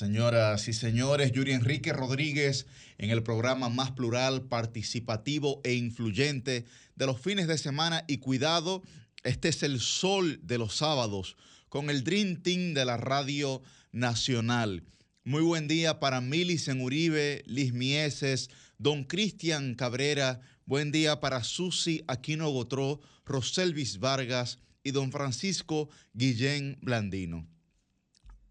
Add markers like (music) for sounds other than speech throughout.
señoras y señores. Yuri Enrique Rodríguez en el programa más plural, participativo e influyente de los fines de semana. Y cuidado, este es el sol de los sábados con el Dream Team de la Radio Nacional. Muy buen día para Milicen Uribe, Liz Mieses, Don Cristian Cabrera. Buen día para Susi Aquino Gotró, Roselvis Vargas y don Francisco Guillén Blandino.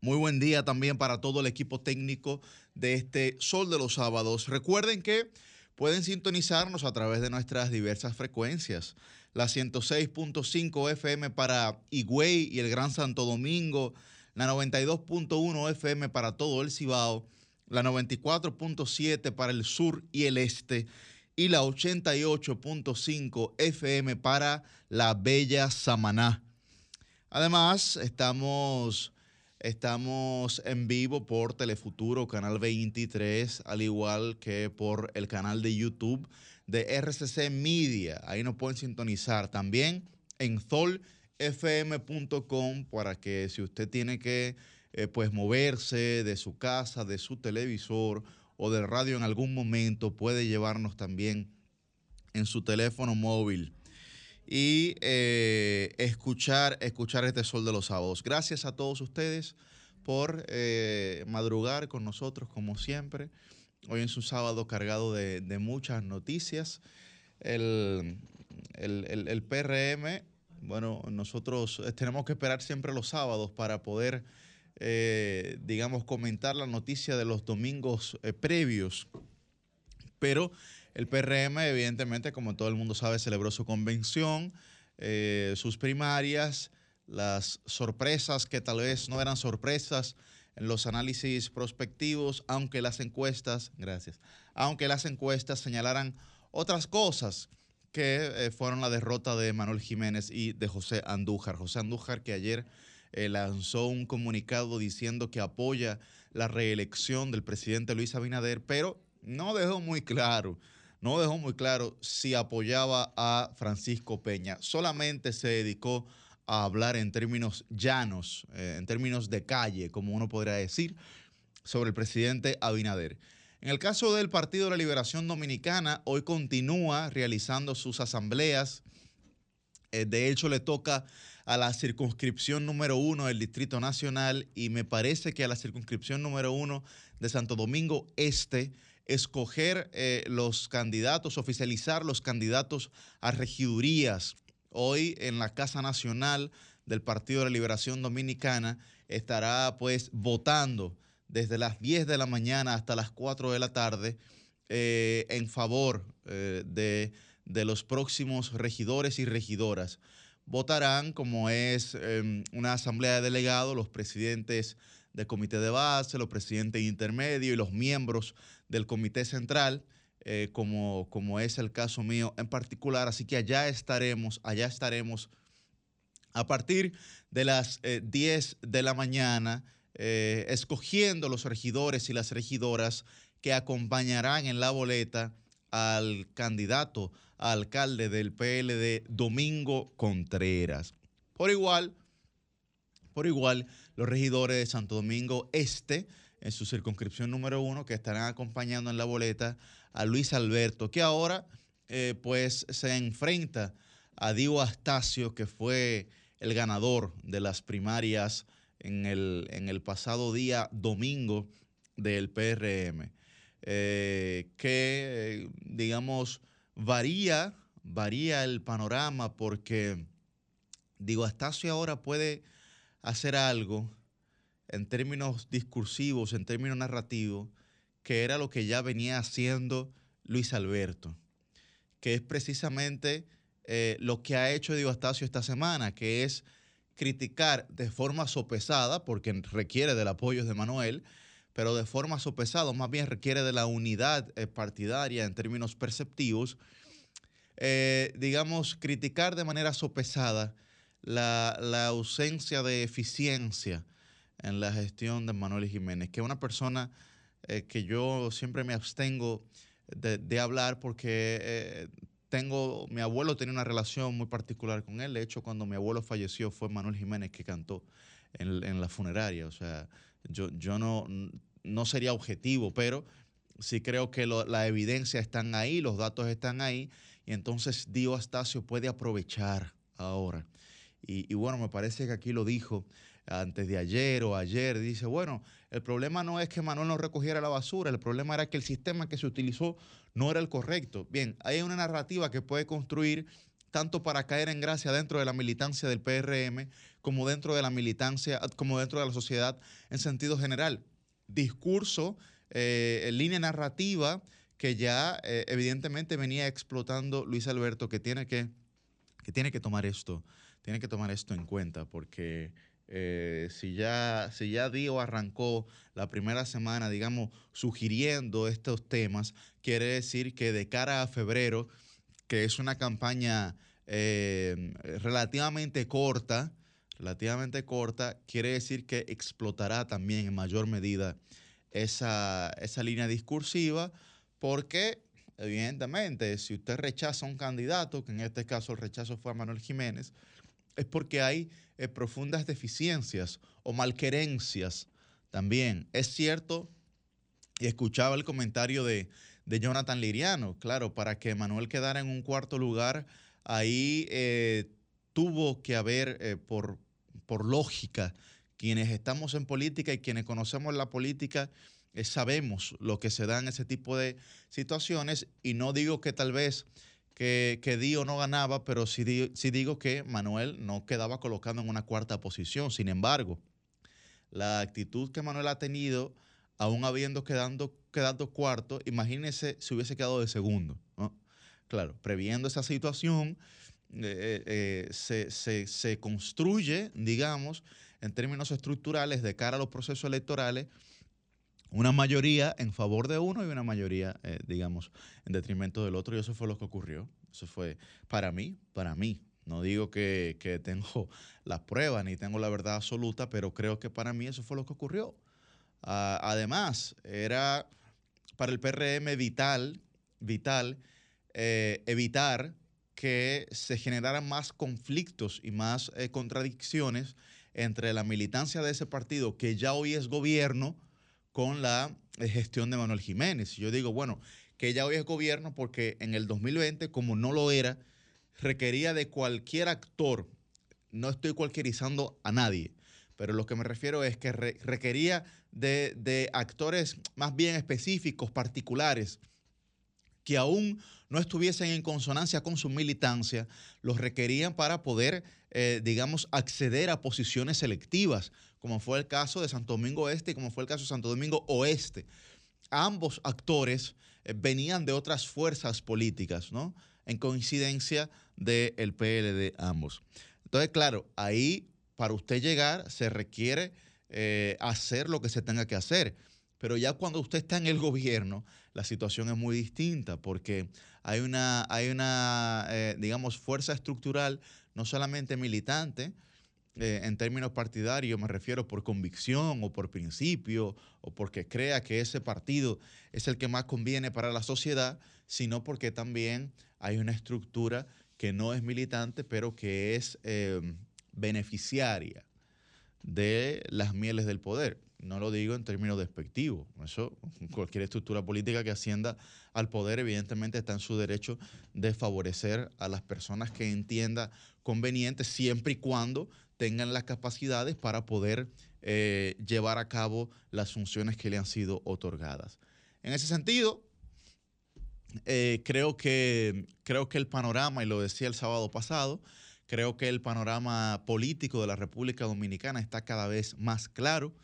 Muy buen día también para todo el equipo técnico de este Sol de los Sábados. Recuerden que pueden sintonizarnos a través de nuestras diversas frecuencias. La 106.5 FM para Higüey y el Gran Santo Domingo, la 92.1 FM para todo el Cibao, la 94.7 para el sur y el este y la 88.5 FM para la Bella Samaná. Además, estamos, estamos en vivo por Telefuturo, Canal 23, al igual que por el canal de YouTube de RCC Media. Ahí nos pueden sintonizar también en solfm.com para que si usted tiene que eh, pues moverse de su casa, de su televisor o de radio en algún momento puede llevarnos también en su teléfono móvil y eh, escuchar, escuchar este sol de los sábados. Gracias a todos ustedes por eh, madrugar con nosotros como siempre. Hoy es un sábado cargado de, muchas noticias. El, el, PRM, bueno, nosotros tenemos que esperar siempre los sábados para poder eh, digamos, comentar la noticia de los domingos eh, previos. Pero el PRM, evidentemente, como todo el mundo sabe, celebró su convención, eh, sus primarias, las sorpresas que tal vez no eran sorpresas en los análisis prospectivos, aunque las encuestas, gracias, aunque las encuestas señalaran otras cosas que fueron la derrota de Manuel Jiménez y de José Andújar. José Andújar que ayer eh, lanzó un comunicado diciendo que apoya la reelección del presidente Luis Abinader, pero no dejó muy claro, no dejó muy claro si apoyaba a Francisco Peña. Solamente se dedicó a hablar en términos llanos, eh, en términos de calle, como uno podría decir, sobre el presidente Abinader. En el caso del Partido de la Liberación Dominicana, hoy continúa realizando sus asambleas. Eh, de hecho, le toca a la circunscripción número uno del Distrito Nacional y me parece que a la circunscripción número uno de Santo Domingo Este, escoger eh, los candidatos, oficializar los candidatos a regidurías. Hoy en la Casa Nacional del Partido de la Liberación Dominicana estará pues votando desde las 10 de la mañana hasta las 4 de la tarde eh, en favor eh, de, los próximos regidores y regidoras votarán, como es em, una asamblea de delegados, los presidentes del comité de base, los presidentes intermedios y los miembros del comité central, eh, como, como es el caso mío en particular. Así que allá estaremos, allá estaremos a partir de las 10 eh, de la mañana, eh, escogiendo los regidores y las regidoras que acompañarán en la boleta al candidato alcalde del PLD, Domingo Contreras. Por igual, por igual, los regidores de Santo Domingo Este, en su circunscripción número uno, que estarán acompañando en la boleta a Luis Alberto, que ahora eh, pues se enfrenta a Dio Astacio, que fue el ganador de las primarias en el, en el pasado día domingo del PRM. Eh, que, digamos, varía, varía el panorama porque, digo, Astacio ahora puede hacer algo en términos discursivos, en términos narrativos, que era lo que ya venía haciendo Luis Alberto, que es precisamente eh, lo que ha hecho Diego Astacio esta semana, que es criticar de forma sopesada, porque requiere del apoyo de Manuel, pero de forma sopesada, más bien requiere de la unidad eh, partidaria en términos perceptivos, eh, digamos, criticar de manera sopesada la, ausencia de eficiencia en la gestión de Manuel Jiménez, que es una persona eh, que yo siempre me abstengo de, hablar porque tengo, mi abuelo tenía una relación muy particular con él. De hecho, cuando mi abuelo falleció fue Manuel Jiménez que cantó en, la funeraria. O sea, yo, yo no, no sería objetivo, pero sí creo que la evidencia están ahí, los datos están ahí, y entonces Dio Astacio puede aprovechar ahora. Y, y, bueno, me parece que aquí lo dijo antes de ayer o ayer, dice, bueno, el problema no es que Manuel no recogiera la basura, el problema era que el sistema que se utilizó no era el correcto. Bien, hay una narrativa que puede construir tanto para caer en gracia dentro de la militancia del PRM como dentro de la militancia, como dentro de la sociedad en sentido general. Discurso, eh, línea narrativa que ya eh, evidentemente venía explotando Luis Alberto, que tiene que, que tiene que tomar esto, tiene que tomar esto en cuenta, porque eh, si, ya, si ya Dio arrancó la primera semana, digamos, sugiriendo estos temas, quiere decir que de cara a febrero, que es una campaña eh, relativamente corta, relativamente corta, quiere decir que explotará también en mayor medida esa, esa línea discursiva, porque evidentemente si usted rechaza a un candidato, que en este caso el rechazo fue a Manuel Jiménez, es porque hay eh, profundas deficiencias o malquerencias también. Es cierto, y escuchaba el comentario de, Jonathan Liriano, claro, para que Manuel quedara en un cuarto lugar, ahí eh, tuvo que haber, eh, por, por lógica, quienes estamos en política y quienes conocemos la política, sabemos lo que se da en ese tipo de situaciones y no digo que tal vez que, Dio no ganaba, pero sí, digo que Manuel no quedaba colocando en una cuarta posición. Sin embargo, la actitud que Manuel ha tenido, aún habiendo quedando, quedando cuarto, imagínense si hubiese quedado de segundo. Claro, previendo esa situación, eh, eh, se, se, construye, digamos, en términos estructurales de cara a los procesos electorales, una mayoría en favor de uno y una mayoría, eh, digamos, en detrimento del otro. Y eso fue lo que ocurrió. Eso fue para mí, para mí. No digo que, tengo (laughs) las pruebas ni tengo la verdad absoluta, pero creo que para mí eso fue lo que ocurrió. Ah, además, era para el PRM vital, vital eh, evitar que se generaran más conflictos y más eh, contradicciones entre la militancia de ese partido, que ya hoy es gobierno, con la eh, gestión de Manuel Jiménez. Yo digo, bueno, que ya hoy es gobierno porque en el 2020, como no lo era, requería de cualquier actor, no estoy cualquierizando a nadie, pero lo que me refiero es que requería de, de actores más bien específicos, particulares, que aún no estuviesen en consonancia con su militancia, los requerían para poder, eh, digamos, acceder a posiciones selectivas, como fue el caso de Santo Domingo Este y como fue el caso de Santo Domingo Oeste. Ambos actores eh, venían de otras fuerzas políticas, ¿no? En coincidencia del PLD ambos. Entonces, claro, ahí para usted llegar se requiere eh, hacer lo que se tenga que hacer. Pero ya cuando usted está en el gobierno, la situación es muy distinta porque hay una, hay una eh, digamos, fuerza estructural, no solamente militante, eh, en términos partidarios, me refiero por convicción o por principio o porque crea que ese partido es el que más conviene para la sociedad, sino porque también hay una estructura que no es militante, pero que es eh, beneficiaria de las mieles del poder. No lo digo en términos despectivos. Eso, cualquier estructura política que ascienda al poder, evidentemente está en su derecho de favorecer a las personas que entienda conveniente, siempre y cuando tengan las capacidades para poder eh, llevar a cabo las funciones que le han sido otorgadas. En ese sentido, eh, creo, que, creo que el panorama, y lo decía el sábado pasado, creo que el panorama político de la República Dominicana está cada vez más claro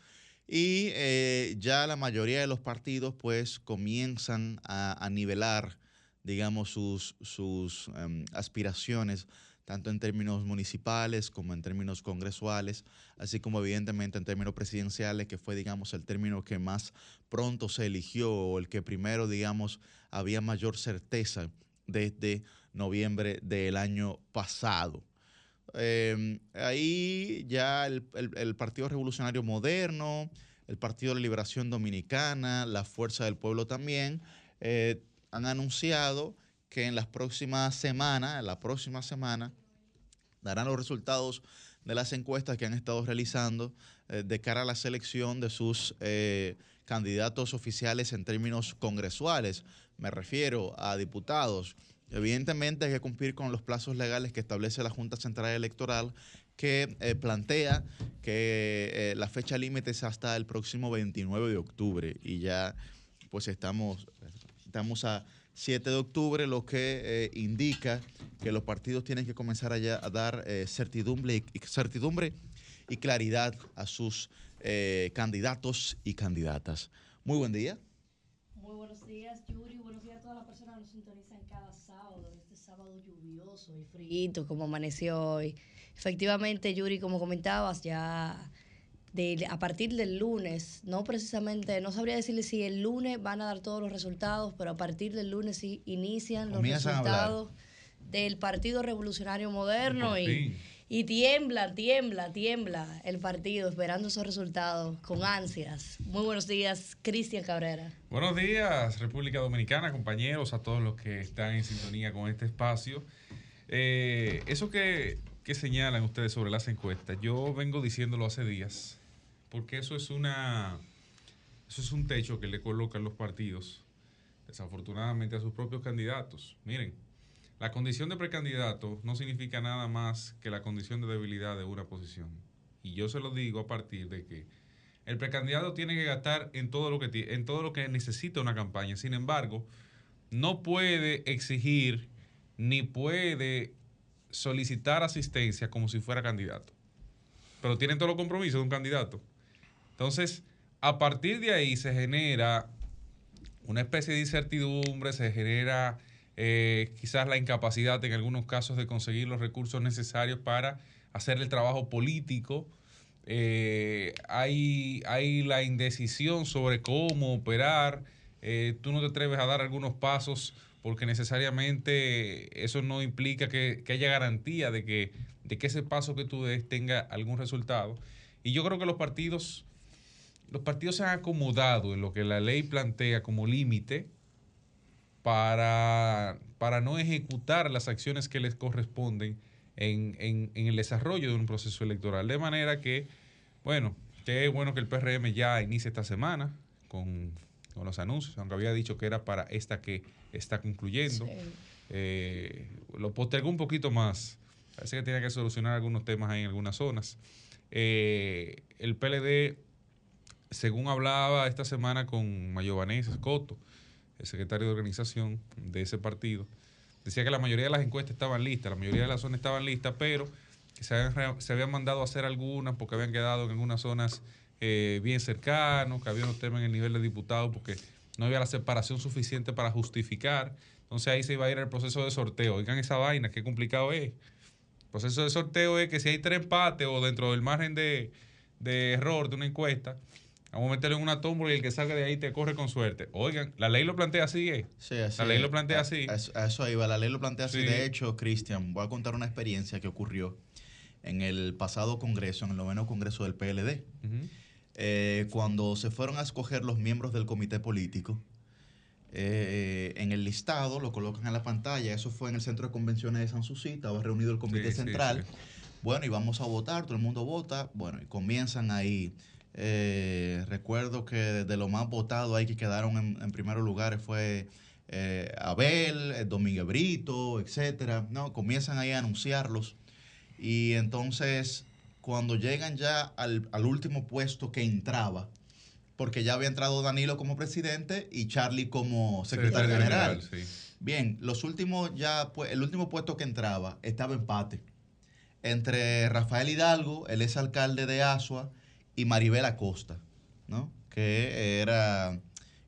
y eh, ya la mayoría de los partidos pues comienzan a, nivelar, digamos, sus, sus em, aspiraciones tanto en términos municipales como en términos congresuales, así como evidentemente en términos presidenciales, que fue, digamos, el término que más pronto se eligió o el que primero, digamos, había mayor certeza desde noviembre del año pasado. Em, ahí ya el, Partido Revolucionario Moderno, el Partido de Liberación Dominicana, la Fuerza del Pueblo también, eh, han anunciado que en las próximas semanas, la próxima semana, darán los resultados de las encuestas que han estado realizando eh, de cara a la selección de sus eh, candidatos oficiales en términos congresuales. Me refiero a diputados. Evidentemente hay que cumplir con los plazos legales que establece la Junta Central Electoral que eh, plantea que la fecha límite es hasta el próximo 29 de octubre y ya pues estamos, estamos a 7 de octubre, lo que indica que los partidos tienen que comenzar a, a dar certidumbre, y, certidumbre y claridad a sus eh, candidatos y candidatas. Muy buen día. Muy buenos días, Yuri. Buenos días a todas las personas que nos sintonizan cada sábado, este sábado lluvioso y frío como amaneció hoy. Efectivamente, Yuri, como comentabas, ya de, a partir del lunes, no precisamente, no sabría decirle si el lunes van a dar todos los resultados, pero a partir del lunes sí inician los resultados del Partido Revolucionario Moderno y y tiembla, tiembla, tiembla el partido esperando esos resultados con ansias. Muy buenos días, Cristian Cabrera. Buenos días, República Dominicana, compañeros, a todos los que están en sintonía con este espacio. Eh, eso que, que señalan ustedes sobre las encuestas, yo vengo diciéndolo hace días, porque eso es una eso es un techo que le colocan los partidos, desafortunadamente, a sus propios candidatos. Miren, la condición de precandidato no significa nada más que la condición de debilidad de una posición. Y yo se lo digo a partir de que el precandidato tiene que gastar en todo lo que, en todo lo que necesita una campaña. Sin embargo, no puede exigir ni puede solicitar asistencia como si fuera candidato. Pero tienen todos los compromisos de un candidato. Entonces, a partir de ahí se genera una especie de incertidumbre, se genera eh, quizás la incapacidad en algunos casos de conseguir los recursos necesarios para hacer el trabajo político. Eh, hay, hay la indecisión sobre cómo operar. Eh, tú no te atreves a dar algunos pasos porque necesariamente eso no implica que, haya garantía de que, de que ese paso que tú des tenga algún resultado. Y yo creo que los partidos, los partidos se han acomodado en lo que la ley plantea como límite para, para no ejecutar las acciones que les corresponden en, el desarrollo de un proceso electoral. De manera que, bueno, qué bueno que el PRM ya inicie esta semana con, los anuncios, aunque había dicho que era para esta que está concluyendo. Eh, lo postergó un poquito más. Parece que tiene que solucionar algunos temas ahí en algunas zonas. Eh, el PLD, según hablaba esta semana con Mayo Vanessa Escoto, el secretario de organización de ese partido, decía que la mayoría de las encuestas estaban listas, la mayoría de las zonas estaban listas, pero que se habían, mandado a hacer algunas porque habían quedado en algunas zonas eh, bien cercanos, que había unos temas en el nivel de diputados porque no había la separación suficiente para justificar. Entonces ahí se iba a ir el proceso de sorteo. Oigan esa vaina, qué complicado es. El proceso de sorteo es que si hay tres empates o dentro del margen de error de una encuesta, Vamos a meterlo en una tómbola y el que salga de ahí te corre con suerte. Oigan, la ley lo plantea así, ¿eh? Sí, así. La ley lo plantea así. A, eso iba, la ley lo plantea así. De hecho, Cristian, voy a contar una experiencia que ocurrió en el pasado congreso, en el noveno congreso del PLD. Eh, cuando se fueron a escoger los miembros del comité político, eh, en el listado, lo colocan en la pantalla, eso fue en el centro de convenciones de San Susi, estaba reunido el comité central. bueno, y vamos a votar, todo el mundo vota, bueno, y comienzan ahí eh, recuerdo que de lo más votado ahí que quedaron en, primeros lugares fue eh, Abel, eh, Domínguez Brito, etcétera. No, comienzan ahí a anunciarlos. Y entonces, cuando llegan ya al, último puesto que entraba, porque ya había entrado Danilo como presidente y Charlie como secretario general. Bien, los últimos ya, pues, el último puesto que entraba estaba empate entre Rafael Hidalgo, el ex alcalde de Asua, y Maribel Acosta, ¿no? Que era,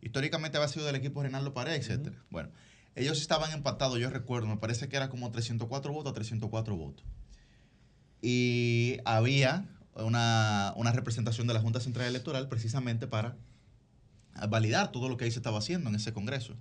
históricamente había sido del equipo Reinaldo Pared, etc. Bueno, ellos estaban empatados, yo recuerdo, me parece que era como 304 votos a 304 votos. Y había una, una representación de la Junta Central Electoral precisamente para validar todo lo que ahí se estaba haciendo en ese Congreso.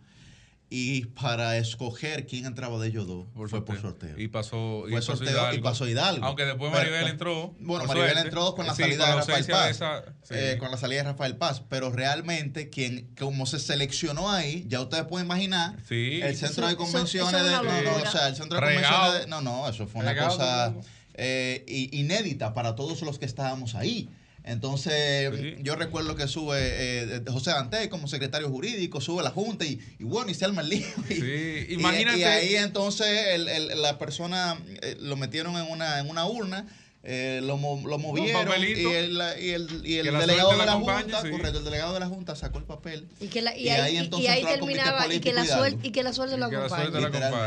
Y para escoger quién entraba de ellos dos fue por sorteo. Y pasó, y pasó Hidalgo. y pasó Hidalgo. Aunque después Maribel entró. Bueno, Maribel entró con la salida de Rafael Paz. Eh, con la salida de Rafael Paz. Pero realmente, quien, como se seleccionó ahí, ya ustedes pueden imaginar, el centro de convenciones de. No, no, o sea, el centro de convenciones de, No, no, eso fue una cosa. eh, inédita para todos los que estábamos ahí. Entonces, yo recuerdo que sube eh, José Dante como secretario jurídico, sube la Junta y, bueno, y se arma el lío. (laughs) Sí, imagínate. Y, ahí entonces la persona lo metieron en una, en una urna eh, lo, lo, movieron y el, y el, y el delegado de la, Junta, correcto, el delegado de la Junta sacó el papel. Y, que y, ahí, y ahí terminaba y que, la suerte, y que la suerte lo acompañe.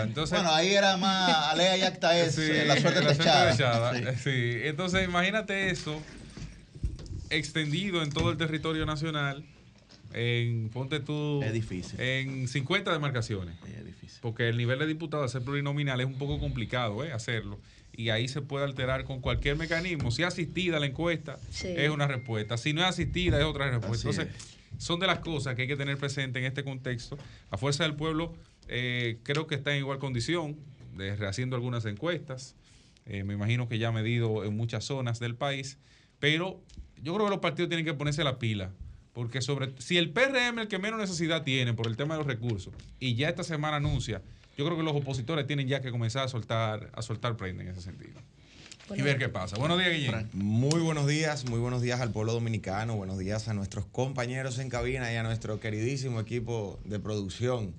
Entonces, bueno, ahí era más alea y acta (laughs) es eh, la suerte techada. Sí. Entonces, imagínate eso extendido en todo el territorio nacional. En, ponte tú. Es difícil. En 50 demarcaciones. Es difícil. Porque el nivel de diputado a ser plurinominal es un poco complicado, ¿eh? Hacerlo y ahí se puede alterar con cualquier mecanismo. Si es asistida la encuesta, es una respuesta. Si no es asistida, es otra respuesta. Entonces, son de las cosas que hay que tener presente en este contexto. La Fuerza del Pueblo eh, creo que está en igual condición, de rehaciendo algunas encuestas. Eh, me imagino que ya ha medido en muchas zonas del país. Pero yo creo que los partidos tienen que ponerse la pila. Porque sobre si el PRM el que menos necesidad tiene por el tema de los recursos y ya esta semana anuncia yo creo que los opositores tienen ya que comenzar a soltar, a soltar prenda en ese sentido. y ver qué pasa. Buenos días, Guillermo. Muy buenos días, muy buenos días al pueblo dominicano, buenos días a nuestros compañeros en cabina y a nuestro queridísimo equipo de producción.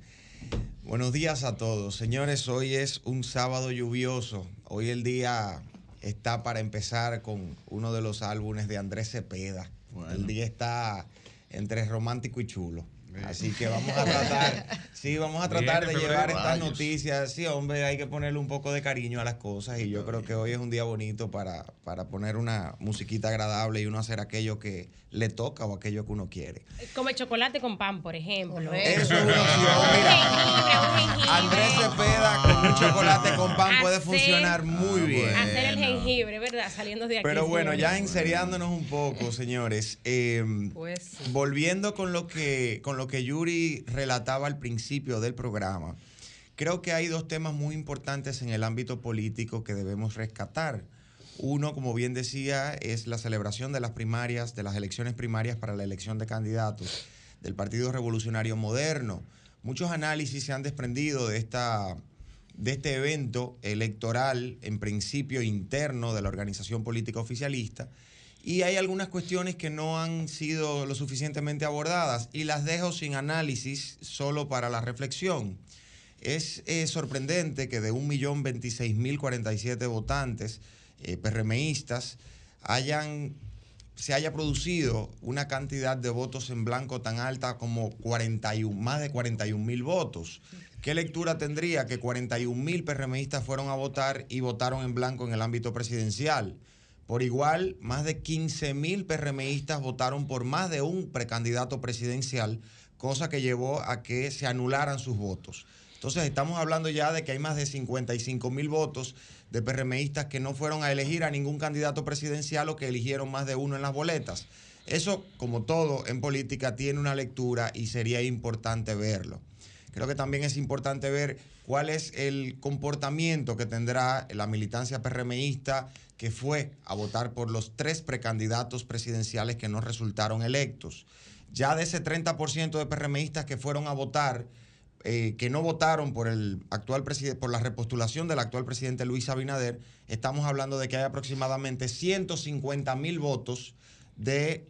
Buenos días a todos. Señores, hoy es un sábado lluvioso. Hoy el día está para empezar con uno de los álbumes de Andrés Cepeda. El día está entre romántico y chulo. Así que vamos a tratar, sí, vamos a tratar de llevar estas noticias. Sí, hombre, hay que ponerle un poco de cariño a las cosas y yo creo que hoy es un día bonito para, para poner una musiquita agradable y uno hacer aquello que le toca o aquello que uno quiere. Come chocolate con pan, por ejemplo. Eso es una opción. Mira, Andrés Cepeda con un chocolate con pan puede funcionar muy bien. Hacer el jengibre, ¿verdad? Saliendo de aquí. Pero bueno, ya enseriándonos un poco, señores. Eh, pues Volviendo con lo que con lo que Yuri relataba al principio del programa, creo que hay dos temas muy importantes en el ámbito político que debemos rescatar. Uno, como bien decía, es la celebración de las primarias, de las elecciones primarias para la elección de candidatos del Partido Revolucionario Moderno. Muchos análisis se han desprendido de, esta, de este evento electoral, en principio interno de la organización política oficialista, y hay algunas cuestiones que no han sido lo suficientemente abordadas y las dejo sin análisis solo para la reflexión. Es eh, sorprendente que de 1.026.047 votantes eh, PRMistas hayan, se haya producido una cantidad de votos en blanco tan alta como 41, más de 41.000 votos. ¿Qué lectura tendría que 41.000 PRMistas fueron a votar y votaron en blanco en el ámbito presidencial? Por igual, más de 15 mil PRMistas votaron por más de un precandidato presidencial, cosa que llevó a que se anularan sus votos. Entonces estamos hablando ya de que hay más de 55 mil votos de PRMistas que no fueron a elegir a ningún candidato presidencial o que eligieron más de uno en las boletas. Eso, como todo en política, tiene una lectura y sería importante verlo. Creo que también es importante ver cuál es el comportamiento que tendrá la militancia PRMista que fue a votar por los tres precandidatos presidenciales que no resultaron electos. Ya de ese 30% de PRMistas que fueron a votar, eh, que no votaron por, el actual por la repostulación del actual presidente Luis Abinader, estamos hablando de que hay aproximadamente 150 mil votos de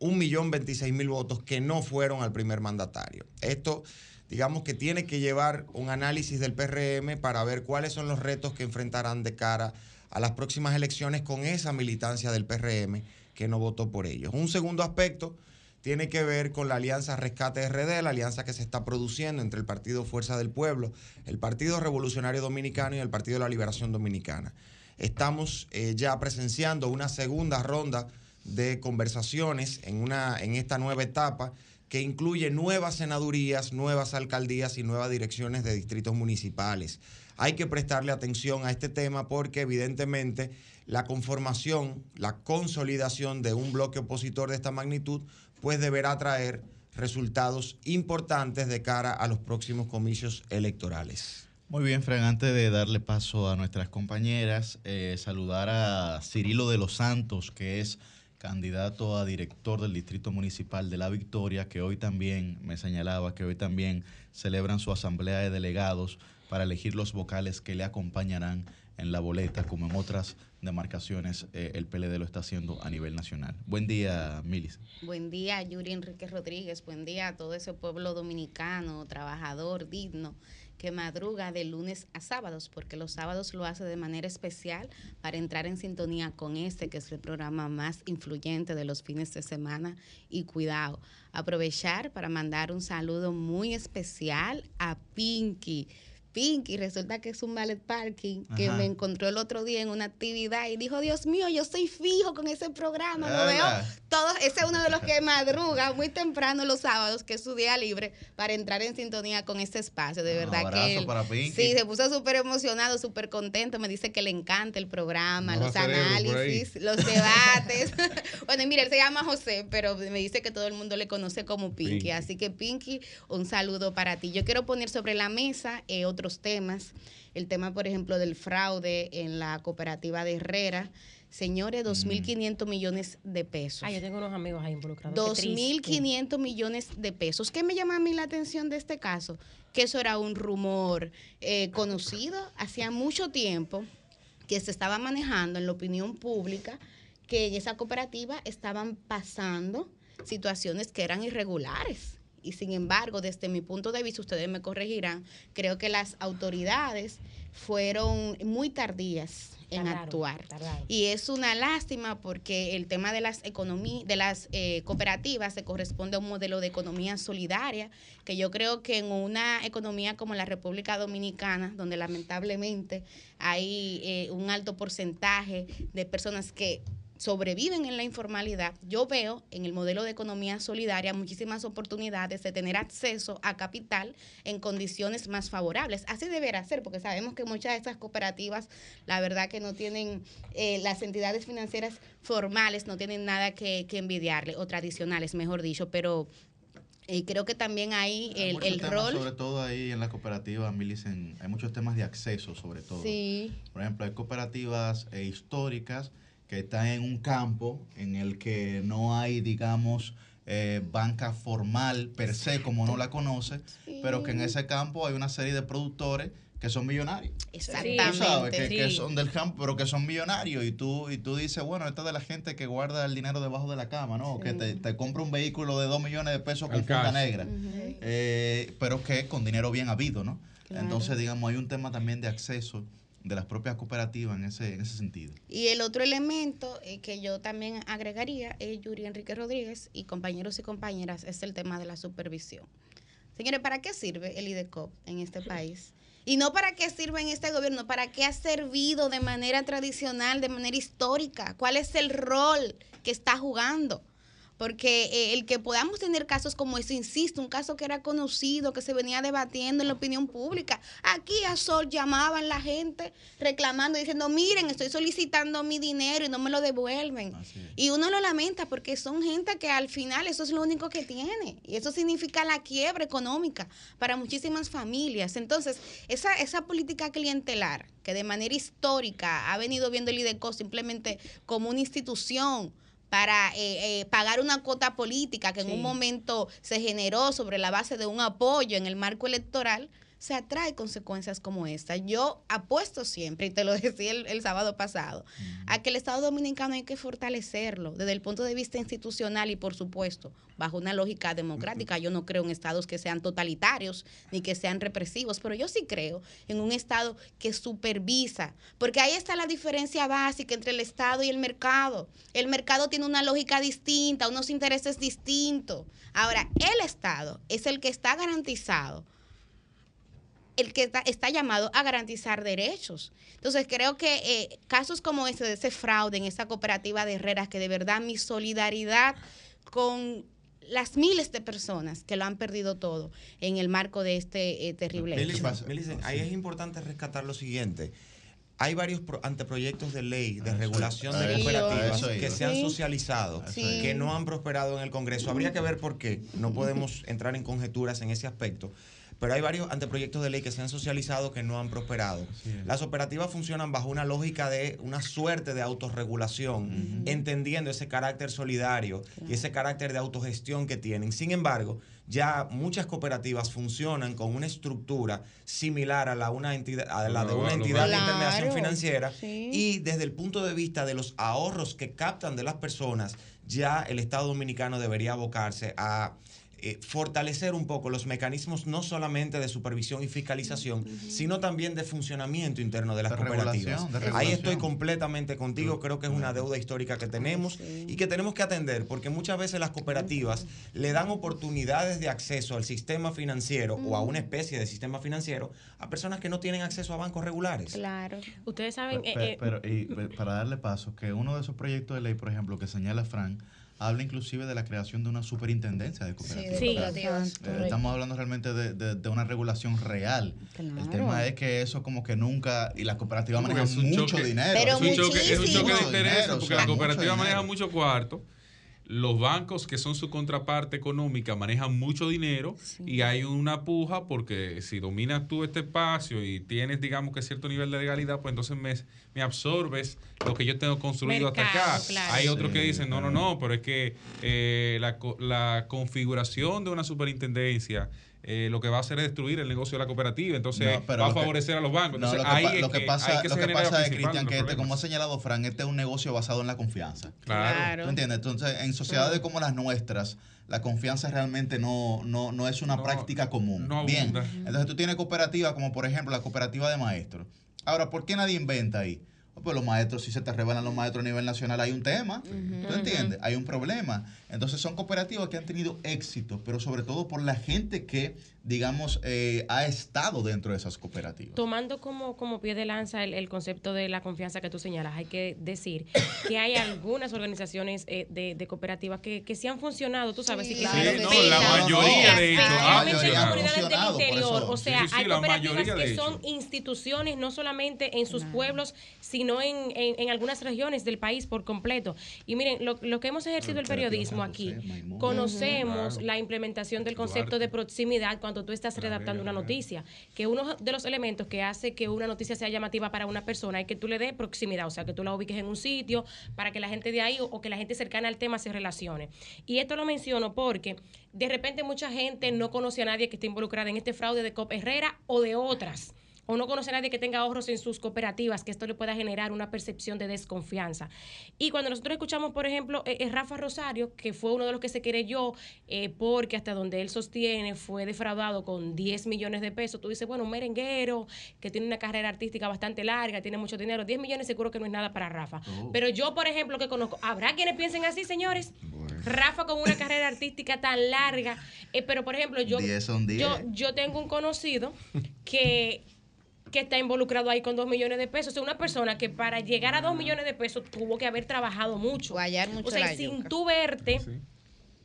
1.026.000 votos que no fueron al primer mandatario. Esto, digamos que tiene que llevar un análisis del PRM para ver cuáles son los retos que enfrentarán de cara a a las próximas elecciones con esa militancia del PRM que no votó por ellos. Un segundo aspecto tiene que ver con la alianza Rescate RD, la alianza que se está produciendo entre el Partido Fuerza del Pueblo, el Partido Revolucionario Dominicano y el Partido de la Liberación Dominicana. Estamos eh, ya presenciando una segunda ronda de conversaciones en, una, en esta nueva etapa que incluye nuevas senadurías, nuevas alcaldías y nuevas direcciones de distritos municipales hay que prestarle atención a este tema porque evidentemente la conformación, la consolidación de un bloque opositor de esta magnitud, pues deberá traer resultados importantes de cara a los próximos comicios electorales. Muy bien, Fran, antes de darle paso a nuestras compañeras, eh, saludar a Cirilo de los Santos, que es candidato a director del Distrito Municipal de La Victoria, que hoy también me señalaba que hoy también celebran su asamblea de delegados para elegir los vocales que le acompañarán en la boleta, como en otras demarcaciones eh, el PLD lo está haciendo a nivel nacional. Buen día, Milis. Buen día, Yuri Enrique Rodríguez. Buen día a todo ese pueblo dominicano, trabajador, digno, que madruga de lunes a sábados, porque los sábados lo hace de manera especial para entrar en sintonía con este, que es el programa más influyente de los fines de semana. Y cuidado, aprovechar para mandar un saludo muy especial a Pinky Pinky, resulta que es un ballet parking que me encontró el otro día en una actividad y dijo, Dios mío, yo estoy fijo con ese programa, lo veo todo, ese es uno de los que madruga muy temprano los sábados, que es su día libre, para entrar en sintonía con este espacio, de verdad que sí, se puso súper emocionado, súper contento, me dice que le encanta el programa, los análisis, los debates. (laughs) bueno, mira, él se llama José, pero me dice que todo el mundo le conoce como Pinky, así que Pinky, un saludo para ti. Yo quiero poner sobre la mesa eh, otro temas. El tema, por ejemplo, del fraude en la cooperativa de Herrera. Señores, 2.500 mm. millones de pesos. Ah, yo tengo unos amigos ahí involucrados. 2.500 millones de pesos. ¿Qué me llama a mí la atención de este caso? Que eso era un rumor eh, conocido hacía mucho tiempo que se estaba manejando en la opinión pública que en esa cooperativa estaban pasando situaciones que eran irregulares y sin embargo, desde mi punto de vista, ustedes me corregirán, creo que las autoridades fueron muy tardías en actuar. Y es una lástima porque el tema de las economías, de las eh, cooperativas se corresponde a un modelo de economía solidaria, que yo creo que en una economía como la República Dominicana, donde lamentablemente hay eh, un alto porcentaje de personas que sobreviven en la informalidad, yo veo en el modelo de economía solidaria muchísimas oportunidades de tener acceso a capital en condiciones más favorables. Así deberá ser, porque sabemos que muchas de estas cooperativas, la verdad que no tienen, eh, las entidades financieras formales no tienen nada que, envidiarle, o tradicionales, mejor dicho, pero eh, creo que también hay el, el rol. Sobre todo ahí en la cooperativa, Milicen, hay muchos temas de acceso, sobre todo. Sí. Por ejemplo, hay cooperativas eh, históricas que está en un campo en el que no hay, digamos, eh, banca formal per se, como no la conoce, pero que en ese campo hay una serie de productores que son millonarios. Exactamente. que, son del campo, pero que son millonarios. Y tú, y tú dices, bueno, esto es de la gente que guarda el dinero debajo de la cama, ¿no? Que te, compra un vehículo de 2 millones de pesos con funda negra. Eh, pero que con dinero bien habido, ¿no? Entonces, digamos, hay un tema también de acceso de las propias cooperativas en ese, en ese sentido. Y el otro elemento eh, que yo también agregaría, es Yuri Enrique Rodríguez y compañeros y compañeras, es el tema de la supervisión. Señores, ¿para qué sirve el IDECOP en este (laughs) país? Y no para qué sirve en este gobierno, para qué ha servido de manera tradicional, de manera histórica. ¿Cuál es el rol que está jugando? Porque eh, el que podamos tener casos como ese, insisto, un caso que era conocido, que se venía debatiendo en la opinión pública, aquí a Sol llamaban la gente reclamando, diciendo, miren, estoy solicitando mi dinero y no me lo devuelven. Y uno lo lamenta porque son gente que al final eso es lo único que tiene y eso significa la quiebra económica para muchísimas familias. Entonces, esa, esa política clientelar que de manera histórica ha venido viendo el IDECO simplemente como una institución, para eh, eh, pagar una cuota política que en un momento se generó sobre la base de un apoyo en el marco electoral, se atrae consecuencias como esta. Yo apuesto siempre, y te lo (laughs) decía el, sábado pasado, a que el Estado Dominicano hay que fortalecerlo desde el punto de vista institucional y, por supuesto, bajo una lógica democrática. Yo no creo en estados que sean totalitarios ni que sean represivos, pero yo sí creo en un Estado que supervisa, porque ahí está la diferencia básica entre el Estado y el mercado. El mercado tiene una lógica distinta, unos intereses distintos. Ahora, el Estado es el que está garantizado el que está, llamado a garantizar derechos. Entonces, creo que eh, casos como este, de ese fraude en esa cooperativa de Herreras, que de verdad mi solidaridad con las miles de personas que lo han perdido todo en el marco de este eh, terrible hecho. ahí es importante rescatar lo siguiente. Hay varios anteproyectos de ley de regulación de cooperativas que se han socializado, que no han prosperado en el Congreso. Habría que ver por qué. No podemos entrar en conjeturas en ese aspecto pero hay varios anteproyectos de ley que se han socializado que no han prosperado. Las operativas funcionan bajo una lógica de una suerte de autorregulación, entendiendo ese carácter solidario y ese carácter de autogestión que tienen. Sin embargo, ya muchas cooperativas funcionan con una estructura similar a la, una entidad, a la de una entidad de intermediación financiera. y desde el punto de vista de los ahorros que captan de las personas, ya el Estado Dominicano debería abocarse a eh, fortalecer un poco los mecanismos no solamente de supervisión y fiscalización, sino también de funcionamiento interno de las cooperativas. Ahí estoy completamente contigo, creo que es una deuda histórica que tenemos y que tenemos que atender, porque muchas veces las cooperativas le dan oportunidades de acceso al sistema financiero o a una especie de sistema financiero a personas que no tienen acceso a bancos regulares. Claro. Ustedes saben... Pero, eh, eh, para darle paso, que uno de esos proyectos de ley, por ejemplo, que señala Frank, habla inclusive de la creación de una superintendencia de cooperativas. Eh, estamos hablando realmente de, una regulación real. El tema es que eso como que nunca, y las cooperativas manejan mucho dinero. es un choque, es un choque de intereses, porque la cooperativa maneja mucho cuarto los bancos que son su contraparte económica manejan mucho dinero y hay una puja porque si dominas tú este espacio y tienes, digamos que cierto nivel de legalidad, pues entonces me, me absorbes lo que yo tengo construido hasta acá. Hay otros que dicen, no, no, no, pero es que eh, la, la configuración de una superintendencia eh, lo que va a hacer es destruir el negocio de la cooperativa, entonces va a favorecer a los bancos. lo, que, lo que, pasa, lo que pasa es, Cristian, que este, como ha señalado Fran, este es un negocio basado en la confianza. Claro. ¿Tú entiendes? Entonces, en sociedades como las nuestras, la confianza realmente no, no, no es una práctica común. Bien, entonces tú tienes cooperativas como por ejemplo la cooperativa de maestros. Ahora, ¿por qué nadie inventa ahí? Pues los maestros, si se te revelan los maestros a nivel nacional, hay un tema. ¿Tú entiendes? Hay un problema. Entonces son cooperativas que han tenido éxito, pero sobre todo por la gente que digamos, eh, ha estado dentro de esas cooperativas. Tomando como, como pie de lanza el, concepto de la confianza que tú señalas, hay que decir que hay algunas organizaciones eh, de, cooperativas que, que sí han funcionado, tú sabes, sí, claro, no, la mayoría de O sea, hay cooperativas que son instituciones no solamente en sus pueblos, sino en, en, algunas regiones del país por completo. Y miren, lo, lo que hemos ejercido el periodismo aquí, conocemos la implementación del concepto de proximidad cuando tú estás redactando una noticia, que uno de los elementos que hace que una noticia sea llamativa para una persona es que tú le des proximidad, o sea, que tú la ubiques en un sitio para que la gente de ahí o, que la gente cercana al tema se relacione. Y esto lo menciono porque de repente mucha gente no conoce a nadie que esté involucrada en este fraude de COP Herrera o de otras o no conoce a nadie que tenga ahorros en sus cooperativas, que esto le pueda generar una percepción de desconfianza. Y cuando nosotros escuchamos, por ejemplo, eh, eh, Rafa Rosario, que fue uno de los que se querelló eh, porque hasta donde él sostiene fue defraudado con 10 millones de pesos, tú dices, bueno, un merenguero que tiene una carrera artística bastante larga, tiene mucho dinero, 10 millones seguro que no es nada para Rafa. Oh. Pero yo, por ejemplo, que conozco, ¿habrá quienes piensen así, señores? Rafa con una carrera artística tan larga, pero por ejemplo, yo, yo, yo tengo un conocido que que está involucrado ahí con dos millones de pesos. O sea, una persona que para llegar a dos millones de pesos tuvo que haber trabajado mucho. mucho o sea, sin tú verte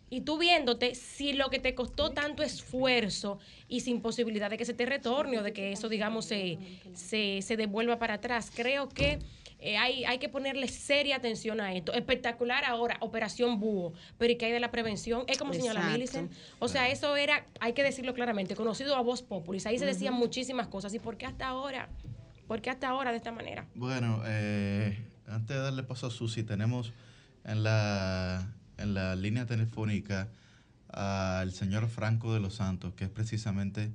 y tú viéndote, si lo que te costó tanto esfuerzo y sin posibilidad de que se te retorne o de que eso, digamos, se, se, se devuelva para atrás, creo que eh, hay, hay que ponerle seria atención a esto. Espectacular ahora, Operación Búho, pero ¿y qué hay de la prevención? Es como señala Millicent. O sea, eso era, hay que decirlo claramente, conocido a voz populis. Ahí se decían muchísimas cosas. ¿Y por qué hasta ahora? ¿Por qué hasta ahora de esta manera? Bueno, eh, antes de darle paso a Susi, tenemos en la, en la línea telefónica al señor Franco de los Santos, que es precisamente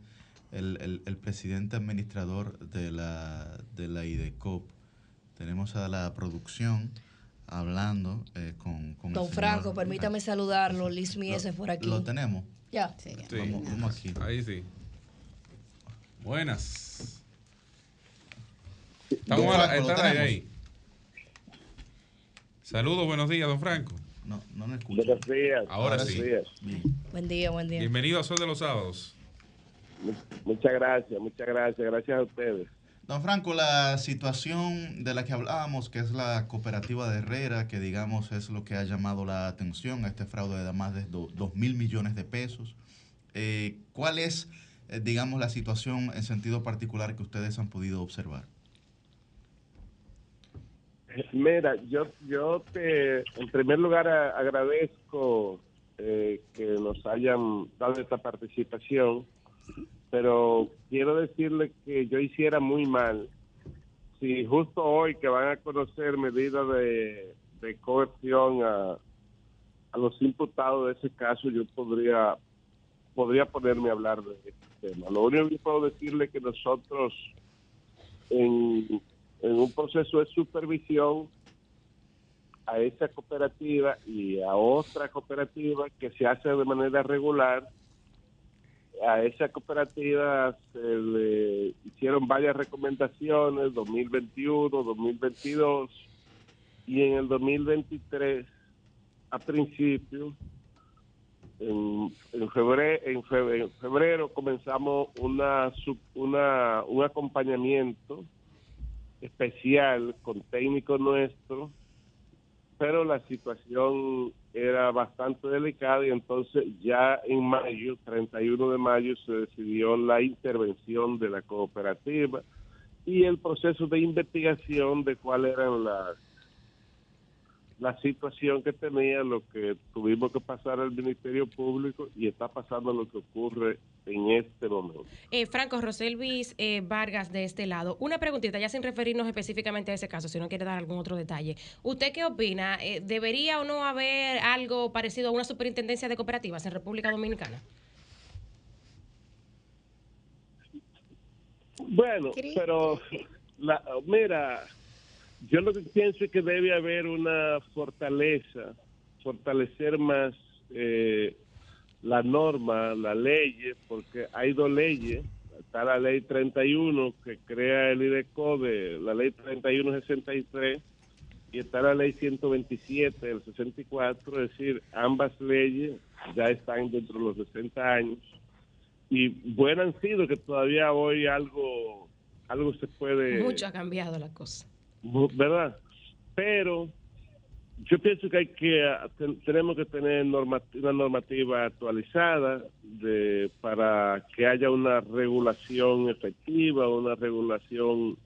el, el, presidente administrador de la, de la IDECOP. Tenemos a la producción hablando eh, con, con, Don Franco, permítame saludarlo. Liz Mies por aquí. ¿Lo tenemos? Ya. Sí, vamos, aquí. Ahí sí. Buenas. Estamos ahí, ahí. Saludos, buenos días, don Franco. No, no me escucho. Buenos días. Ahora sí. Buen día, buen día. Bienvenido a Sol de los Sábados. Muchas gracias, muchas gracias. Gracias a ustedes. Don Franco, la situación de la que hablábamos, que es la cooperativa de Herrera, que digamos es lo que ha llamado la atención a este fraude de más de 2 mil millones de pesos, eh, ¿cuál es, eh, digamos, la situación en sentido particular que ustedes han podido observar? Mira, yo, yo te, en primer lugar agradezco eh, que nos hayan dado esta participación pero quiero decirle que yo hiciera muy mal si justo hoy que van a conocer medidas de, de coerción a, a los imputados de ese caso, yo podría podría ponerme a hablar de este tema. Lo único que puedo decirle es que nosotros en, en un proceso de supervisión a esa cooperativa y a otra cooperativa que se hace de manera regular. A esa cooperativa se le hicieron varias recomendaciones, 2021, 2022, y en el 2023, a principio, en, febrero, en febrero, comenzamos una, una, un acompañamiento especial con técnicos nuestros pero la situación era bastante delicada y entonces ya en mayo, 31 de mayo, se decidió la intervención de la cooperativa y el proceso de investigación de cuáles eran las la situación que tenía, lo que tuvimos que pasar al Ministerio Público y está pasando lo que ocurre en este momento. Eh, Franco Roselvis eh, Vargas de este lado, una preguntita ya sin referirnos específicamente a ese caso, si no quiere dar algún otro detalle. ¿Usted qué opina? Eh, ¿Debería o no haber algo parecido a una superintendencia de cooperativas en República Dominicana? Bueno, pero la, mira, yo lo que pienso es que debe haber una fortaleza, fortalecer más eh, la norma, la ley, porque hay dos leyes. Está la ley 31 que crea el IDECODE, la ley 3163, y está la ley 127 del 64, es decir, ambas leyes ya están dentro de los 60 años. Y bueno han sido que todavía hoy algo, algo se puede... Mucho ha cambiado la cosa ¿verdad? Pero yo pienso que hay que tenemos que tener una normativa actualizada de para que haya una regulación efectiva, una regulación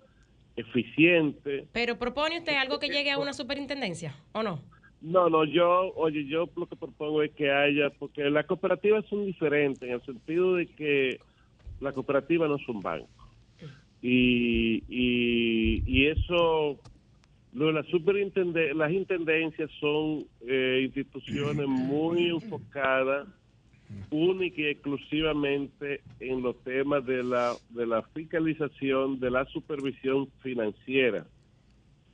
eficiente. Pero propone usted algo que llegue a una superintendencia o no? No, no, yo, oye, yo lo que propongo es que haya, porque las cooperativas son diferentes en el sentido de que las cooperativas no son bancos y, y, eso las las intendencias son eh, instituciones muy enfocadas única y exclusivamente en los temas de la, de la fiscalización, de la supervisión financiera.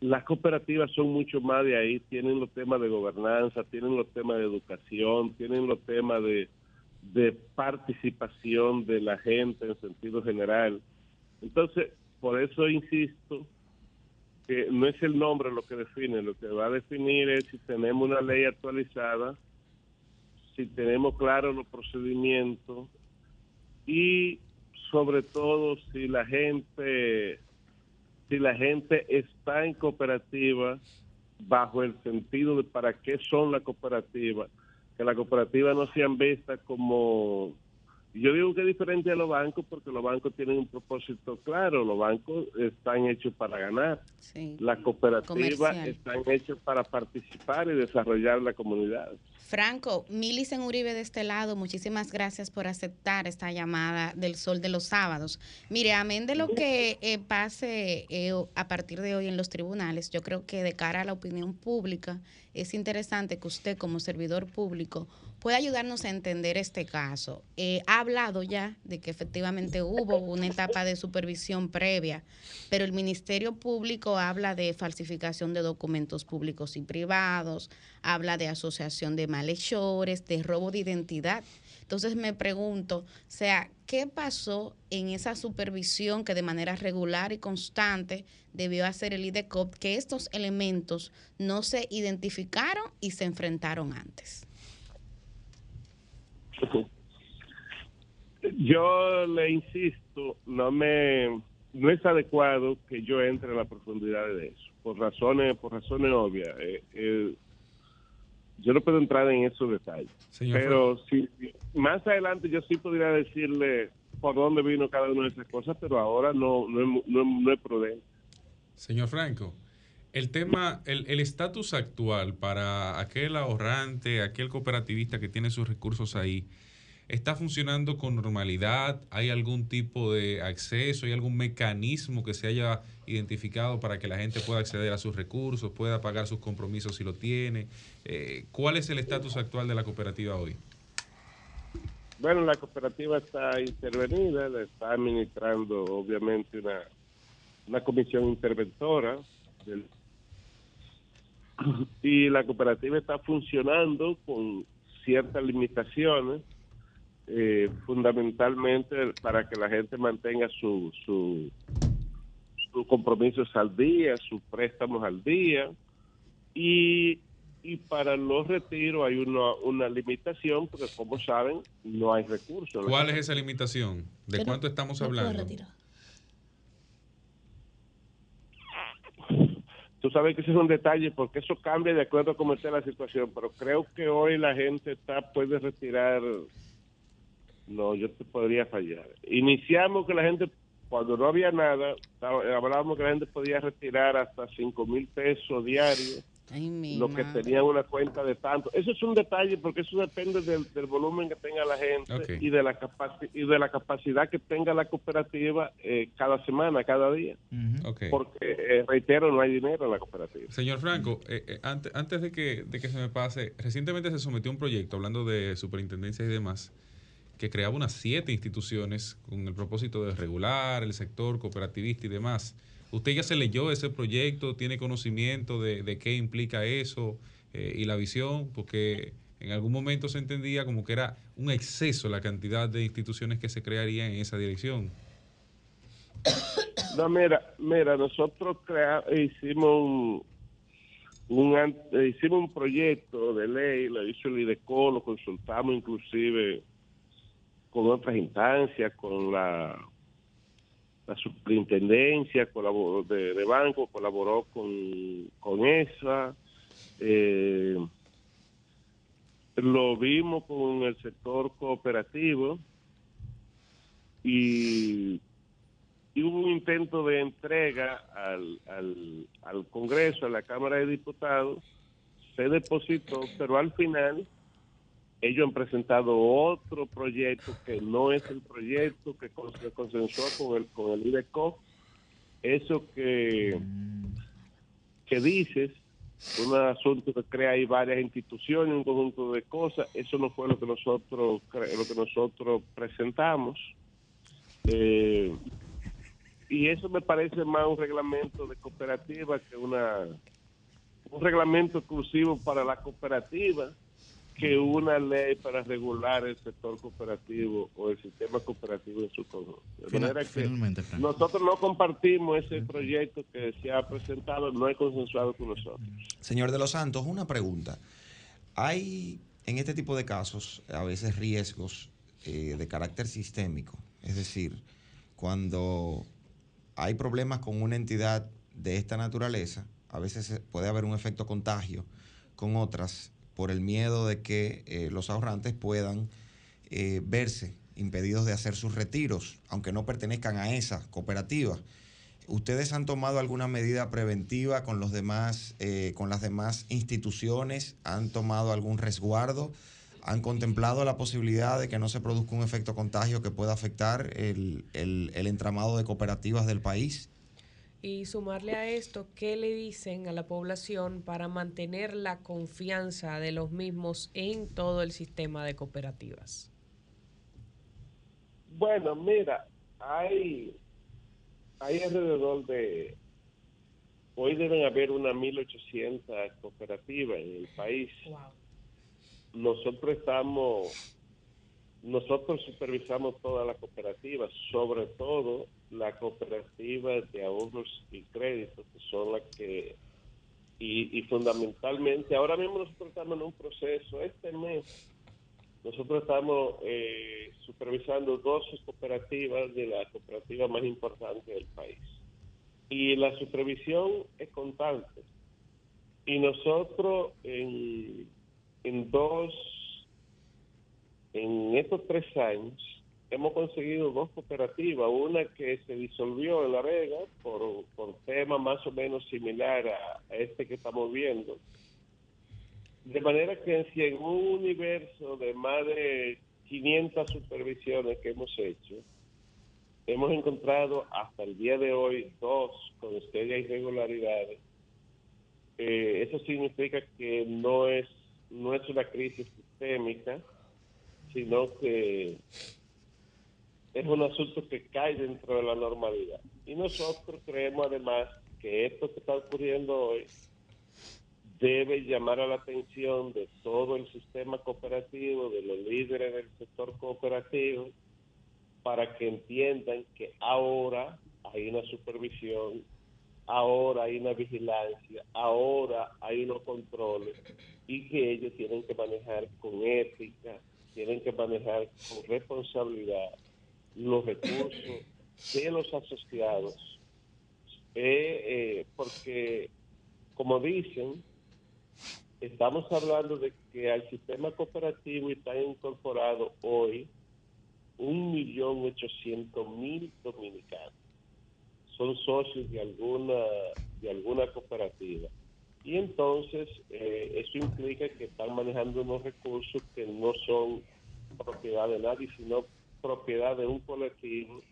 Las cooperativas son mucho más de ahí, tienen los temas de gobernanza, tienen los temas de educación, tienen los temas de, de participación de la gente en sentido general. Entonces, por eso insisto que no es el nombre lo que define, lo que va a definir es si tenemos una ley actualizada, si tenemos claros los procedimientos y sobre todo si la gente si la gente está en cooperativa bajo el sentido de para qué son las cooperativas, que las cooperativas no sean vistas como yo digo que es diferente a los bancos porque los bancos tienen un propósito claro, los bancos están hechos para ganar, las cooperativas están hechas para participar y desarrollar la comunidad. Franco, Milicen Uribe de este lado, muchísimas gracias por aceptar esta llamada del Sol de los Sábados. Mire, amén de lo que eh, pase eh, a partir de hoy en los tribunales, yo creo que de cara a la opinión pública es interesante que usted como servidor público pueda ayudarnos a entender este caso. Eh, ha hablado ya de que efectivamente hubo una etapa de supervisión previa, pero el Ministerio Público habla de falsificación de documentos públicos y privados, habla de asociación de malhechores, de robo de identidad. Entonces me pregunto, o sea, ¿qué pasó en esa supervisión que de manera regular y constante debió hacer el IDECOP que estos elementos no se identificaron y se enfrentaron antes? Yo le insisto, no me no es adecuado que yo entre en la profundidad de eso, por razones por razones obvias. Eh, eh, yo no puedo entrar en esos detalles. pero si más adelante yo sí podría decirle por dónde vino cada una de esas cosas, pero ahora no, no, no, es prudente. Señor Franco, el tema, el estatus actual para aquel ahorrante, aquel cooperativista que tiene sus recursos ahí, ¿Está funcionando con normalidad? ¿Hay algún tipo de acceso? ¿Hay algún mecanismo que se haya identificado para que la gente pueda acceder a sus recursos, pueda pagar sus compromisos si lo tiene? Eh, ¿Cuál es el estatus actual de la cooperativa hoy? Bueno, la cooperativa está intervenida, la está administrando obviamente una, una comisión interventora (clears throat) y la cooperativa está funcionando con ciertas limitaciones, eh, fundamentalmente para que la gente mantenga su, su, sus compromisos al día, sus préstamos al día y y para los retiros hay una, una limitación porque como saben no hay recursos. ¿Cuál es esa limitación? ¿De cuánto estamos hablando? Tú sabes que ese es un detalle porque eso cambia de acuerdo a cómo esté la situación, pero creo que hoy la gente está puede retirar no, yo te podría fallar. Iniciamos que la gente cuando no había nada, hablábamos que la gente podía retirar hasta 5 mil pesos diarios lo que tenía una cuenta de tanto. Eso es un detalle porque eso depende del, volumen que tenga la gente y de la y de la capacidad que tenga la cooperativa eh, cada semana, cada día. Porque eh, reitero, no hay dinero en la cooperativa. Señor Franco, eh, antes, antes de que, de que se me pase, recientemente se sometió un proyecto hablando de superintendencia y demás que creaba unas siete instituciones con el propósito de regular el sector cooperativista y demás. ¿Usted ya se leyó ese proyecto? ¿Tiene conocimiento de, qué implica eso eh, y la visión? Porque en algún momento se entendía como que era un exceso la cantidad de instituciones que se crearían en esa dirección. (coughs) No, mira, mira, nosotros hicimos un, hicimos un proyecto de ley, lo hizo el IDECO, lo consultamos inclusive con otras instancias, con la la superintendencia colaboró, de, banco colaboró con, con esa. Eh, lo vimos con el sector cooperativo y, hubo un intento de entrega al, al, al Congreso, a la Cámara de Diputados, se depositó, pero al final ellos han presentado otro proyecto que no es el proyecto que se consensuó con el con el IDECO. Eso que, que dices, un asunto que crea ahí varias instituciones, un conjunto de cosas, eso no fue lo que nosotros lo que nosotros presentamos. Eh, y eso me parece más un reglamento de cooperativa que una un reglamento exclusivo para la cooperativa que una ley para regular el sector cooperativo o el sistema cooperativo en su conjunto. De manera que nosotros no compartimos ese proyecto que se ha presentado, no he consensuado con nosotros. Señor de los Santos, una pregunta. Hay en este tipo de casos a veces riesgos eh, de carácter sistémico, es decir, cuando hay problemas con una entidad de esta naturaleza, a veces puede haber un efecto contagio con otras por el miedo de que eh, los ahorrantes puedan eh, verse impedidos de hacer sus retiros, aunque no pertenezcan a esa cooperativa. ¿Ustedes han tomado alguna medida preventiva con los demás, eh, con las demás instituciones? ¿Han tomado algún resguardo? ¿Han contemplado la posibilidad de que no se produzca un efecto contagio que pueda afectar el entramado de cooperativas del país? Y sumarle a esto qué le dicen a la población para mantener la confianza de los mismos en todo el sistema de cooperativas. Bueno, mira, hay, hay alrededor de, hoy deben haber unas 1.800 cooperativas en el país. Nosotros estamos, nosotros supervisamos todas las cooperativas, sobre todo la cooperativa de ahorros y créditos, que son las que, y, fundamentalmente, ahora mismo nosotros estamos en un proceso, este mes, nosotros estamos eh, supervisando 12 cooperativas de la cooperativa más importante del país. Y la supervisión es constante. Y nosotros en, en dos, en estos tres años, hemos conseguido dos cooperativas, una que se disolvió en La Vega por, por tema más o menos similar a, este que estamos viendo. De manera que en un universo de más de 500 supervisiones que hemos hecho, hemos encontrado hasta el día de hoy dos con serias irregularidades. Eh, eso significa que no es, no es una crisis sistémica, sino que es un asunto que cae dentro de la normalidad. Y nosotros creemos además que esto que está ocurriendo hoy debe llamar a la atención de todo el sistema cooperativo, de los líderes del sector cooperativo, para que entiendan que ahora hay una supervisión, ahora hay una vigilancia, ahora hay unos controles y que ellos tienen que manejar con ética, tienen que manejar con responsabilidad los recursos de los asociados, eh, eh, porque como dicen, estamos hablando de que al sistema cooperativo está incorporado hoy un millón ochocientos mil dominicanos. Son socios de alguna, de alguna cooperativa. Y entonces eh, eso implica que están manejando unos recursos que no son propiedad de nadie, sino propiedad de un colectivo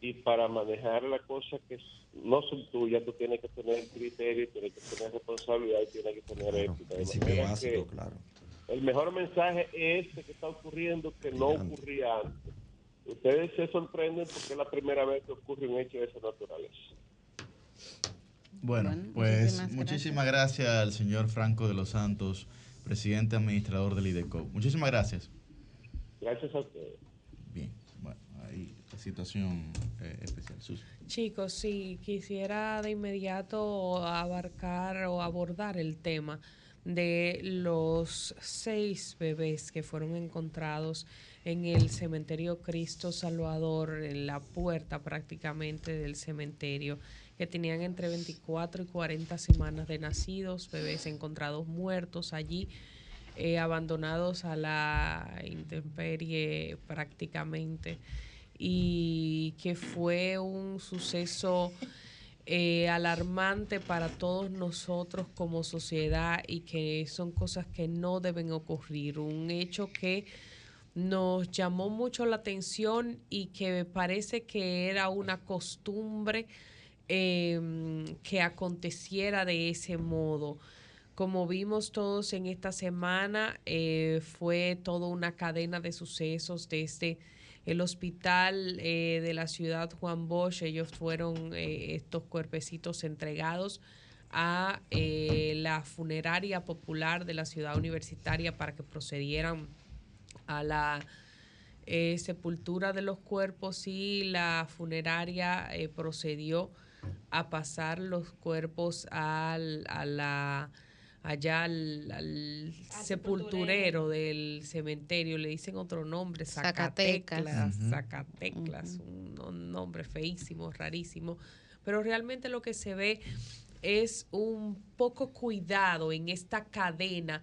y para manejar la cosa que no son tuyas, tú tienes que tener criterio, tienes que tener responsabilidad y tienes que tener ética. claro. El mejor mensaje es este que está ocurriendo que no ocurría antes. Ustedes se sorprenden porque es la primera vez que ocurre un hecho de esa naturaleza. Bueno, pues muchísimas gracias. al señor Franco de los Santos, presidente administrador del IDECO. Muchísimas gracias. Gracias a ustedes situación eh, especial. Chicos, sí, quisiera de inmediato abarcar o abordar el tema de los seis bebés que fueron encontrados en el cementerio Cristo Salvador, en la puerta prácticamente del cementerio, que tenían entre 24 y 40 semanas de nacidos, bebés encontrados muertos allí, eh, abandonados a la intemperie prácticamente y que fue un suceso eh, alarmante para todos nosotros como sociedad y que son cosas que no deben ocurrir. Un hecho que nos llamó mucho la atención y que parece que era una costumbre em, que aconteciera de ese modo. Como vimos todos en esta semana, eh, fue toda una cadena de sucesos desde el hospital eh, de la ciudad Juan Bosch, ellos fueron eh, estos cuerpecitos entregados a eh, la funeraria popular de la ciudad universitaria para que procedieran a la sepultura de los cuerpos y la funeraria procedió a pasar los cuerpos a la allá al, sepulturero del cementerio, le dicen otro nombre, Zacateclas, Zacateclas, un, nombre feísimo, rarísimo, pero realmente lo que se ve es un poco cuidado en esta cadena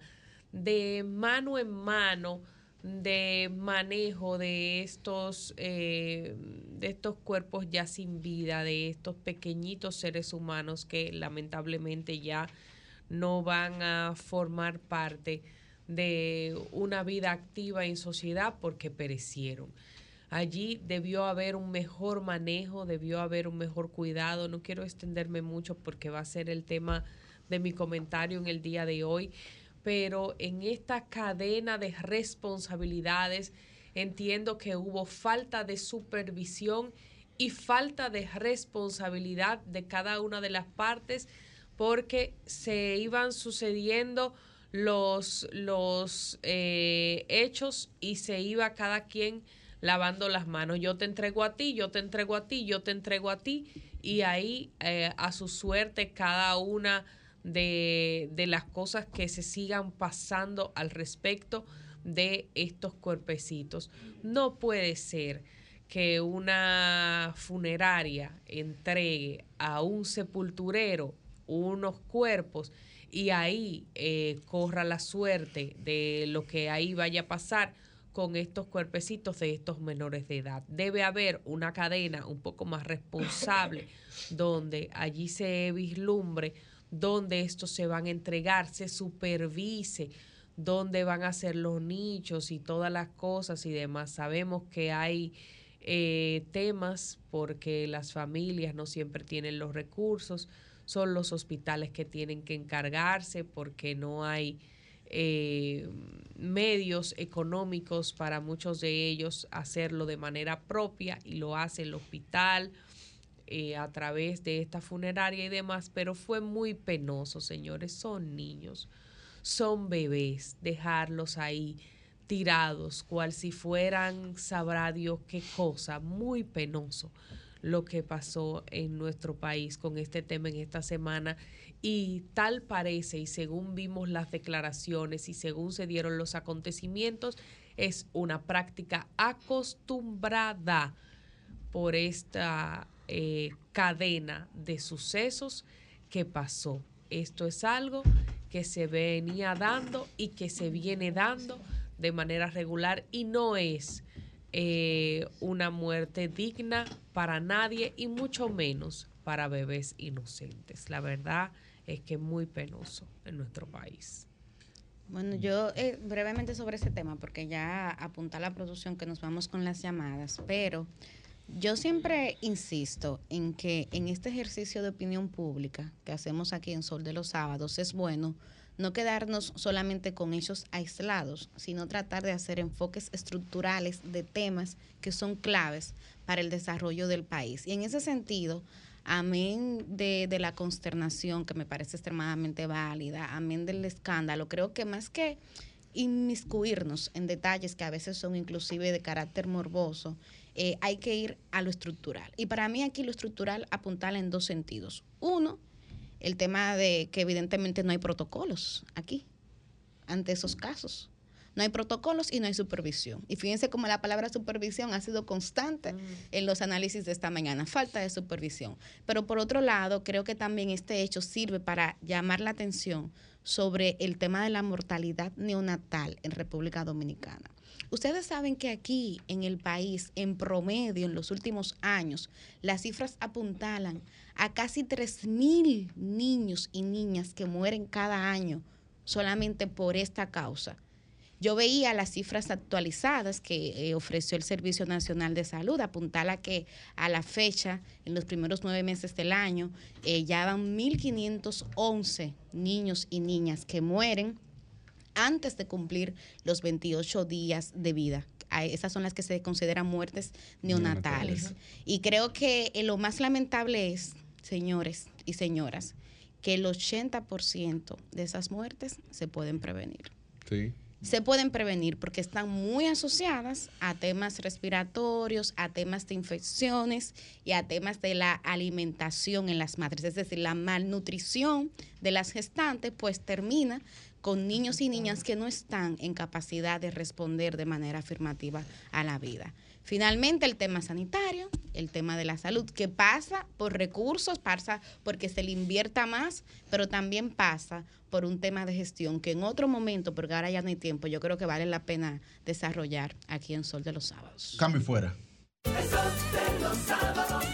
de mano en mano de manejo de estos eh, de estos cuerpos ya sin vida de estos pequeñitos seres humanos que lamentablemente ya no van a formar parte de una vida activa en sociedad porque perecieron. Allí debió haber un mejor manejo, debió haber un mejor cuidado. No quiero extenderme mucho porque va a ser el tema de mi comentario en el día de hoy, pero en esta cadena de responsabilidades entiendo que hubo falta de supervisión y falta de responsabilidad de cada una de las partes porque se iban sucediendo los, los eh, hechos y se iba cada quien lavando las manos. Yo te entrego a ti, yo te entrego a ti, yo te entrego a ti y ahí eh, a su suerte cada una de, de las cosas que se sigan pasando al respecto de estos cuerpecitos. No puede ser que una funeraria entregue a un sepulturero unos cuerpos y ahí eh, corra la suerte de lo que ahí vaya a pasar con estos cuerpecitos de estos menores de edad. Debe haber una cadena un poco más responsable (laughs) donde allí se vislumbre donde estos se van a entregar, se supervise, dónde van a ser los nichos y todas las cosas y demás. Sabemos que hay eh, temas porque las familias no siempre tienen los recursos, son los hospitales que tienen que encargarse porque no hay eh, medios económicos para muchos de ellos hacerlo de manera propia y lo hace el hospital eh, a través de esta funeraria y demás, pero fue muy penoso, señores, son niños son bebés, dejarlos ahí tirados, cual si fueran, sabrá Dios qué cosa, muy penoso lo que pasó en nuestro país con este tema en esta semana y tal parece y según vimos las declaraciones y según se dieron los acontecimientos, es una práctica acostumbrada por esta eh, cadena de sucesos que pasó. Esto es algo que se venía dando y que se viene dando de manera regular y no es eh, una muerte digna para nadie y mucho menos para bebés inocentes. La verdad es que es muy penoso en nuestro país. Bueno, yo eh, brevemente sobre ese tema, porque ya apunta la producción que nos vamos con las llamadas, pero yo siempre insisto en que en este ejercicio de opinión pública que hacemos aquí en Sol de los Sábados es bueno no quedarnos solamente con hechos aislados, sino tratar de hacer enfoques estructurales de temas que son claves para el desarrollo del país. Y en ese sentido, amén de, de la consternación que me parece extremadamente válida, amén del escándalo, creo que más que inmiscuirnos en detalles que a veces son inclusive de carácter morboso, eh, hay que ir a lo estructural. Y para mí aquí lo estructural apuntala en dos sentidos. Uno, el tema de que evidentemente no hay protocolos aquí ante esos casos. No hay protocolos y no hay supervisión. Y fíjense cómo la palabra supervisión ha sido constante mm. en los análisis de esta mañana, falta de supervisión. Pero por otro lado, creo que también este hecho sirve para llamar la atención sobre el tema de la mortalidad neonatal en República Dominicana. Ustedes saben que aquí en el país, en promedio, en los últimos años, las cifras apuntalan a casi 3.000 niños y niñas que mueren cada año solamente por esta causa. Yo veía las cifras actualizadas que eh, ofreció el Servicio Nacional de Salud, apuntala que a la fecha, en los primeros nueve meses del año, eh, ya van 1.511 niños y niñas que mueren antes de cumplir los 28 días de vida. Esas son las que se consideran muertes neonatales. Y creo que eh, lo más lamentable es, señores y señoras, que el 80% de esas muertes se pueden prevenir. Sí se pueden prevenir porque están muy asociadas a temas respiratorios, a temas de infecciones y a temas de la alimentación en las madres. Es decir, la malnutrición de las gestantes pues termina con niños y niñas que no están en capacidad de responder de manera afirmativa a la vida. Finalmente, el tema sanitario, el tema de la salud, que pasa por recursos, pasa porque se le invierta más, pero también pasa por un tema de gestión que en otro momento, porque ahora ya no hay tiempo, yo creo que vale la pena desarrollar aquí en Sol de los Sábados. Cambio fuera. Sol de los sábados,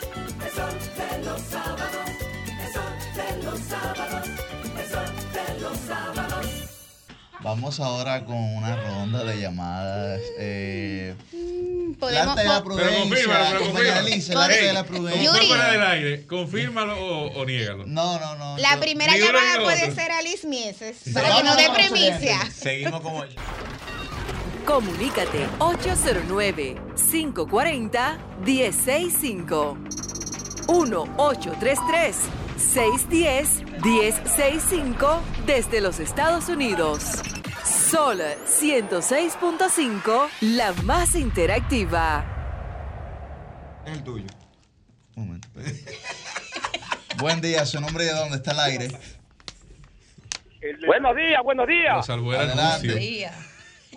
Sol de los sábados, Sol de los sábados, Vamos ahora con una ronda de llamadas. Eh, podemos. La la prudencia. Pero confírmalo, pero de la prudencia. fuera del aire, confírmalo o, o, niégalo. No, no, no. La primera llamada puede ser Alice Mieses. para que no dé premicia. Seguimos como. Comunícate 809-540-1065. 1-833-610-1065 desde los Estados Unidos. Sol 106.5, la más interactiva. Es el tuyo. Un momento. Buen día, su nombre y de dónde está el aire. Buenos días, buenos días. Adelante.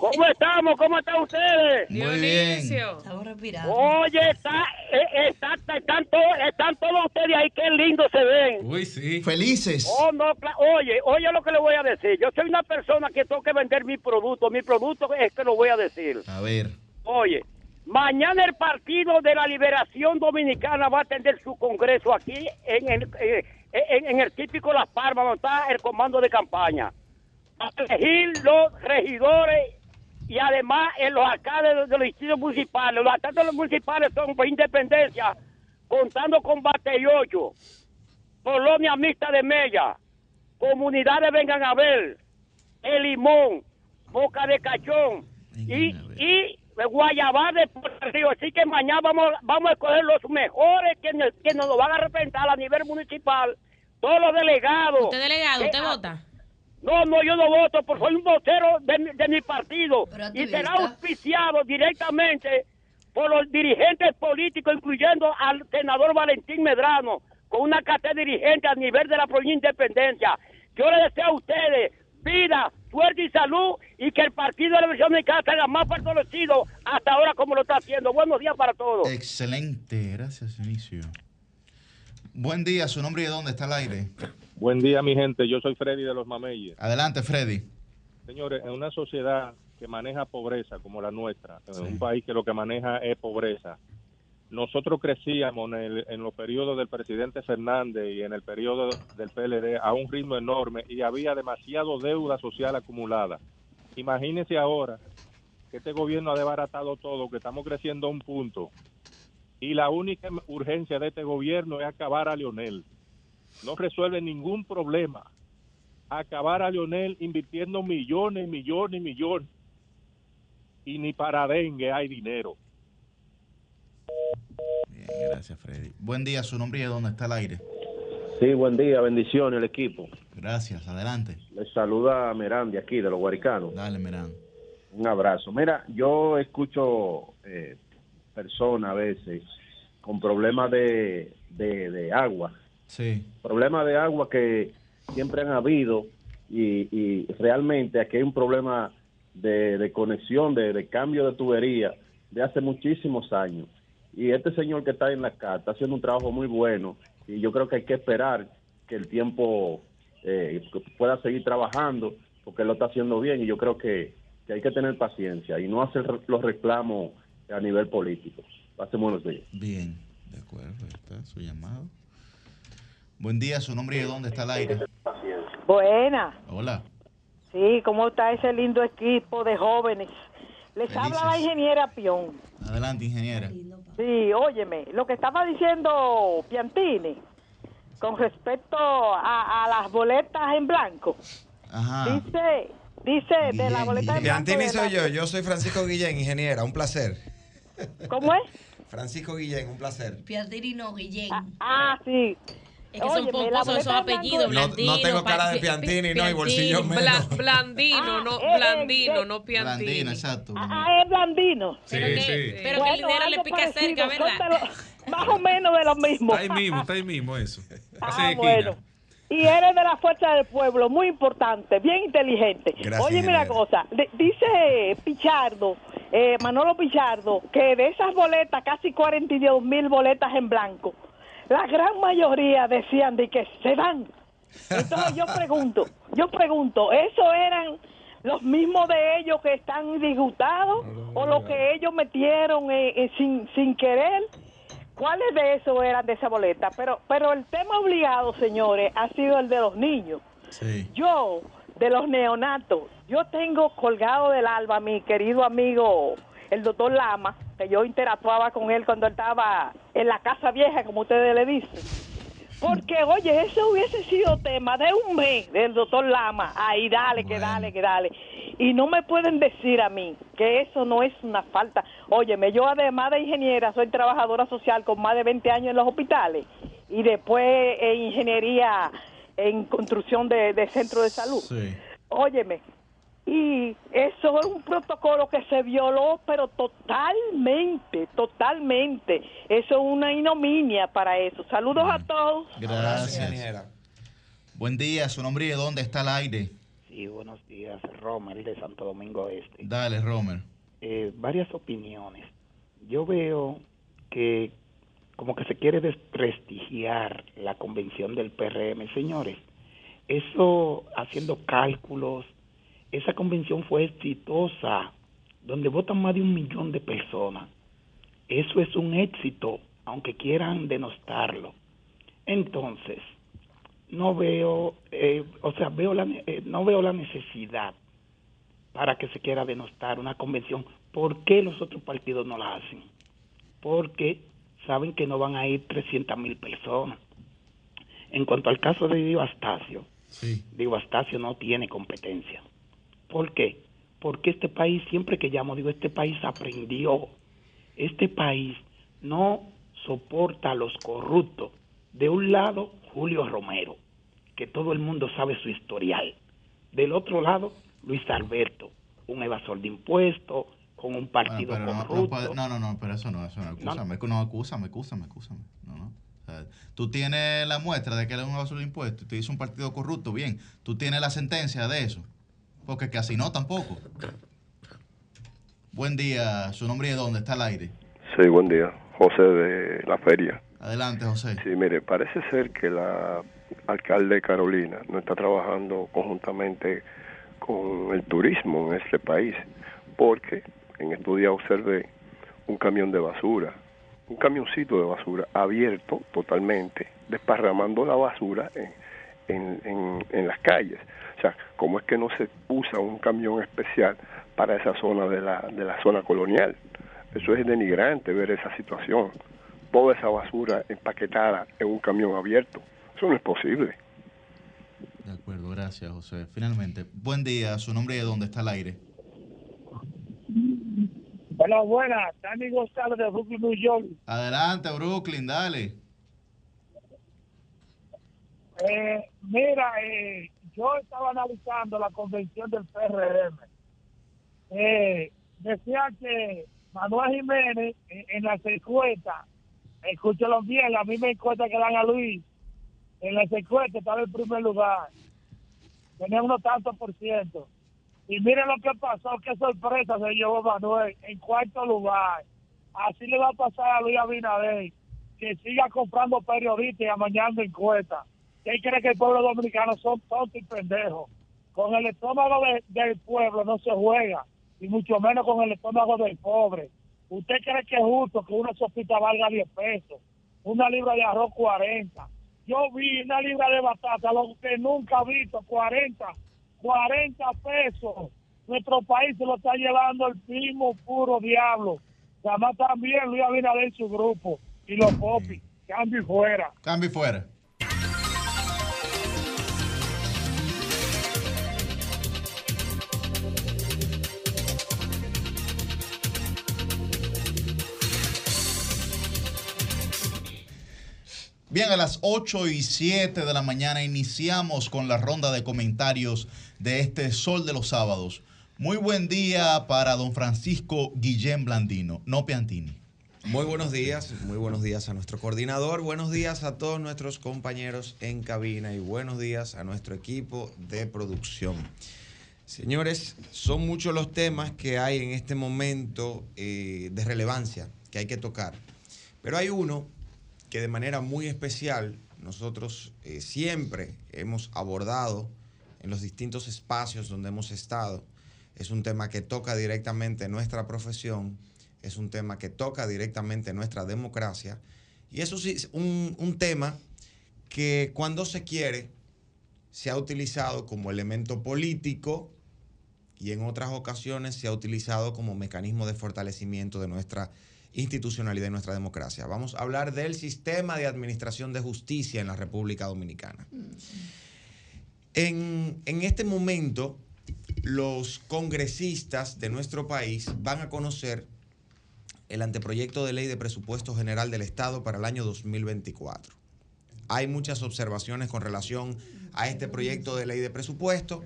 ¿Cómo estamos? ¿Cómo están ustedes? Muy bien. Estamos respirando. Oye, está, eh, está, están, todos, están todos ustedes ahí, qué lindo se ven. Uy, sí. Felices. Oh, no, oye, oye lo que le voy a decir. Yo soy una persona que tengo que vender mi producto. Mi producto es que lo voy a decir. A ver. Oye, mañana el Partido de la Liberación Dominicana va a atender su congreso aquí en, en, eh, en, en el típico Las Palmas, donde está el comando de campaña a elegir los regidores y además en los alcaldes de los distritos municipales. Los alcaldes de los municipales son por independencia, contando con Bateyoyo, Colonia Mixta de Mella, Comunidades Vengan a Ver, El Limón, Boca de Cachón y, y Guayabá de Puerto Río. Así que mañana vamos, vamos a escoger los mejores que, nos- que nos lo van a representar a nivel municipal. Todos los delegados. ¿Usted delegado? ¿Usted vota? No, no, yo no voto, porque soy un vocero de, mi- de mi partido. Y será auspiciado directamente por los dirigentes políticos, incluyendo al senador Valentín Medrano, con una cartera dirigente a nivel de la provincia de Independencia. Yo le deseo a ustedes vida, suerte y salud y que el Partido de la Versión Mexicana sea más fortalecido hasta ahora como lo está haciendo. Buenos días para todos. Excelente, gracias, Inicio. Buen día, su nombre y de dónde está el aire. Buen día, mi gente. Yo soy Freddy de los Mameyes. Adelante, Freddy. Señores, en una sociedad que maneja pobreza como la nuestra, en un país que lo que maneja es pobreza, nosotros crecíamos en, el- en los periodos del presidente Fernández y en el periodo del PLD a un ritmo enorme y había demasiado deuda social acumulada. Imagínense ahora que este gobierno ha desbaratado todo, que estamos creciendo a un punto y la única urgencia de este gobierno es acabar a Leonel. No resuelve ningún problema acabar a Leonel invirtiendo millones, millones, millones. Y ni para dengue hay dinero. Bien, gracias, Freddy. Buen día, su nombre y de dónde está el aire. Sí, buen día, bendiciones al equipo. Gracias, adelante. Les saluda a Merán de aquí, de los Guaricanos. Dale, Merán. Un abrazo. Mira, yo escucho eh, personas a veces con problemas de, de, de agua. Sí. Problemas de agua que siempre han habido y, y realmente aquí hay un problema de, de conexión, de, de cambio de tubería de hace muchísimos años. Y este señor que está en la casa está haciendo un trabajo muy bueno y yo creo que hay que esperar que el tiempo eh, pueda seguir trabajando porque él lo está haciendo bien y yo creo que, que hay que tener paciencia y no hacer los reclamos a nivel político. Hace buenos días. Bien, de acuerdo, está su llamado. Buen día, su nombre y de dónde está el aire. Buena. Hola. Sí, ¿cómo está ese lindo equipo de jóvenes? Les Felices. habla la ingeniera Pion. Adelante, ingeniera. Sí, óyeme, lo que estaba diciendo Piantini con respecto a, a las boletas en blanco. Ajá. Dice, dice de la boleta en blanco. Piantini soy la- yo, yo soy Francisco Guillén, ingeniera, un placer. ¿Cómo es? Francisco Guillén, un placer. Piantini no, Guillén. Ah, sí. Es que son pomposos esos apellidos, blanco- No, no tengo cara de Piantini, no, y bolsillo menos. Bla- blandino, no, eh, blandino, eh, no piantini. Blandina, exacto. Ah, es blandino. Pero que- sí. pero que el dinero le pica cerca, ¿verdad? más o menos de lo mismo. Está ahí mismo, está ahí mismo eso. Ah, bueno. Y eres de la fuerza del pueblo, muy importante, bien inteligente. Gracias, Oye, mira cosa, de- dice Pichardo, eh, Manolo Pichardo, que de esas boletas, casi 42 mil boletas en blanco, la gran mayoría decían de que se dan. Entonces yo (laughs) pregunto, yo pregunto, ¿eso eran los mismos de ellos que están disgustados o los que ellos metieron eh, eh, sin, sin querer? ¿Cuáles de esos eran de esa boleta? Pero, pero el tema obligado, señores, ha sido el de los niños. Sí. Yo, de los neonatos, yo tengo colgado del alba a mi querido amigo, el doctor Lama, que yo interactuaba con él cuando él estaba en la casa vieja, como ustedes le dicen. Porque, oye, eso hubiese sido tema de un mes del doctor Lama. Ahí, dale, que dale, que dale. Y no me pueden decir a mí que eso no es una falta. Óyeme, yo además de ingeniera, soy trabajadora social con más de 20 años en los hospitales y después en ingeniería en construcción de, de centros de salud. Sí. Óyeme, y eso es un protocolo que se violó, pero totalmente, totalmente. Eso es una ignominia para eso. Saludos a todos. Gracias. Buen día, su nombre y de dónde está el aire. Sí, buenos días, Romer de Santo Domingo Este. Dale, Romer. Eh, varias opiniones. Yo veo que como que se quiere desprestigiar la convención del PRM, señores. Eso, haciendo cálculos, esa convención fue exitosa, donde votan más de un millón de personas. Eso es un éxito, aunque quieran denostarlo. Entonces, no veo, eh, o sea, veo la, eh, no veo la necesidad para que se quiera denostar una convención. ¿Por qué los otros partidos no la hacen? Porque saben que no van a ir 300 mil personas. En cuanto al caso de Diego Astacio, sí. Diego Astacio no tiene competencia. ¿Por qué? Porque este país, siempre que llamo, digo, este país aprendió. Este país no soporta a los corruptos. De un lado, Julio Romero, que todo el mundo sabe su historial. Del otro lado, Luis Alberto, un evasor de impuestos, con un partido corrupto. No, no, no, pero eso no, eso no, acúsame, no, acúsame, acúsame, acúsame. No, no. tú tienes la muestra de que él es un evasor de impuestos te dice un partido corrupto, bien. Tú tienes la sentencia de eso. Porque casi no tampoco. Buen día, su nombre y de dónde está el aire. Sí, buen día. José de la feria. Adelante, José. Sí, mire, parece ser que la alcalde Carolina no está trabajando conjuntamente con el turismo en este país, porque en estos días observé un camión de basura, un camioncito de basura abierto totalmente, desparramando la basura en, en, en las calles. Sea, ¿cómo es que no se usa un camión especial para esa zona de la, de la zona colonial? Eso es denigrante ver esa situación. Toda esa basura empaquetada en un camión abierto. Eso no es posible. De acuerdo, gracias José. Finalmente, buen día, su nombre y de dónde está el aire. Hola, buenas, Dani González de Brooklyn, New York. Adelante, Brooklyn, dale. Eh, mira, eh, yo estaba analizando la convención del PRM. Eh, decía que Manuel Jiménez en, las encuestas, escúchalo bien, la misma encuesta que dan a Luis, en las encuestas estaba en primer lugar. Tenía unos tantos por ciento. Y miren lo que pasó, qué sorpresa se llevó Manuel en cuarto lugar. Así le va a pasar a Luis Abinader, que siga comprando periodistas y amañando encuestas. ¿Qué cree que el pueblo dominicano son tontos y pendejos? Con el estómago del pueblo no se juega y mucho menos con el estómago del pobre. ¿Usted cree que es justo que una sopita valga 10 pesos? Una libra de arroz 40. Yo vi una libra de batata, lo que nunca he visto, 40, 40 pesos. Nuestro país se lo está llevando el mismo puro diablo. Además también Luis Abinader y su grupo. Y los popis. Cambio fuera. Cambio fuera. Bien, a las 8 y 7 de la mañana iniciamos con la ronda de comentarios de este Sol de los Sábados. Muy buen día para don Francisco Guillén Blandino, no Piantini. Muy buenos días, muy buenos días a nuestro coordinador, buenos días a todos nuestros compañeros en cabina y buenos días a nuestro equipo de producción. Señores, son muchos los temas que hay en este momento eh, de relevancia que hay que tocar, pero hay uno que de manera muy especial nosotros eh, siempre hemos abordado en los distintos espacios donde hemos estado. Es un tema que toca directamente nuestra profesión, es un tema que toca directamente nuestra democracia y eso sí es un, un tema que cuando se quiere se ha utilizado como elemento político y en otras ocasiones se ha utilizado como mecanismo de fortalecimiento de nuestra institucionalidad de nuestra democracia. Vamos a hablar del sistema de administración de justicia en la República Dominicana. En, en este momento, los congresistas de nuestro país van a conocer el anteproyecto de ley de presupuesto general del Estado para el año 2024. Hay muchas observaciones con relación a este proyecto de ley de presupuesto,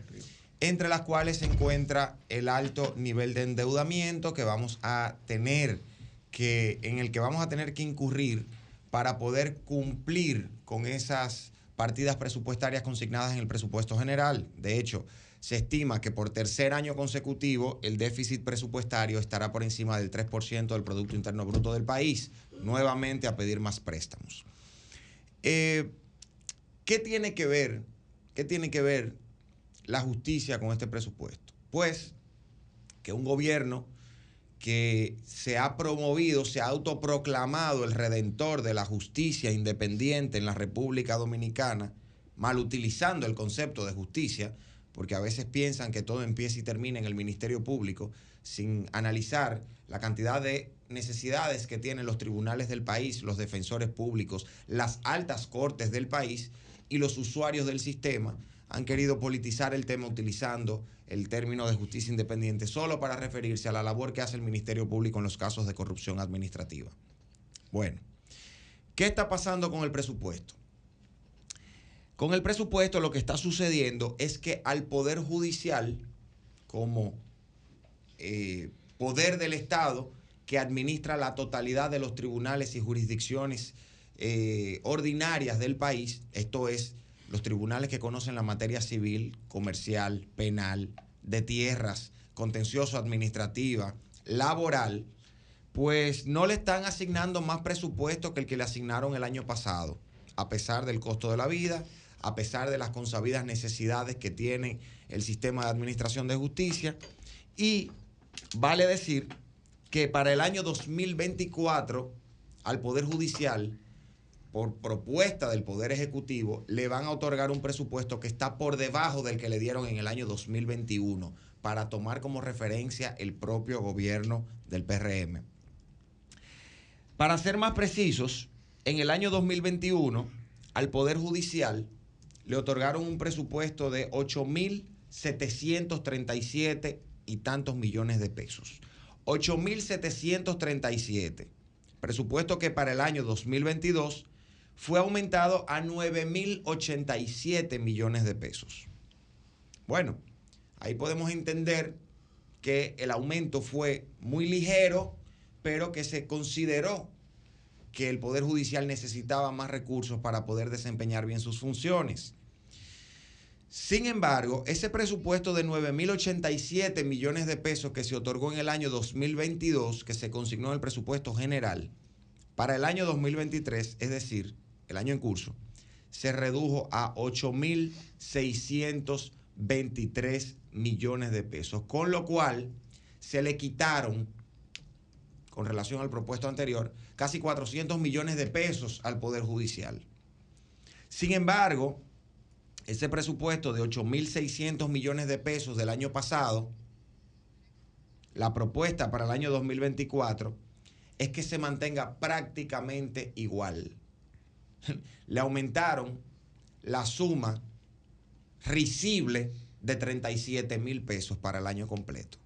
entre las cuales se encuentra el alto nivel de endeudamiento que vamos a tener que, en el que vamos a tener que incurrir para poder cumplir con esas partidas presupuestarias consignadas en el presupuesto general. De hecho, se estima que por tercer año consecutivo el déficit presupuestario estará por encima del 3% del Producto Interno Bruto del país, nuevamente a pedir más préstamos. Eh, ¿Qué tiene que ver? ¿Qué tiene que ver la justicia con este presupuesto? Pues que un gobierno que se ha promovido, se ha autoproclamado el redentor de la justicia independiente en la República Dominicana, mal utilizando el concepto de justicia, porque a veces piensan que todo empieza y termina en el Ministerio Público, sin analizar la cantidad de necesidades que tienen los tribunales del país, los defensores públicos, las altas cortes del país y los usuarios del sistema han querido politizar el tema utilizando el término de justicia independiente solo para referirse a la labor que hace el Ministerio Público en los casos de corrupción administrativa. Bueno, ¿qué está pasando con el presupuesto? Con el presupuesto lo que está sucediendo es que al Poder Judicial, como eh, poder del Estado que administra la totalidad de los tribunales y jurisdicciones eh, ordinarias del país, esto es, los tribunales que conocen la materia civil, comercial, penal, de tierras, contencioso administrativa, laboral, pues no le están asignando más presupuesto que el que le asignaron el año pasado, a pesar del costo de la vida, a pesar de las consabidas necesidades que tiene el sistema de administración de justicia. Y vale decir que para el año 2024 al Poder Judicial por propuesta del Poder Ejecutivo, le van a otorgar un presupuesto que está por debajo del que le dieron en el año 2021 para tomar como referencia el propio gobierno del PRM. Para ser más precisos, en el año 2021 al Poder Judicial le otorgaron un presupuesto de 8.737 y tantos millones de pesos. 8.737. Presupuesto que para el año 2022 fue aumentado a 9.087 millones de pesos. Bueno, ahí podemos entender que el aumento fue muy ligero, pero que se consideró que el Poder Judicial necesitaba más recursos para poder desempeñar bien sus funciones. Sin embargo, ese presupuesto de 9.087 millones de pesos que se otorgó en el año 2022, que se consignó en el presupuesto general, para el año 2023, es decir, el año en curso, se redujo a 8.623 millones de pesos, con lo cual se le quitaron, con relación al propuesto anterior, casi 400 millones de pesos al Poder Judicial. Sin embargo, ese presupuesto de 8.600 millones de pesos del año pasado, la propuesta para el año 2024 es que se mantenga prácticamente igual. (laughs) le aumentaron la suma risible de 37 mil pesos para el año completo.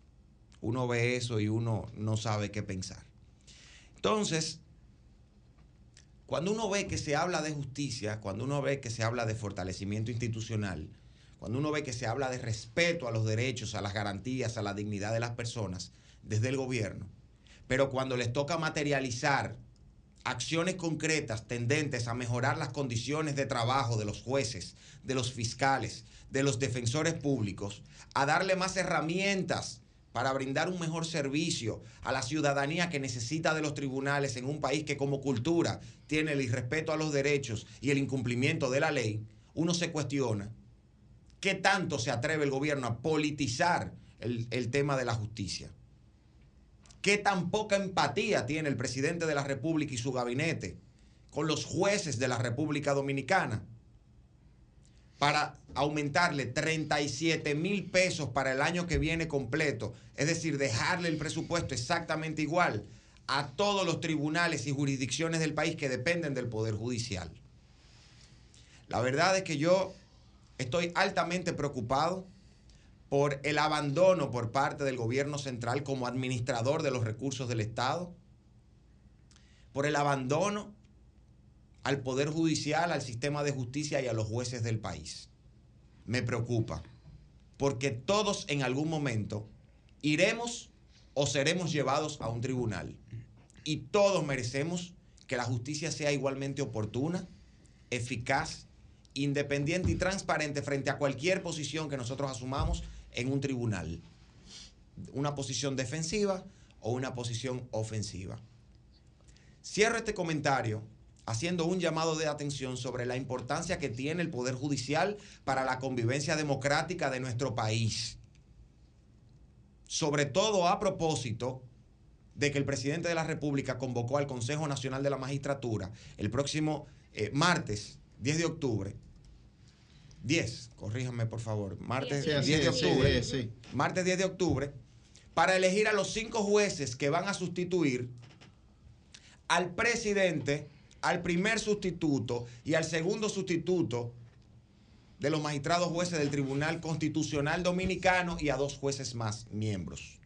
Uno ve eso y uno no sabe qué pensar. Entonces, cuando uno ve que se habla de justicia, cuando uno ve que se habla de fortalecimiento institucional, cuando uno ve que se habla de respeto a los derechos, a las garantías, a la dignidad de las personas desde el gobierno, pero cuando les toca materializar acciones concretas tendentes a mejorar las condiciones de trabajo de los jueces, de los fiscales, de los defensores públicos, a darle más herramientas para brindar un mejor servicio a la ciudadanía que necesita de los tribunales en un país que como cultura tiene el irrespeto a los derechos y el incumplimiento de la ley, uno se cuestiona qué tanto se atreve el gobierno a politizar el, el tema de la justicia. ¿Qué tan poca empatía tiene el presidente de la República y su gabinete con los jueces de la República Dominicana para aumentarle 37 mil pesos para el año que viene completo? Es decir, dejarle el presupuesto exactamente igual a todos los tribunales y jurisdicciones del país que dependen del Poder Judicial. La verdad es que yo estoy altamente preocupado por el abandono por parte del gobierno central como administrador de los recursos del Estado, por el abandono al Poder Judicial, al sistema de justicia y a los jueces del país. Me preocupa, porque todos en algún momento iremos o seremos llevados a un tribunal y todos merecemos que la justicia sea igualmente oportuna, eficaz, independiente y transparente frente a cualquier posición que nosotros asumamos en un tribunal. Una posición defensiva o una posición ofensiva. Cierro este comentario haciendo un llamado de atención sobre la importancia que tiene el Poder Judicial para la convivencia democrática de nuestro país. Sobre todo a propósito de que el presidente de la República convocó al Consejo Nacional de la Magistratura el próximo eh, martes 10 de octubre 10, corríjanme por favor, martes Sí, 10 así de octubre, sí, sí. martes 10 de octubre, para elegir a los cinco jueces que van a sustituir al presidente, al primer sustituto y al segundo sustituto de los magistrados jueces del Tribunal Constitucional Dominicano y a dos jueces más miembros.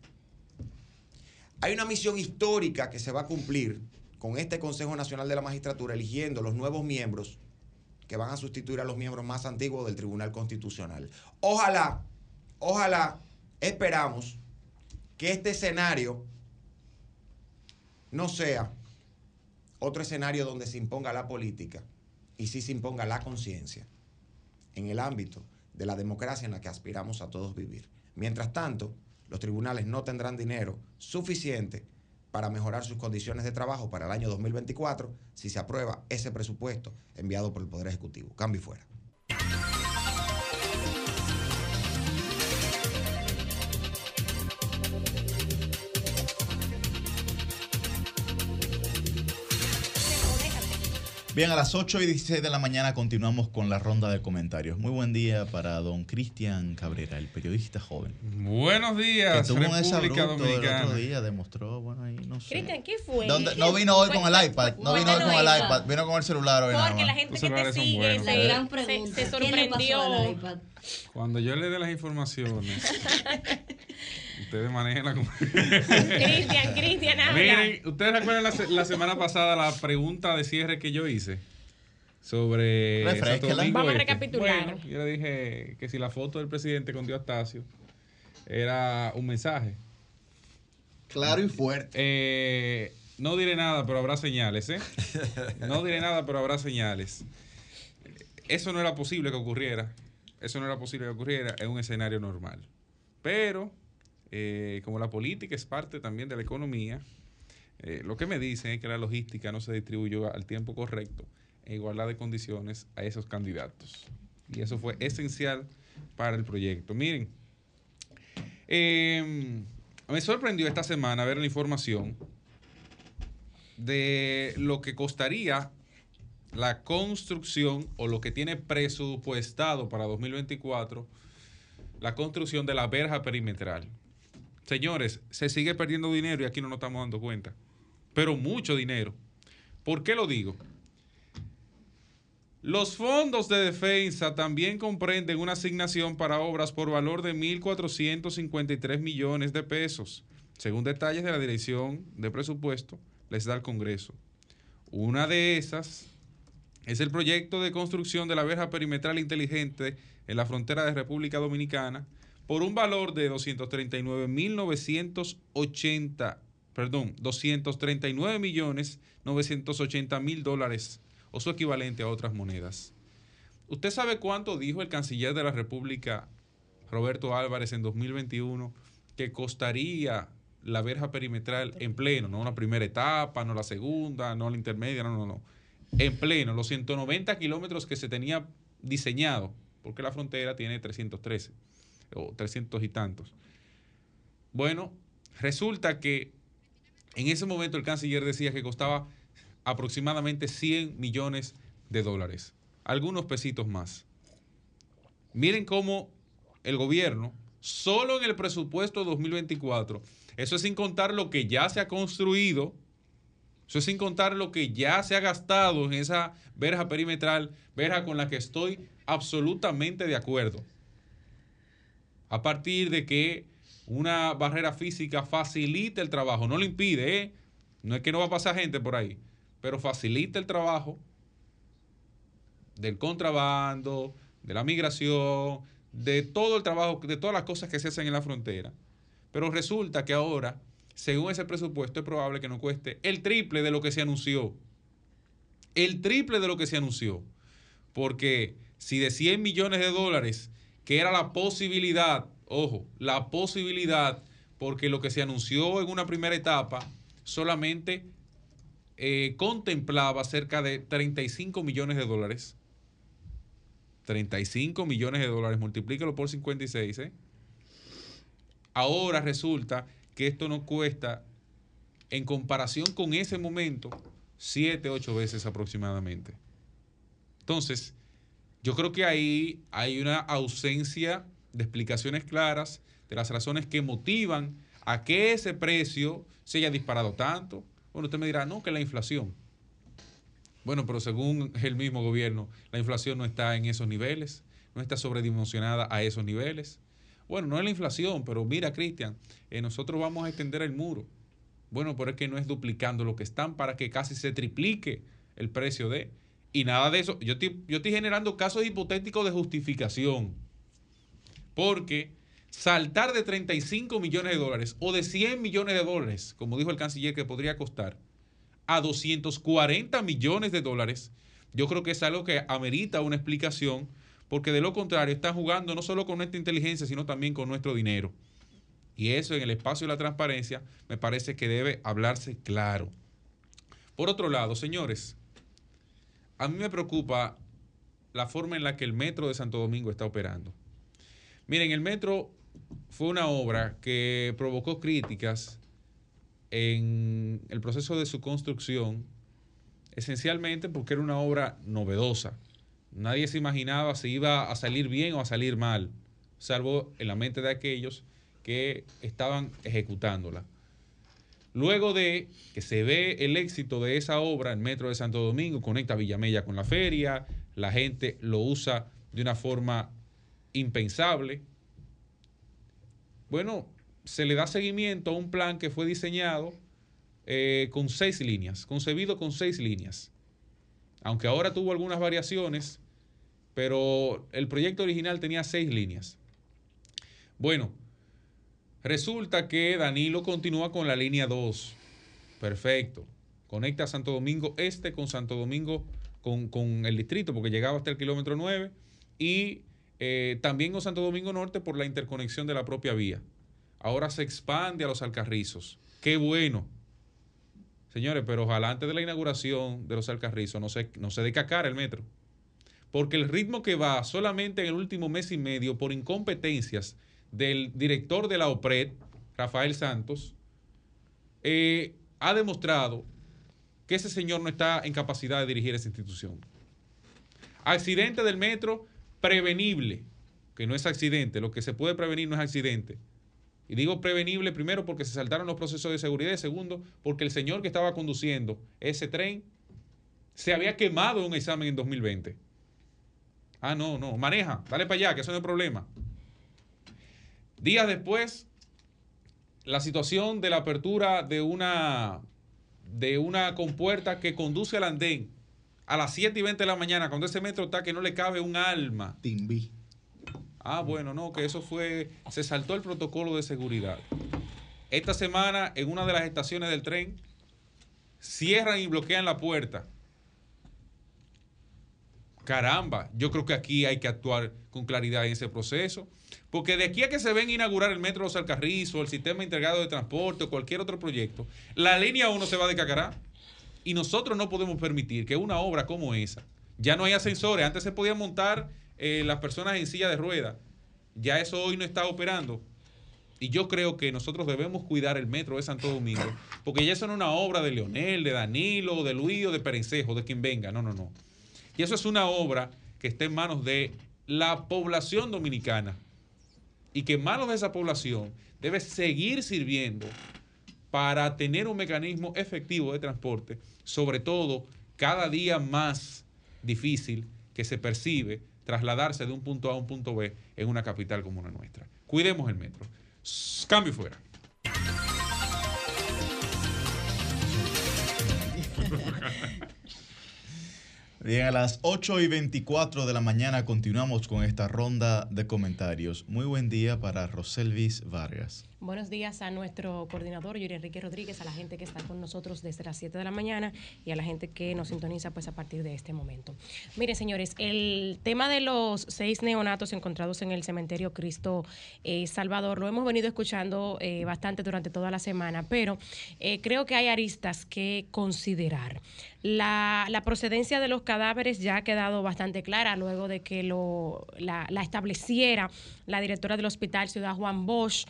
Hay una misión histórica que se va a cumplir con este Consejo Nacional de la Magistratura eligiendo los nuevos miembros que van a sustituir a los miembros más antiguos del Tribunal Constitucional. Ojalá, ojalá, esperamos que este escenario no sea otro escenario donde se imponga la política y sí se imponga la conciencia en el ámbito de la democracia en la que aspiramos a todos vivir. Mientras tanto, los tribunales no tendrán dinero suficiente para mejorar sus condiciones de trabajo para el año 2024 si se aprueba ese presupuesto enviado por el Poder Ejecutivo. Cambio y fuera. Bien, a las 8 y 16 de la mañana continuamos con la ronda de comentarios. Muy buen día para don Cristian Cabrera, el periodista joven. Buenos días, que tuvo un República el Dominicana. otro día, demostró, bueno, ahí no sé. Cristian, ¿qué fue? ¿Dónde- ¿Qué no vino hoy con el iPad, no vino hoy con el iPad, vino con el celular hoy nada Porque más. la gente que te sigue se, La gran se- pregunta, se ¿qué le pasó sorprendió. al iPad? Cuando yo le dé las informaciones, (laughs) ustedes manejen la (laughs) Cristian, Cristian, habla. Miren, ¿ustedes recuerdan la, se- la semana pasada la pregunta de cierre que yo hice? Sobre Refrésquela. Santo Domingo Vamos a Este? recapitular. Bueno, yo le dije que si la foto del presidente con Diostacio era un mensaje. Claro y fuerte. Eh, no diré nada, pero habrá señales, ¿eh? No diré nada, pero habrá señales. Eso no era posible que ocurriera. Eso no era posible que ocurriera en un escenario normal. Pero, eh, como la política es parte también de la economía, eh, lo que me dicen es que la logística no se distribuyó al tiempo correcto, en igualdad de condiciones a esos candidatos. Y eso fue esencial para el proyecto. Miren, eh, me sorprendió esta semana ver la información de lo que costaría la construcción o lo que tiene presupuestado para 2024 la construcción de la verja perimetral. Señores, se sigue perdiendo dinero y aquí no nos estamos dando cuenta. Pero mucho dinero. ¿Por qué lo digo? Los fondos de defensa también comprenden una asignación para obras por valor de 1.453 millones de pesos, según detalles de la Dirección de Presupuesto, les da el Congreso. Una de esas es el proyecto de construcción de la verja perimetral inteligente en la frontera de República Dominicana por un valor de 239.980, perdón, 239 millones 980 mil dólares o su equivalente a otras monedas. ¿Usted sabe cuánto dijo el canciller de la República, Roberto Álvarez, en 2021 que costaría la verja perimetral en pleno, no la primera etapa, no la segunda, no la intermedia, no, no, no. En pleno, los 190 kilómetros que se tenía diseñado, porque la frontera tiene 313 o 300 y tantos. Bueno, resulta que en ese momento el canciller decía que costaba aproximadamente 100 millones de dólares, algunos pesitos más. Miren cómo el gobierno, solo en el presupuesto 2024, eso es sin contar lo que ya se ha construido, eso es sin contar lo que ya se ha gastado en esa verja perimetral, verja con la que estoy absolutamente de acuerdo. A partir de que una barrera física facilite el trabajo, no lo impide, ¿eh? no es que no va a pasar gente por ahí, pero facilita el trabajo del contrabando, de la migración, de todo el trabajo, de todas las cosas que se hacen en la frontera. Pero resulta que ahora, según ese presupuesto, es probable que nos cueste el triple de lo que se anunció. El triple de lo que se anunció. Porque si de 100 millones de dólares, que era la posibilidad, ojo, la posibilidad, porque lo que se anunció en una primera etapa solamente eh, contemplaba cerca de 35 millones de dólares. 35 millones de dólares, multiplícalo por 56, ¿eh? Ahora resulta que esto nos cuesta, en comparación con ese momento, 7, 8 veces aproximadamente. Entonces, Yo creo que ahí hay una ausencia de explicaciones claras de las razones que motivan a que ese precio se haya disparado tanto. Bueno, usted me dirá, no, que la inflación. Bueno, pero según el mismo gobierno, la inflación no está en esos niveles, no está sobredimensionada a esos niveles. Bueno, no es la inflación, pero mira, Cristian, eh, nosotros vamos a extender el muro. Bueno, pero es que no es duplicando lo que están para que casi se triplique el precio de... Y nada de eso. Yo estoy, yo estoy generando casos hipotéticos de justificación. Porque saltar de 35 millones de dólares o de 100 millones de dólares, como dijo el canciller que podría costar, a 240 millones de dólares, yo creo que es algo que amerita una explicación, porque de lo contrario están jugando no solo con nuestra inteligencia, sino también con nuestro dinero. Y eso en el espacio de la transparencia me parece que debe hablarse claro. Por otro lado, señores, a mí me preocupa la forma en la que el metro de Santo Domingo está operando. Miren, el metro fue una obra que provocó críticas en el proceso de su construcción, esencialmente porque era una obra novedosa. Nadie se imaginaba si iba a salir bien o a salir mal, salvo en la mente de aquellos que estaban ejecutándola. Luego de que se ve el éxito de esa obra, el Metro de Santo Domingo conecta Villamella con la feria, la gente lo usa de una forma impensable, bueno, se le da seguimiento a un plan que fue diseñado eh, con seis líneas, concebido con seis líneas. Aunque ahora tuvo algunas variaciones, pero el proyecto original tenía seis líneas. Bueno, resulta que Danilo continúa con la línea 2. Perfecto. Conecta Santo Domingo Este con Santo Domingo, con, con el distrito, porque llegaba hasta el kilómetro 9. Y eh, también con Santo Domingo Norte por la interconexión de la propia vía. Ahora se expande a los Alcarrizos. Qué bueno. Señores, pero ojalá antes de la inauguración de los Alcarrizos no se, no se decacara el metro. Porque el ritmo que va solamente en el último mes y medio por incompetencias del director de la OPRED, Rafael Santos, eh, ha demostrado que ese señor no está en capacidad de dirigir esa institución. Accidente del metro, prevenible, que no es accidente, lo que se puede prevenir no es accidente. Y digo prevenible primero porque se saltaron los procesos de seguridad y segundo porque el señor que estaba conduciendo ese tren se había quemado en un examen en 2020. Ah, no, no, maneja, dale para allá, que eso no es problema. Días después, la situación de la apertura de una, de una compuerta que conduce al andén a las 7 y 20 de la mañana, cuando ese metro está que no le cabe un alma. Timbi. Ah, bueno, no, que eso fue, se saltó el protocolo de seguridad. Esta semana, en una de las estaciones del tren, cierran y bloquean la puerta. Caramba, yo creo que aquí hay que actuar con claridad en ese proceso. Porque de aquí a que se ven inaugurar el metro de Los Alcarrizos, el sistema integrado de transporte o cualquier otro proyecto, la línea 1 se va de cacará. Y nosotros no podemos permitir que una obra como esa, ya no hay ascensores, antes se podían montar eh, las personas en silla de ruedas, ya eso hoy no está operando. Y yo creo que nosotros debemos cuidar el metro de Santo Domingo, porque ya eso no es una obra de Leonel, de Danilo, de Luis o de Perencejo, de quien venga, no, no, no. Y eso es una obra que está en manos de la población dominicana y que en manos de esa población debe seguir sirviendo para tener un mecanismo efectivo de transporte, sobre todo cada día más difícil que se percibe trasladarse de un punto A a un punto B en una capital como la nuestra. Cuidemos el metro. Cambio fuera. Bien, a las 8 y 24 de la mañana continuamos con esta ronda de comentarios. Muy buen día para Roselvis Vargas. Buenos días a nuestro coordinador Yuri Enrique Rodríguez, a la gente que está con nosotros desde las 7 de la mañana y a la gente que nos sintoniza pues a partir de este momento. Miren, señores, el tema de los seis neonatos encontrados en el cementerio Cristo eh, Salvador lo hemos venido escuchando eh, bastante durante toda la semana, pero eh, creo que hay aristas que considerar. La, procedencia de los cadáveres ya ha quedado bastante clara luego de que lo, la, estableciera la directora del Hospital Ciudad Juan Bosch,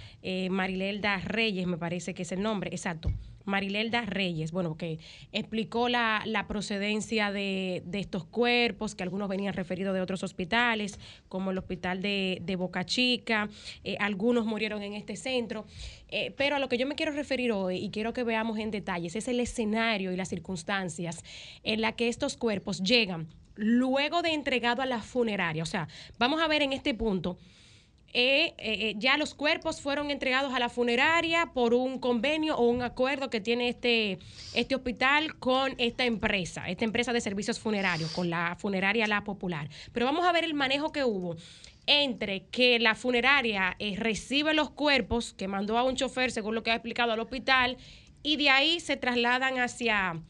Marilelda Reyes, me parece que es el nombre, exacto. Marilelda Reyes, bueno, que explicó la, procedencia de, estos cuerpos, que algunos venían referidos de otros hospitales, como el hospital de, Boca Chica, eh, algunos murieron en este centro. Eh, pero a lo que yo me quiero referir hoy y quiero que veamos en detalles es el escenario y las circunstancias en la que estos cuerpos llegan luego de entregado a la funeraria. O sea, vamos a ver en este punto eh, eh, eh, ya los cuerpos fueron entregados a la funeraria por un convenio o un acuerdo que tiene este, este hospital con esta empresa, esta empresa de servicios funerarios, con la funeraria La Popular. Pero vamos a ver el manejo que hubo entre que la funeraria recibe los cuerpos que mandó a un chofer, según lo que ha explicado al hospital, y de ahí se trasladan hacia,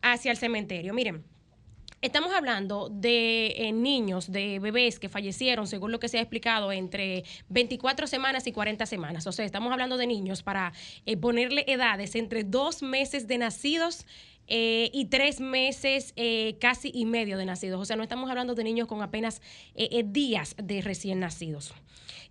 hacia el cementerio. Miren, Estamos hablando de eh, niños, de bebés que fallecieron, según lo que se ha explicado, entre 24 semanas y 40 semanas. O sea, estamos hablando de niños para eh, ponerle edades entre dos meses de nacidos eh, y tres meses casi y medio de nacidos. O sea, no estamos hablando de niños con apenas días de recién nacidos.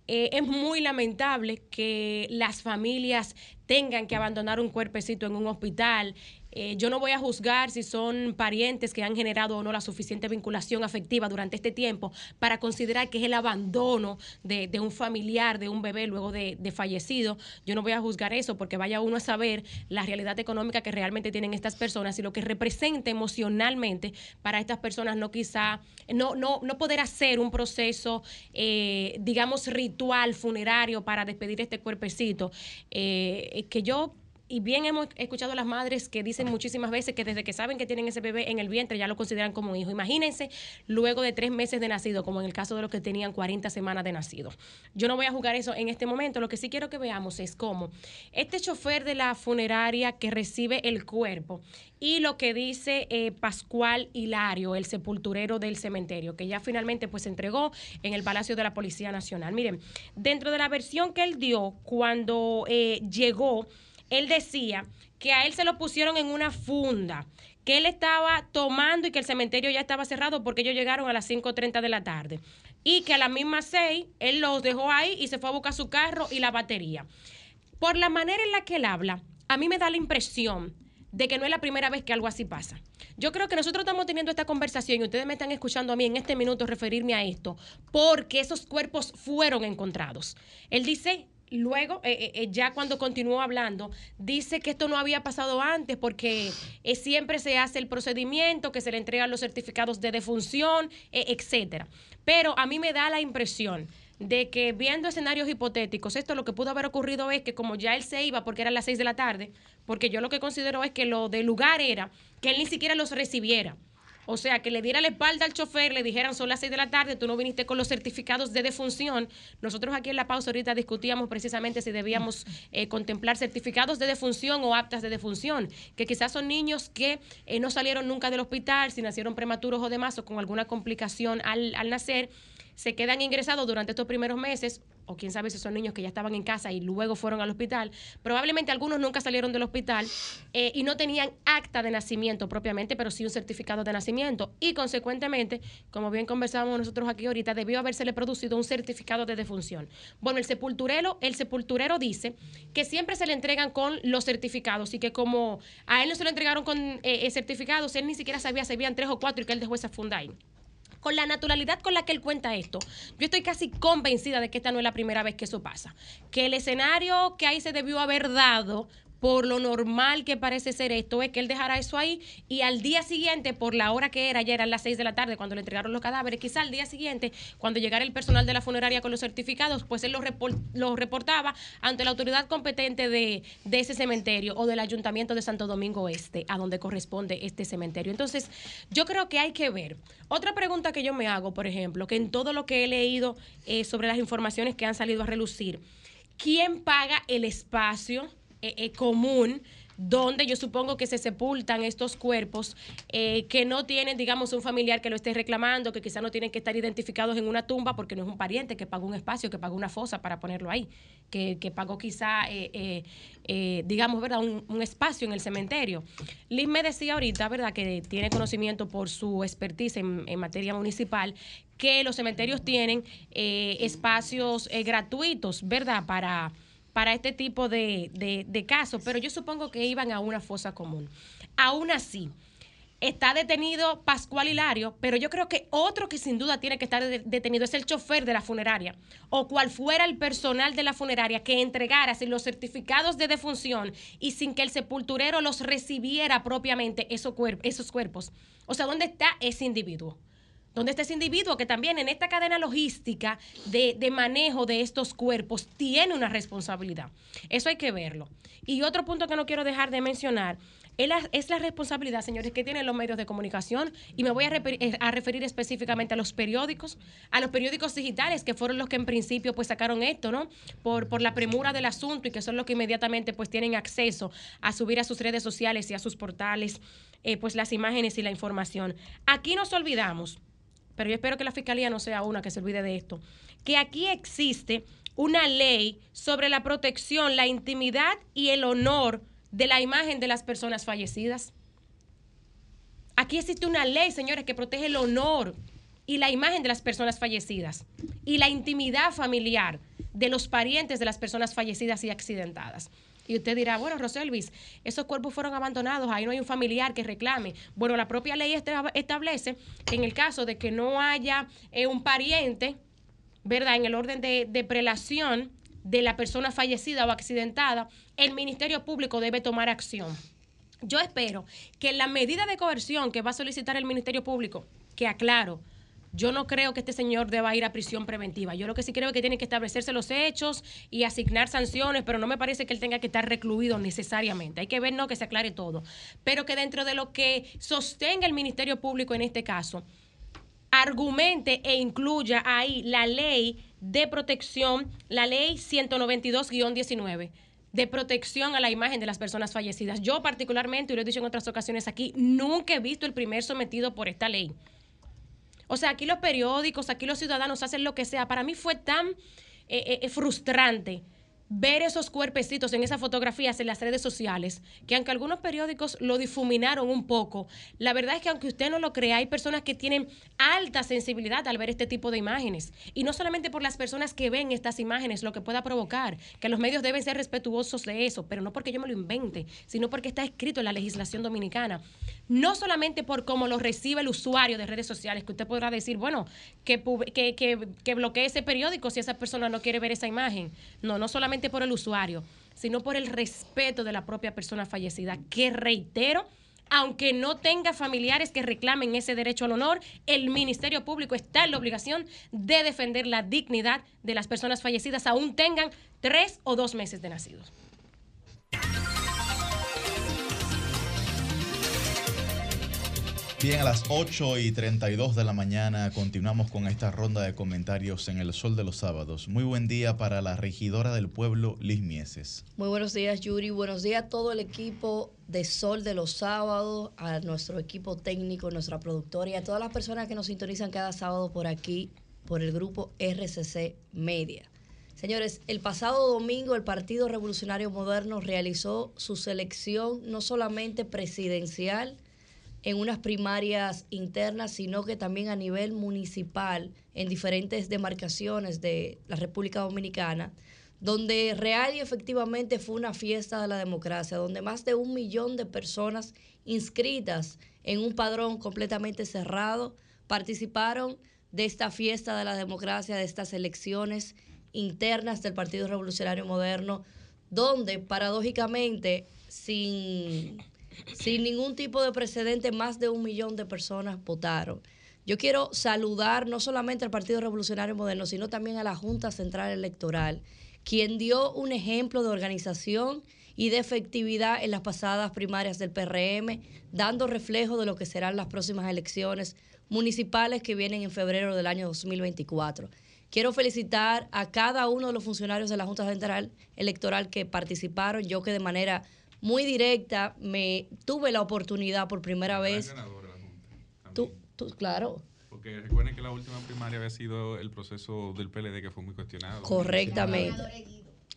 es muy lamentable que las familias tengan que abandonar un cuerpecito en un hospital, eh, yo no voy a juzgar si son parientes que han generado o no la suficiente vinculación afectiva durante este tiempo para considerar que es el abandono de, un familiar, de un bebé luego de, fallecido. Yo no voy a juzgar eso porque vaya uno a saber la realidad económica que realmente tienen estas personas y lo que representa emocionalmente para estas personas no quizá, no, no, no poder hacer un proceso, eh, digamos, ritual funerario para despedir este cuerpecito. Eh, que yo y bien hemos escuchado a las madres que dicen muchísimas veces que desde que saben que tienen ese bebé en el vientre ya lo consideran como un hijo. Imagínense luego de tres meses de nacido, como en el caso de los que tenían 40 semanas de nacido. Yo no voy a jugar eso en este momento. Lo que sí quiero que veamos es cómo este chofer de la funeraria que recibe el cuerpo y lo que dice eh, Pascual Hilario, el sepulturero del cementerio, que ya finalmente pues se entregó en el Palacio de la Policía Nacional. Miren, dentro de la versión que él dio cuando eh, llegó él decía que a él se lo pusieron en una funda, que él estaba tomando y que el cementerio ya estaba cerrado porque ellos llegaron a las 5.30 de la tarde. Y que a las mismas 6 él los dejó ahí y se fue a buscar su carro y la batería. Por la manera en la que él habla, a mí me da la impresión de que no es la primera vez que algo así pasa. Yo creo que nosotros estamos teniendo esta conversación y ustedes me están escuchando a mí en este minuto referirme a esto, porque esos cuerpos fueron encontrados. Él dice luego, eh, eh, eh, ya cuando continuó hablando, dice que esto no había pasado antes porque siempre se hace el procedimiento, que se le entregan los certificados de defunción, etcétera. Pero a mí me da la impresión de que viendo escenarios hipotéticos, esto lo que pudo haber ocurrido es que como ya él se iba porque eran las seis de la tarde, porque yo lo que considero es que lo del lugar era que él ni siquiera los recibiera. O sea, que le diera la espalda al chofer, le dijeran son las seis de la tarde, tú no viniste con los certificados de defunción. Nosotros aquí en la pausa ahorita discutíamos precisamente si debíamos eh, contemplar certificados de defunción o aptas de defunción, que quizás son niños que eh, no salieron nunca del hospital, si nacieron prematuros o demás, o con alguna complicación al, al nacer se quedan ingresados durante estos primeros meses, o quién sabe si son niños que ya estaban en casa y luego fueron al hospital, probablemente algunos nunca salieron del hospital eh, y no tenían acta de nacimiento propiamente, pero sí un certificado de nacimiento. Y consecuentemente, como bien conversábamos nosotros aquí ahorita, debió habérsele producido un certificado de defunción. Bueno, el sepulturero, el sepulturero dice que siempre se le entregan con los certificados y que como a él no se lo entregaron con eh, eh, certificados, él ni siquiera sabía si habían tres o cuatro y que él dejó esa funda ahí con la naturalidad con la que él cuenta esto, yo estoy casi convencida de que esta no es la primera vez que eso pasa. Que el escenario que ahí se debió haber dado por lo normal que parece ser esto, es que él dejara eso ahí y al día siguiente, por la hora que era, ya eran las 6 de la tarde cuando le entregaron los cadáveres, quizá al día siguiente, cuando llegara el personal de la funeraria con los certificados, pues él los, reportaba ante la autoridad competente de, ese cementerio o del ayuntamiento de Santo Domingo Este, a donde corresponde este cementerio. Entonces, yo creo que hay que ver. Otra pregunta que yo me hago, por ejemplo, que en todo lo que he leído eh, sobre las informaciones que han salido a relucir, ¿quién paga el espacio? Eh, eh, común donde yo supongo que se sepultan estos cuerpos eh, que no tienen, digamos, un familiar que lo esté reclamando, que quizás no tienen que estar identificados en una tumba porque no es un pariente que pagó un espacio, que pagó una fosa para ponerlo ahí, que, pagó quizá, digamos, ¿verdad?, un, espacio en el cementerio. Liz me decía ahorita, ¿verdad?, que tiene conocimiento por su expertise en, en materia municipal, que los cementerios tienen espacios gratuitos, ¿verdad?, para para este tipo de, de, casos, pero yo supongo que iban a una fosa común. Aún así, está detenido Pascual Hilario, pero yo creo que otro que sin duda tiene que estar detenido es el chofer de la funeraria o cual fuera el personal de la funeraria que entregara los certificados de defunción y sin que el sepulturero los recibiera propiamente esos, esos cuerpos. O sea, ¿dónde está ese individuo? ¿Dónde está ese individuo que también en esta cadena logística de, de, manejo de estos cuerpos tiene una responsabilidad? Eso hay que verlo. Y otro punto que no quiero dejar de mencionar es la responsabilidad, señores, que tienen los medios de comunicación y me voy eh, a referir, específicamente a los periódicos, a los periódicos digitales, que fueron los que en principio pues sacaron esto, ¿no? Por, por la premura del asunto y que son los que inmediatamente pues tienen acceso a subir a sus redes sociales y a sus portales eh, pues las imágenes y la información. Aquí nos olvidamos, pero yo espero que la Fiscalía no sea una que se olvide de esto, que aquí existe una ley sobre la protección, la intimidad y el honor de la imagen de las personas fallecidas. Aquí existe una ley, señores, que protege el honor y la imagen de las personas fallecidas y la intimidad familiar de los parientes de las personas fallecidas y accidentadas. Y usted dirá, bueno, Roselvis, esos cuerpos fueron abandonados, ahí no hay un familiar que reclame. Bueno, la propia ley establece que en el caso de que no haya eh, un pariente, ¿verdad? En el orden de, de prelación, de la persona fallecida o accidentada, el Ministerio Público debe tomar acción. Yo espero que la medida de coerción que va a solicitar el Ministerio Público, que aclaro, yo no creo que este señor deba ir a prisión preventiva. Yo lo que sí creo es que tiene que establecerse los hechos y asignar sanciones, pero no me parece que él tenga que estar recluido necesariamente. Hay que ver, no, que se aclare todo. Pero que dentro de lo que sostenga el Ministerio Público en este caso, argumente e incluya ahí la ley de protección, la ley 192-19 de protección a la imagen de las personas fallecidas. Yo particularmente, y lo he dicho en otras ocasiones aquí, nunca he visto el primer sometido por esta ley. O sea, aquí los periódicos, aquí los ciudadanos hacen lo que sea. Para mí fue tan eh, eh, frustrante ver esos cuerpecitos en esas fotografías en las redes sociales, que aunque algunos periódicos lo difuminaron un poco, la verdad es que aunque usted no lo crea, hay personas que tienen alta sensibilidad al ver este tipo de imágenes. Y no solamente por las personas que ven estas imágenes, lo que pueda provocar, que los medios deben ser respetuosos de eso, pero no porque yo me lo invente, sino porque está escrito en la legislación dominicana. No solamente por cómo lo recibe el usuario de redes sociales, que usted podrá decir, bueno, que, que, que, que bloquee ese periódico si esa persona no quiere ver esa imagen. No, no solamente por el usuario, sino por el respeto de la propia persona fallecida, que reitero, aunque no tenga familiares que reclamen ese derecho al honor, el Ministerio Público está en la obligación de defender la dignidad de las personas fallecidas, aún tengan tres o dos meses de nacidos. Bien, a las 8 y 32 de la mañana continuamos con esta ronda de comentarios en el Sol de los Sábados. Muy buen día para la regidora del pueblo, Liz Mieses. Muy buenos días, Yuri. Buenos días a todo el equipo de Sol de los Sábados, a nuestro equipo técnico, nuestra productora y a todas las personas que nos sintonizan cada sábado por aquí, por el grupo RCC Media. Señores, el pasado domingo el Partido Revolucionario Moderno realizó su selección no solamente presidencial, en unas primarias internas, sino que también a nivel municipal en diferentes demarcaciones de la República Dominicana, donde real y efectivamente fue una fiesta de la democracia, donde más de un millón de personas inscritas en un padrón completamente cerrado participaron de esta fiesta de la democracia, de estas elecciones internas del Partido Revolucionario Moderno, donde paradójicamente, sin sin ningún tipo de precedente, más de un millón de personas votaron. Yo quiero saludar no solamente al Partido Revolucionario Moderno, sino también a la Junta Central Electoral, quien dio un ejemplo de organización y de efectividad en las pasadas primarias del PRM, dando reflejo de lo que serán las próximas elecciones municipales que vienen en febrero del año 2024. Quiero felicitar a cada uno de los funcionarios de la Junta Central Electoral que participaron, yo que de manera muy directa, me tuve la oportunidad por primera vez. Tú, tú, claro. Porque recuerden que la última primaria había sido el proceso del PLD que fue muy cuestionado. Correctamente.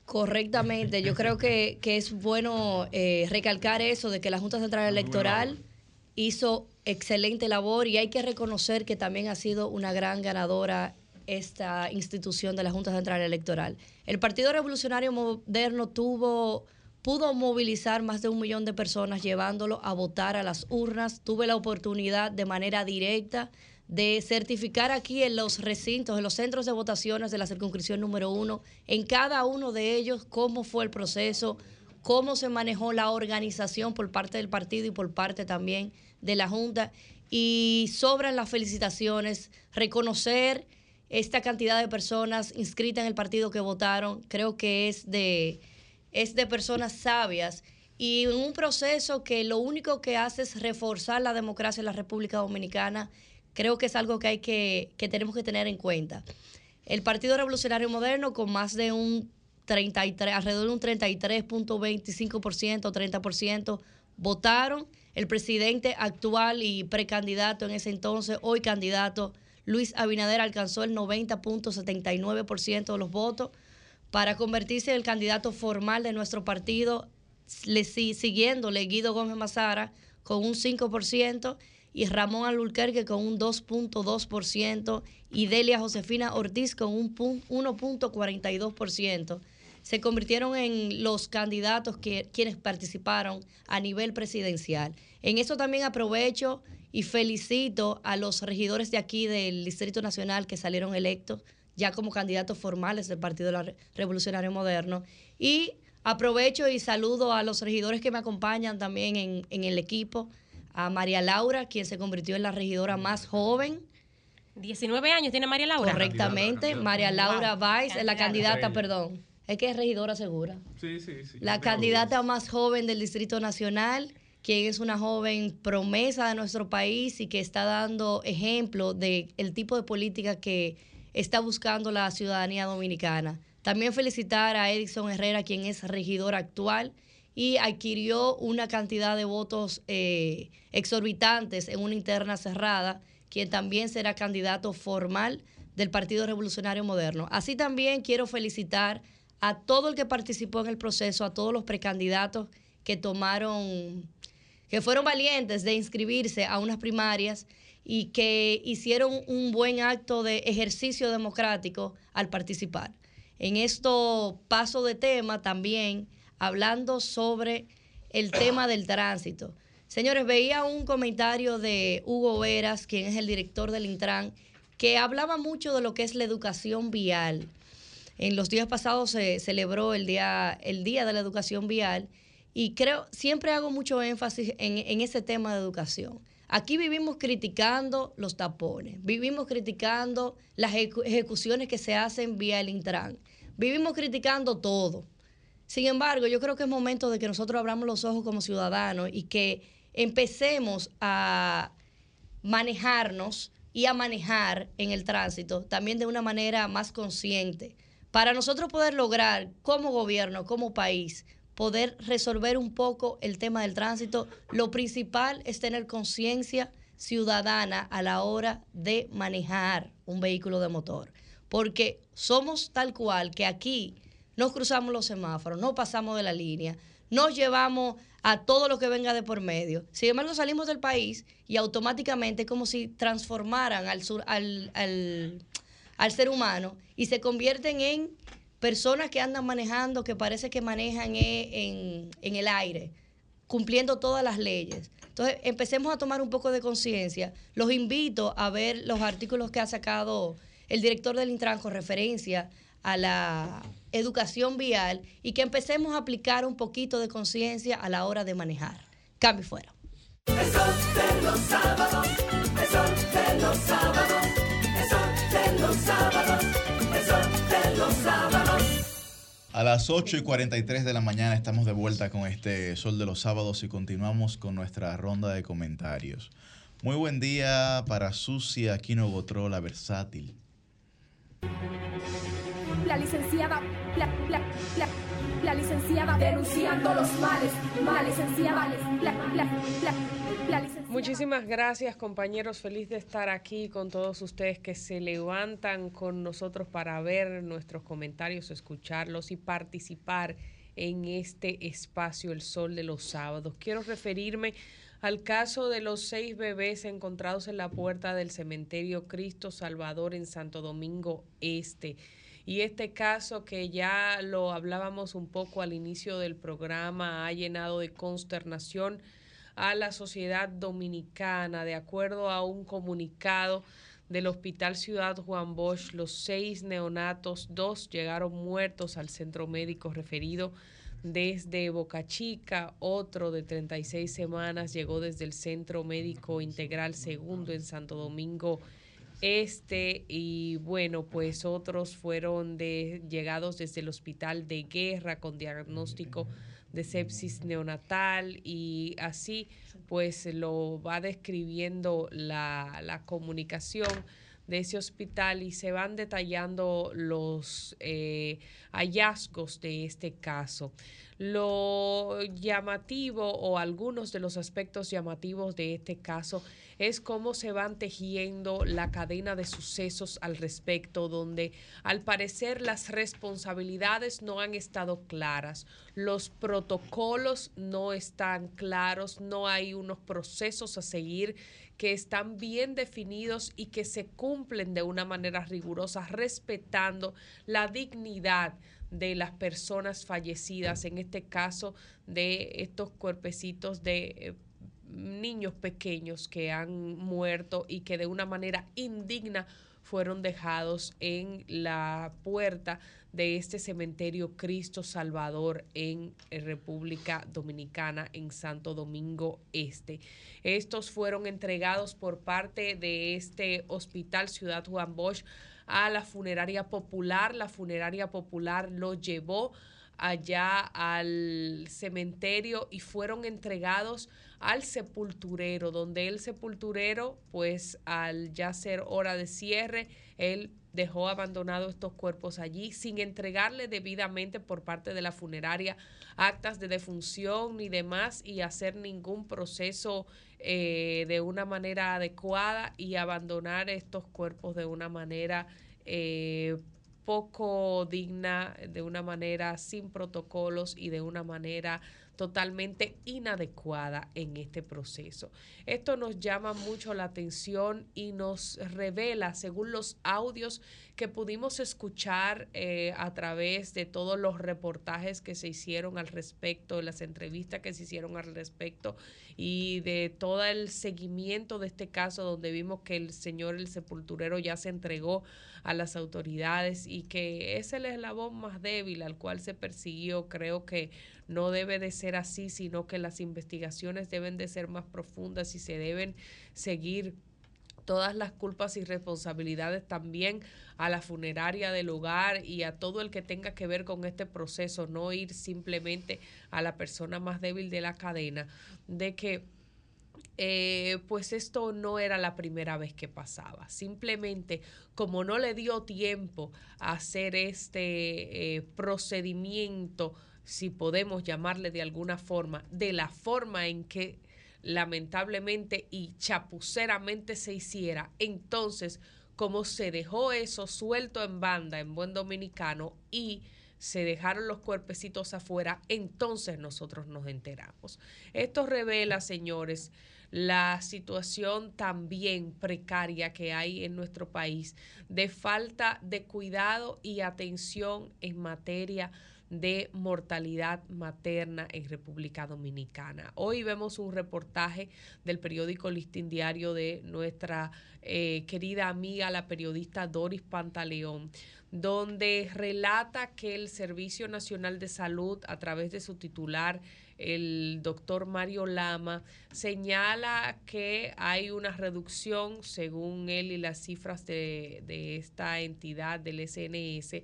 Correctamente. Yo creo que, es bueno eh, recalcar eso de que la Junta Central Electoral hizo excelente labor y hay que reconocer que también ha sido una gran ganadora esta institución de la Junta Central Electoral. El Partido Revolucionario Moderno tuvo pudo movilizar más de un millón de personas llevándolo a votar a las urnas. Tuve la oportunidad de manera directa de certificar aquí en los recintos, en los centros de votaciones de la circunscripción número uno, en cada uno de ellos cómo fue el proceso, cómo se manejó la organización por parte del partido y por parte también de la Junta. Y sobran las felicitaciones, reconocer esta cantidad de personas inscritas en el partido que votaron, creo que es de es de personas sabias y en un proceso que lo único que hace es reforzar la democracia en la República Dominicana, creo que es algo que hay que, que tenemos que tener en cuenta. El Partido Revolucionario Moderno, con más de un 33, alrededor de un 33.25%, 30%, votaron. El presidente actual y precandidato en ese entonces, hoy candidato, Luis Abinader, alcanzó el 90.79% de los votos para convertirse en el candidato formal de nuestro partido, le, siguiéndole Guido Gómez Mazara con un 5% y Ramón Alulquerque con un 2.2% y Delia Josefina Ortiz con un 1.42%. Se convirtieron en los candidatos que, quienes participaron a nivel presidencial. En eso también aprovecho y felicito a los regidores de aquí del Distrito Nacional que salieron electos ya como candidatos formales del Partido Revolucionario Moderno. Y aprovecho y saludo a los regidores que me acompañan también en, el equipo, a María Laura, quien se convirtió en la regidora más joven. 19 años tiene María Laura. Correctamente, María Laura Valls, la candidata, perdón. Es que es regidora segura. Sí, sí, sí. La candidata más joven del Distrito Nacional, quien es una joven promesa de nuestro país y que está dando ejemplo del el tipo de política que está buscando la ciudadanía dominicana. También felicitar a Edison Herrera, quien es regidor actual y adquirió una cantidad de votos eh, exorbitantes en una interna cerrada, quien también será candidato formal del Partido Revolucionario Moderno. Así también quiero felicitar a todo el que participó en el proceso, a todos los precandidatos que tomaron, que fueron valientes de inscribirse a unas primarias y que hicieron un buen acto de ejercicio democrático al participar. En esto paso de tema también, hablando sobre el tema del tránsito. Señores, veía un comentario de Hugo Veras, quien es el director del Intran, que hablaba mucho de lo que es la educación vial. En los días pasados se celebró el día, el día de la educación vial y creo, siempre hago mucho énfasis en, en ese tema de educación. Aquí vivimos criticando los tapones, vivimos criticando las ejecuciones que se hacen vía el Intran, vivimos criticando todo. Sin embargo, yo creo que es momento de que nosotros abramos los ojos como ciudadanos y que empecemos a manejarnos y a manejar en el tránsito también de una manera más consciente. Para nosotros poder lograr como gobierno, como país, poder resolver un poco el tema del tránsito, lo principal es tener conciencia ciudadana a la hora de manejar un vehículo de motor. Porque somos tal cual que aquí nos cruzamos los semáforos, no pasamos de la línea, nos llevamos a todo lo que venga de por medio. Sin embargo, salimos del país y automáticamente es como si transformaran al, al, al, al ser humano y se convierten en personas que andan manejando, que parece que manejan en, en el aire, cumpliendo todas las leyes. Entonces, empecemos a tomar un poco de conciencia. Los invito a ver los artículos que ha sacado el director del Intran con referencia a la educación vial y que empecemos a aplicar un poquito de conciencia a la hora de manejar. Cambio fuera. sábados, sábados, los sábados, los sábados. A las 8 y 43 de la mañana estamos de vuelta con este Sol de los Sábados y continuamos con nuestra ronda de comentarios. Muy buen día para Susi Aquino Gotró, la versátil. La licenciada, la, la, la, la licenciada denunciando los males, males, licenciada, la, la, la Muchísimas gracias compañeros, feliz de estar aquí con todos ustedes que se levantan con nosotros para ver nuestros comentarios, escucharlos y participar en este espacio El Sol de los Sábados. Quiero referirme al caso de los seis bebés encontrados en la puerta del cementerio Cristo Salvador en Santo Domingo Este. Y este caso que ya lo hablábamos un poco al inicio del programa ha llenado de consternación a la sociedad dominicana. De acuerdo a un comunicado del Hospital Ciudad Juan Bosch, los seis neonatos, dos llegaron muertos al centro médico referido desde Boca Chica, otro de 36 semanas llegó desde el Centro Médico Integral Segundo en Santo Domingo Este y bueno, pues otros fueron de, llegados desde el Hospital de Guerra con diagnóstico de sepsis neonatal y así pues lo va describiendo la, la comunicación de ese hospital y se van detallando los eh, hallazgos de este caso. Lo llamativo o algunos de los aspectos llamativos de este caso es cómo se van tejiendo la cadena de sucesos al respecto, donde al parecer las responsabilidades no han estado claras, los protocolos no están claros, no hay unos procesos a seguir que están bien definidos y que se cumplen de una manera rigurosa, respetando la dignidad de las personas fallecidas, en este caso de estos cuerpecitos de eh, niños pequeños que han muerto y que de una manera indigna fueron dejados en la puerta de este cementerio Cristo Salvador en República Dominicana, en Santo Domingo Este. Estos fueron entregados por parte de este Hospital Ciudad Juan Bosch a la funeraria popular. La funeraria popular lo llevó allá al cementerio y fueron entregados al sepulturero, donde el sepulturero, pues al ya ser hora de cierre, él dejó abandonados estos cuerpos allí sin entregarle debidamente por parte de la funeraria actas de defunción ni demás y hacer ningún proceso eh, de una manera adecuada y abandonar estos cuerpos de una manera eh, poco digna, de una manera sin protocolos y de una manera totalmente inadecuada en este proceso. Esto nos llama mucho la atención y nos revela, según los audios que pudimos escuchar eh, a través de todos los reportajes que se hicieron al respecto, las entrevistas que se hicieron al respecto y de todo el seguimiento de este caso donde vimos que el señor el sepulturero ya se entregó a las autoridades y que es el eslabón más débil al cual se persiguió, creo que no debe de ser así, sino que las investigaciones deben de ser más profundas y se deben seguir todas las culpas y responsabilidades también a la funeraria del hogar y a todo el que tenga que ver con este proceso, no ir simplemente a la persona más débil de la cadena, de que eh, pues esto no era la primera vez que pasaba. Simplemente, como no le dio tiempo a hacer este eh, procedimiento, si podemos llamarle de alguna forma, de la forma en que lamentablemente y chapuceramente se hiciera, entonces como se dejó eso suelto en banda en buen dominicano y se dejaron los cuerpecitos afuera, entonces nosotros nos enteramos. Esto revela, señores, la situación también precaria que hay en nuestro país de falta de cuidado y atención en materia de mortalidad materna en República Dominicana. Hoy vemos un reportaje del periódico Listín Diario de nuestra eh, querida amiga, la periodista Doris Pantaleón, donde relata que el Servicio Nacional de Salud, a través de su titular, el doctor Mario Lama, señala que hay una reducción, según él y las cifras de, de esta entidad del SNS,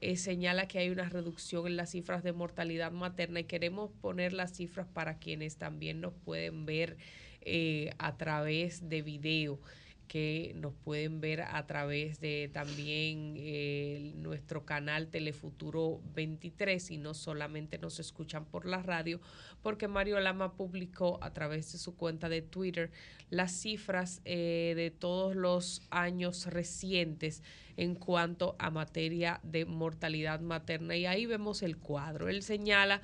eh, señala que hay una reducción en las cifras de mortalidad materna y queremos poner las cifras para quienes también nos pueden ver eh, a través de video que nos pueden ver a través de también eh, nuestro canal Telefuturo 23 y no solamente nos escuchan por la radio, porque Mario Lama publicó a través de su cuenta de Twitter las cifras eh, de todos los años recientes en cuanto a materia de mortalidad materna y ahí vemos el cuadro. Él señala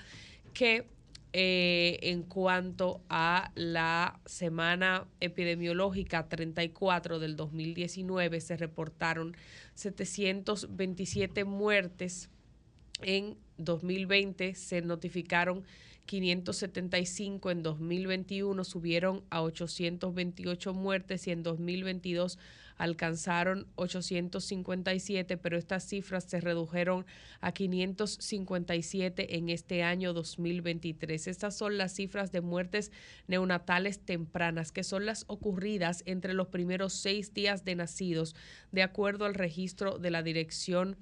que eh, en cuanto a la semana epidemiológica 34 del 2019, se reportaron 727 muertes. En 2020 se notificaron 575 en 2021 subieron a 828 muertes y en 2022 alcanzaron 857, pero estas cifras se redujeron a 557 en este año 2023. Estas son las cifras de muertes neonatales tempranas, que son las ocurridas entre los primeros seis días de nacidos, de acuerdo al registro de la Dirección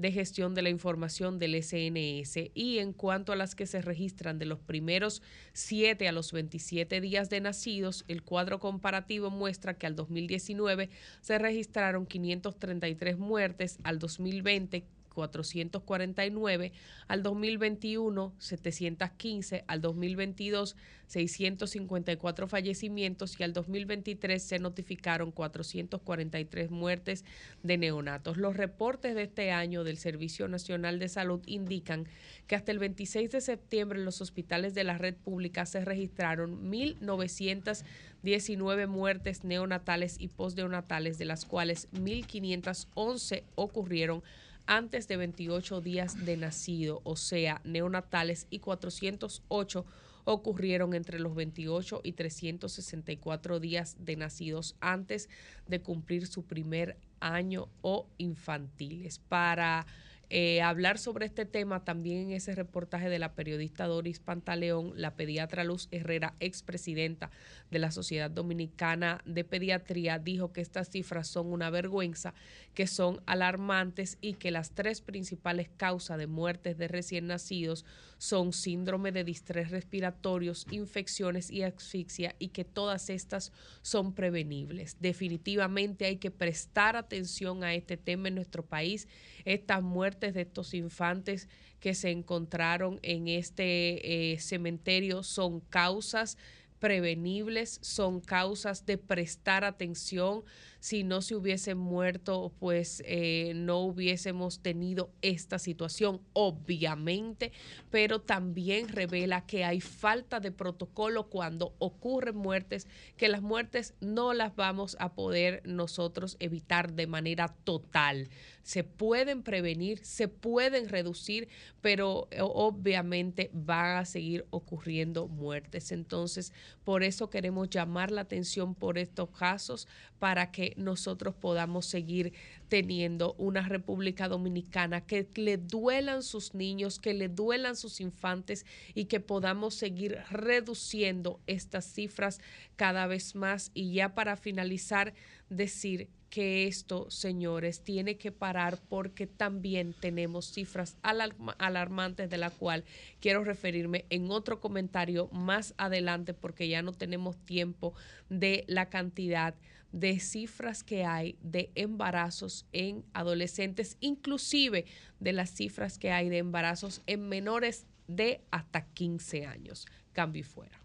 de Gestión de la Información del SNS y en cuanto a las que se registran de los primeros 7 a los 27 días de nacidos, el cuadro comparativo muestra que al 2019 se registraron 533 muertes, al 2020 449, al 2021 715, al 2022 654 fallecimientos y al 2023 se notificaron 443 muertes de neonatos. Los reportes de este año del Servicio Nacional de Salud indican que hasta el 26 de septiembre en los hospitales de la red pública se registraron 1.919 muertes neonatales y postneonatales, de las cuales 1.511 ocurrieron antes de 28 días de nacido, o sea, neonatales, y 408 ocurrieron entre los 28 y 364 días de nacidos antes de cumplir su primer año o infantiles. Para eh, hablar sobre este tema también en ese reportaje de la periodista Doris Pantaleón, la pediatra Luz Herrera, expresidenta de la Sociedad Dominicana de Pediatría, dijo que estas cifras son una vergüenza, que son alarmantes y que las tres principales causas de muertes de recién nacidos son síndrome de distrés respiratorios, infecciones y asfixia y que todas estas son prevenibles. Definitivamente hay que prestar atención a este tema en nuestro país. Estas muertes de estos infantes que se encontraron en este eh, cementerio son causas prevenibles, son causas de prestar atención. Si no se hubiesen muerto, pues eh, no hubiésemos tenido esta situación, obviamente, pero también revela que hay falta de protocolo cuando ocurren muertes, que las muertes no las vamos a poder nosotros evitar de manera total se pueden prevenir, se pueden reducir, pero eh, obviamente van a seguir ocurriendo muertes. Entonces, por eso queremos llamar la atención por estos casos para que nosotros podamos seguir teniendo una República Dominicana que le duelan sus niños, que le duelan sus infantes y que podamos seguir reduciendo estas cifras cada vez más. Y ya para finalizar, decir que esto, señores, tiene que parar porque también tenemos cifras alarmantes de la cual quiero referirme en otro comentario más adelante porque ya no tenemos tiempo de la cantidad de cifras que hay de embarazos en adolescentes, inclusive de las cifras que hay de embarazos en menores de hasta 15 años. Cambio y fuera.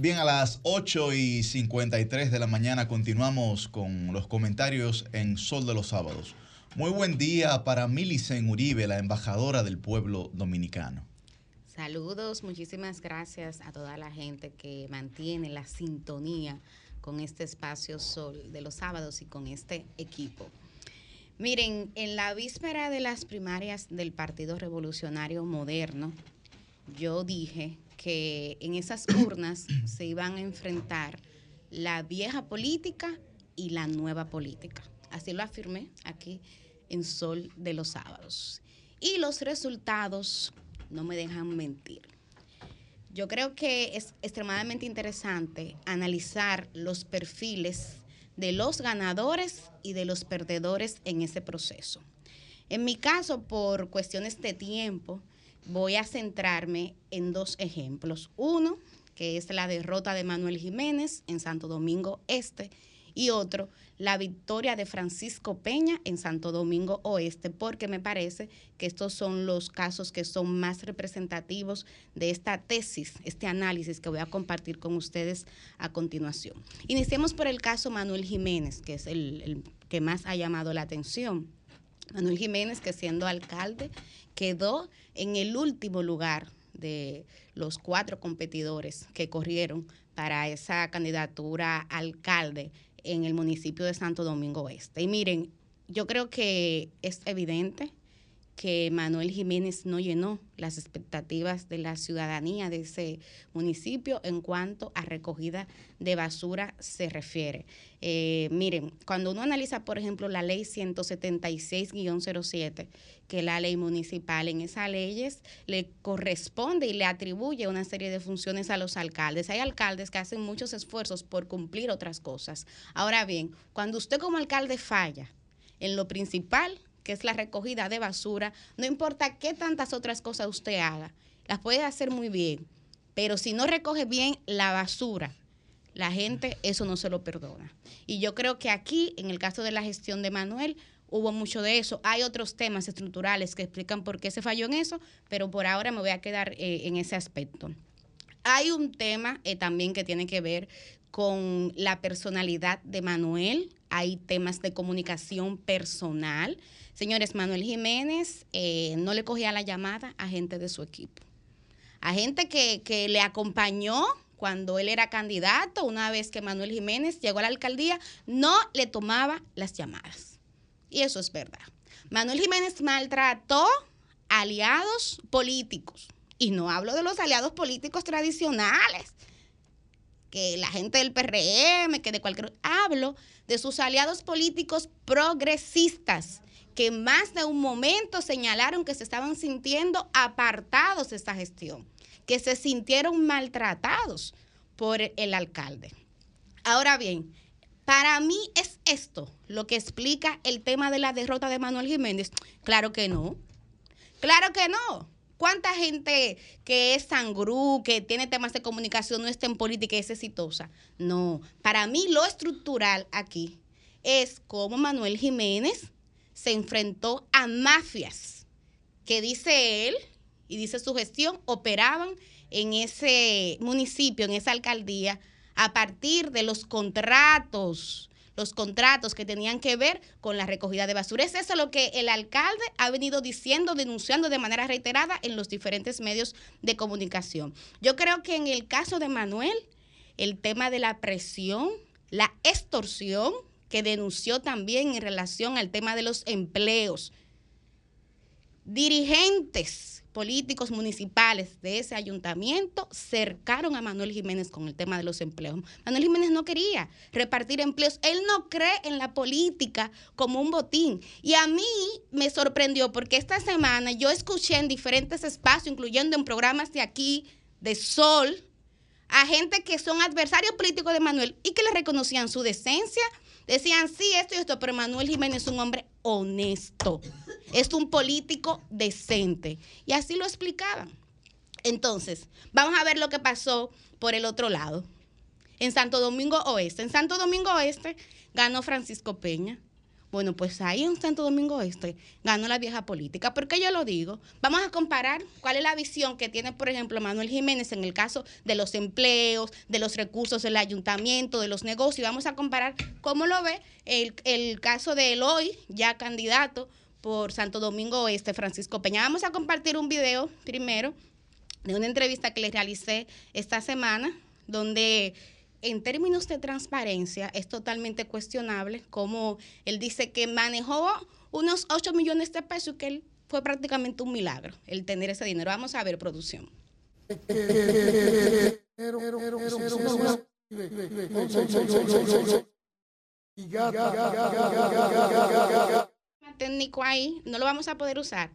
Bien, a las 8 y 53 de la mañana continuamos con los comentarios en Sol de los Sábados. Muy buen día para Milicen Uribe, la embajadora del pueblo dominicano. Saludos, muchísimas gracias a toda la gente que mantiene la sintonía con este espacio Sol de los Sábados y con este equipo. Miren, en la víspera de las primarias del Partido Revolucionario Moderno, yo dije que en esas urnas (coughs) se iban a enfrentar la vieja política y la nueva política. Así lo afirmé aquí en Sol de los Sábados. Y los resultados no me dejan mentir. Yo creo que es extremadamente interesante analizar los perfiles de los ganadores y de los perdedores en ese proceso. En mi caso, por cuestiones de tiempo, voy a centrarme en dos ejemplos. Uno, que es la derrota de Manuel Jiménez en Santo Domingo Este, y otro, la victoria de Francisco Peña en Santo Domingo Oeste, porque me parece que estos son los casos que son más representativos de esta tesis, este análisis que voy a compartir con ustedes a continuación. Iniciemos por el caso Manuel Jiménez, que es el, el que más ha llamado la atención. Manuel Jiménez, que siendo alcalde, quedó en el último lugar de los cuatro competidores que corrieron para esa candidatura alcalde en el municipio de Santo Domingo Oeste. Y miren, yo creo que es evidente que Manuel Jiménez no llenó las expectativas de la ciudadanía de ese municipio en cuanto a recogida de basura se refiere. Eh, miren, cuando uno analiza, por ejemplo, la ley 176-07, que es la ley municipal, en esas leyes le corresponde y le atribuye una serie de funciones a los alcaldes. Hay alcaldes que hacen muchos esfuerzos por cumplir otras cosas. Ahora bien, cuando usted como alcalde falla en lo principal, que es la recogida de basura, no importa qué tantas otras cosas usted haga, las puede hacer muy bien, pero si no recoge bien la basura, la gente eso no se lo perdona. Y yo creo que aquí, en el caso de la gestión de Manuel, hubo mucho de eso. Hay otros temas estructurales que explican por qué se falló en eso, pero por ahora me voy a quedar eh, en ese aspecto. Hay un tema eh, también que tiene que ver con la personalidad de Manuel, hay temas de comunicación personal. Señores, Manuel Jiménez eh, no le cogía la llamada a gente de su equipo, a gente que, que le acompañó cuando él era candidato, una vez que Manuel Jiménez llegó a la alcaldía, no le tomaba las llamadas. Y eso es verdad. Manuel Jiménez maltrató aliados políticos. Y no hablo de los aliados políticos tradicionales, que la gente del PRM, que de cualquier... Hablo de sus aliados políticos progresistas, que más de un momento señalaron que se estaban sintiendo apartados de esta gestión, que se sintieron maltratados por el alcalde. Ahora bien, para mí es esto lo que explica el tema de la derrota de Manuel Jiménez. Claro que no. Claro que no. ¿Cuánta gente que es sangrú, que tiene temas de comunicación, no está en política y es exitosa? No. Para mí lo estructural aquí es cómo Manuel Jiménez se enfrentó a mafias que dice él y dice su gestión operaban en ese municipio, en esa alcaldía, a partir de los contratos, los contratos que tenían que ver con la recogida de basura. Es eso lo que el alcalde ha venido diciendo, denunciando de manera reiterada en los diferentes medios de comunicación. Yo creo que en el caso de Manuel, el tema de la presión, la extorsión, que denunció también en relación al tema de los empleos, dirigentes políticos municipales de ese ayuntamiento cercaron a Manuel Jiménez con el tema de los empleos. Manuel Jiménez no quería repartir empleos. Él no cree en la política como un botín. Y a mí me sorprendió porque esta semana yo escuché en diferentes espacios, incluyendo en programas de aquí, de Sol, a gente que son adversarios políticos de Manuel y que le reconocían su decencia. Decían, sí, esto y esto, pero Manuel Jiménez es un hombre honesto es un político decente. Y así lo explicaban. Entonces, vamos a ver lo que pasó por el otro lado. En Santo Domingo Oeste. En Santo Domingo Oeste ganó Francisco Peña. Bueno, pues ahí en Santo Domingo Oeste ganó la vieja política. ¿Por qué yo lo digo? Vamos a comparar cuál es la visión que tiene, por ejemplo, Manuel Jiménez en el caso de los empleos, de los recursos del ayuntamiento, de los negocios. Vamos a comparar cómo lo ve el, el caso de él hoy, ya candidato por Santo Domingo Oeste, Francisco Peña. Vamos a compartir un video primero de una entrevista que le realicé esta semana, donde en términos de transparencia es totalmente cuestionable como él dice que manejó unos 8 millones de pesos y que él fue prácticamente un milagro el tener ese dinero. Vamos a ver producción (laughs) técnico ahí, no lo vamos a poder usar.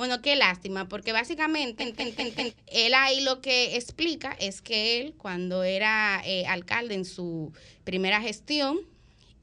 Bueno, qué lástima, porque básicamente (laughs) él ahí lo que explica es que él, cuando era eh, alcalde en su primera gestión,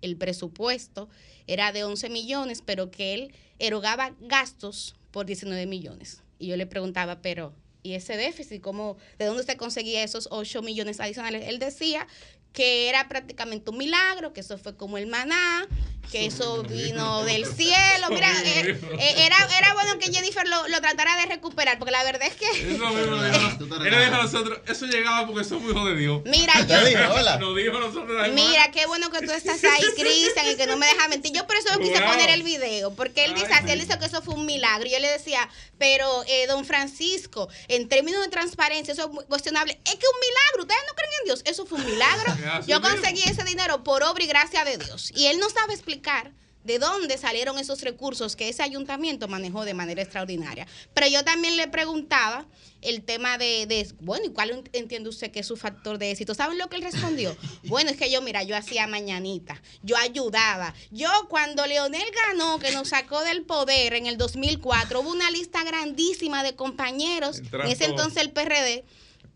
el presupuesto era de 11 millones, pero que él erogaba gastos por 19 millones. Y yo le preguntaba, pero ¿y ese déficit? ¿Cómo, ¿De dónde usted conseguía esos 8 millones adicionales? Él decía que era prácticamente un milagro, que eso fue como el maná, que eso (laughs) vino del cielo. Mira, eh, eh, era, era bueno que Jennifer lo, lo, tratara de recuperar, porque la verdad es que. Eso mismo dijo (laughs) nosotros. Eso llegaba porque somos hijos de Dios. Mira, yo. Nos dijo nosotros. Mira, qué bueno que tú estás ahí, (laughs) Cristian, y que no me dejas mentir. Yo por eso quise poner el video, porque él dice así, él dice que eso fue un milagro. Y yo le decía, pero eh, don Francisco, en términos de transparencia, eso es cuestionable. Es que un milagro, ustedes no creen en Dios. Eso fue un milagro. Yo conseguí ese dinero por obra y gracia de Dios. Y él no sabe explicar de dónde salieron esos recursos que ese ayuntamiento manejó de manera extraordinaria. Pero yo también le preguntaba el tema de, bueno, ¿y cuál entiende usted que es su factor de éxito? ¿Saben lo que él respondió? (laughs) Bueno, es que yo, mira, yo hacía mañanita, yo ayudaba. Yo cuando Leonel ganó, que nos sacó del poder en el 2004, hubo una lista grandísima de compañeros, en ese entonces el PRD,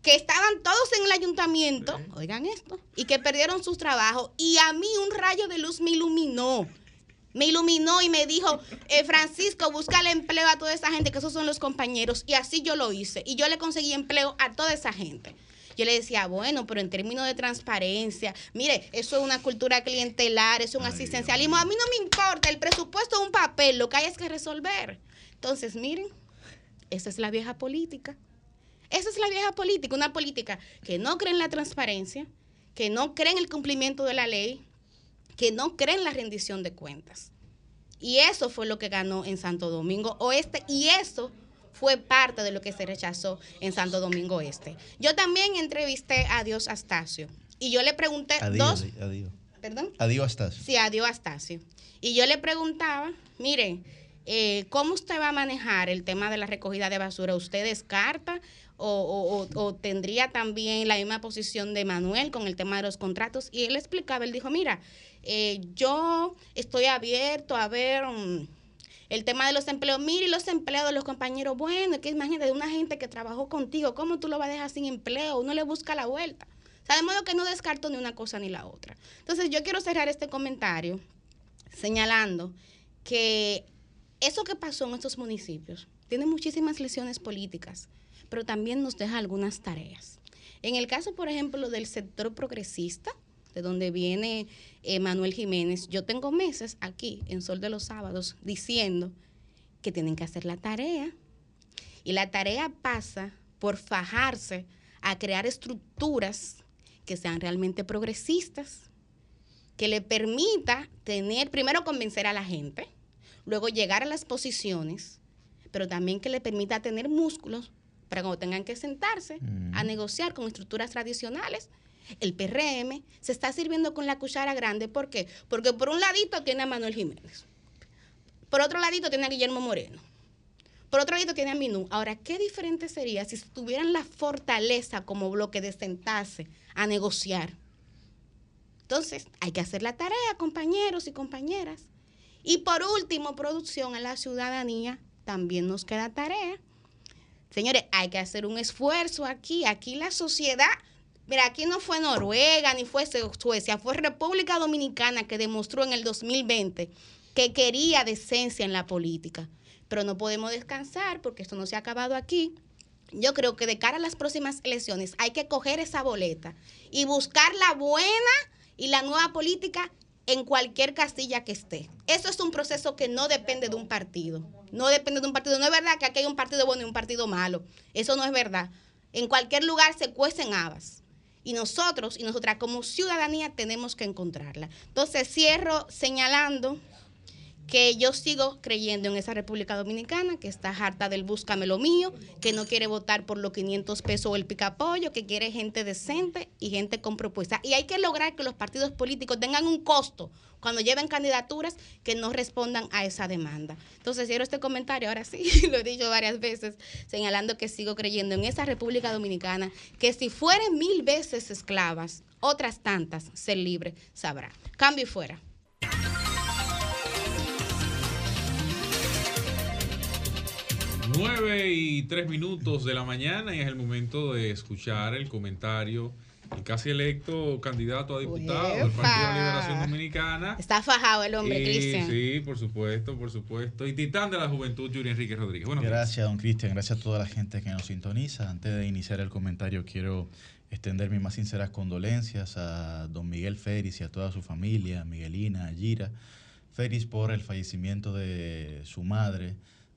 que estaban todos en el ayuntamiento, oigan esto, y que perdieron sus trabajos. Y a mí un rayo de luz me iluminó. Me iluminó y me dijo, eh, Francisco, busca el empleo a toda esa gente, que esos son los compañeros. Y así yo lo hice. Y yo le conseguí empleo a toda esa gente. Yo le decía, bueno, pero en términos de transparencia, mire, eso es una cultura clientelar, es un asistencialismo. A mí no me importa, el presupuesto es un papel, lo que hay es que resolver. Entonces, miren, esa es la vieja política. Esa es la vieja política, una política que no cree en la transparencia, que no cree en el cumplimiento de la ley, que no cree en la rendición de cuentas. Y eso fue lo que ganó en Santo Domingo Oeste y eso fue parte de lo que se rechazó en Santo Domingo Este. Yo también entrevisté a Dios Astacio y yo le pregunté dos... Adiós. ¿Perdón? Adiós Astacio. Sí, adiós Astacio. Y yo le preguntaba, mire, eh, ¿cómo usted va a manejar el tema de la recogida de basura? ¿Usted descarta o, tendría también la misma posición de Manuel con el tema de los contratos. Y él explicaba, él dijo, mira, eh, yo estoy abierto a ver um, el tema de los empleos. Mire, los empleados los compañeros, bueno, que imagínate de una gente que trabajó contigo, ¿cómo tú lo vas a dejar sin empleo? Uno le busca la vuelta. O sea, de modo que no descarto ni una cosa ni la otra. Entonces, yo quiero cerrar este comentario señalando que eso que pasó en estos municipios tiene muchísimas lesiones políticas pero también nos deja algunas tareas. En el caso, por ejemplo, del sector progresista, de donde viene eh, Manuel Jiménez, yo tengo meses aquí en Sol de los Sábados diciendo que tienen que hacer la tarea. Y la tarea pasa por fajarse a crear estructuras que sean realmente progresistas, que le permita tener, primero convencer a la gente, luego llegar a las posiciones, pero también que le permita tener músculos para cuando tengan que sentarse a negociar con estructuras tradicionales, el PRM se está sirviendo con la cuchara grande. ¿Por qué? Porque por un ladito tiene a Manuel Jiménez. Por otro ladito tiene a Guillermo Moreno. Por otro lado tiene a Minú. Ahora, ¿qué diferente sería si tuvieran la fortaleza como bloque de sentarse a negociar? Entonces, hay que hacer la tarea, compañeros y compañeras. Y por último, producción a la ciudadanía, también nos queda tarea Señores, hay que hacer un esfuerzo aquí. Aquí la sociedad, mira, aquí no fue Noruega ni fue Suecia, fue República Dominicana que demostró en el 2020 que quería decencia en la política. Pero no podemos descansar porque esto no se ha acabado aquí. Yo creo que de cara a las próximas elecciones hay que coger esa boleta y buscar la buena y la nueva política en cualquier castilla que esté. Eso es un proceso que no depende de un partido. No depende de un partido. No es verdad que aquí hay un partido bueno y un partido malo. Eso no es verdad. En cualquier lugar se cuecen habas. Y nosotros y nosotras como ciudadanía tenemos que encontrarla. Entonces cierro señalando que yo sigo creyendo en esa República Dominicana, que está harta del búscame lo mío, que no quiere votar por los 500 pesos o el picapollo, que quiere gente decente y gente con propuesta. Y hay que lograr que los partidos políticos tengan un costo cuando lleven candidaturas que no respondan a esa demanda. Entonces, cierro este comentario, ahora sí, (laughs) lo he dicho varias veces, señalando que sigo creyendo en esa República Dominicana, que si fueren mil veces esclavas, otras tantas ser libre sabrá. Cambio y fuera. 9 y 3 minutos de la mañana y es el momento de escuchar el comentario del casi electo candidato a diputado del Partido de Liberación Dominicana. Está fajado el hombre, Cristian. Sí, por supuesto, por supuesto. Y titán de la juventud, Yuri Enrique Rodríguez. gracias, don Cristian. Gracias a toda la gente que nos sintoniza. Antes de iniciar el comentario, quiero extender mis más sinceras condolencias a don Miguel Feris y a toda su familia, Miguelina, Gira. Feris por el fallecimiento de su madre,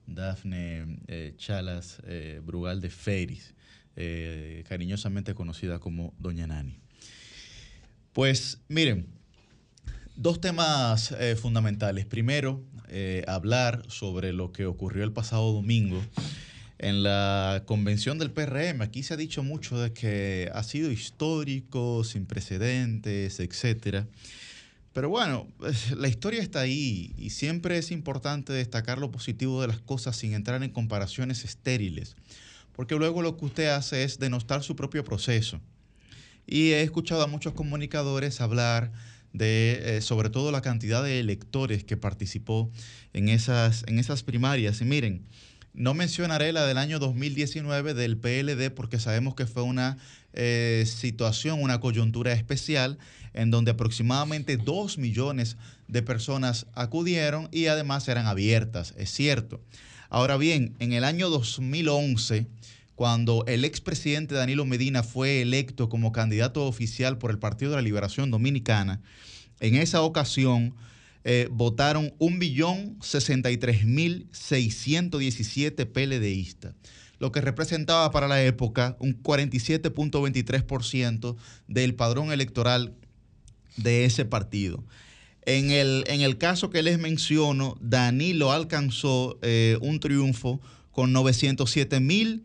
Dafne eh, Chalas eh, Brugal de Feris, eh, cariñosamente conocida como Doña Nani. Pues miren, dos temas fundamentales. Primero, hablar sobre lo que ocurrió el pasado domingo en la convención del PRM. Aquí se ha dicho mucho de que ha sido histórico, sin precedentes, etcétera. Pero bueno, la historia está ahí y siempre es importante destacar lo positivo de las cosas sin entrar en comparaciones estériles, porque luego lo que usted hace es denostar su propio proceso. Y he escuchado a muchos comunicadores hablar de, eh, sobre todo, la cantidad de electores que participó en esas, en esas primarias. Y miren, no mencionaré la del año 2019 del PLD porque sabemos que fue una eh, situación, una coyuntura especial en donde aproximadamente 2 millones de personas acudieron y además eran abiertas, es cierto. Ahora bien, en el año 2011, cuando el expresidente Danilo Medina fue electo como candidato oficial por el Partido de la Liberación Dominicana, en esa ocasión eh, votaron 1.063.617 PLDistas, lo que representaba para la época un 47.23% del padrón electoral de ese partido. En el, en el caso que les menciono, Danilo alcanzó eh, un triunfo con 907 mil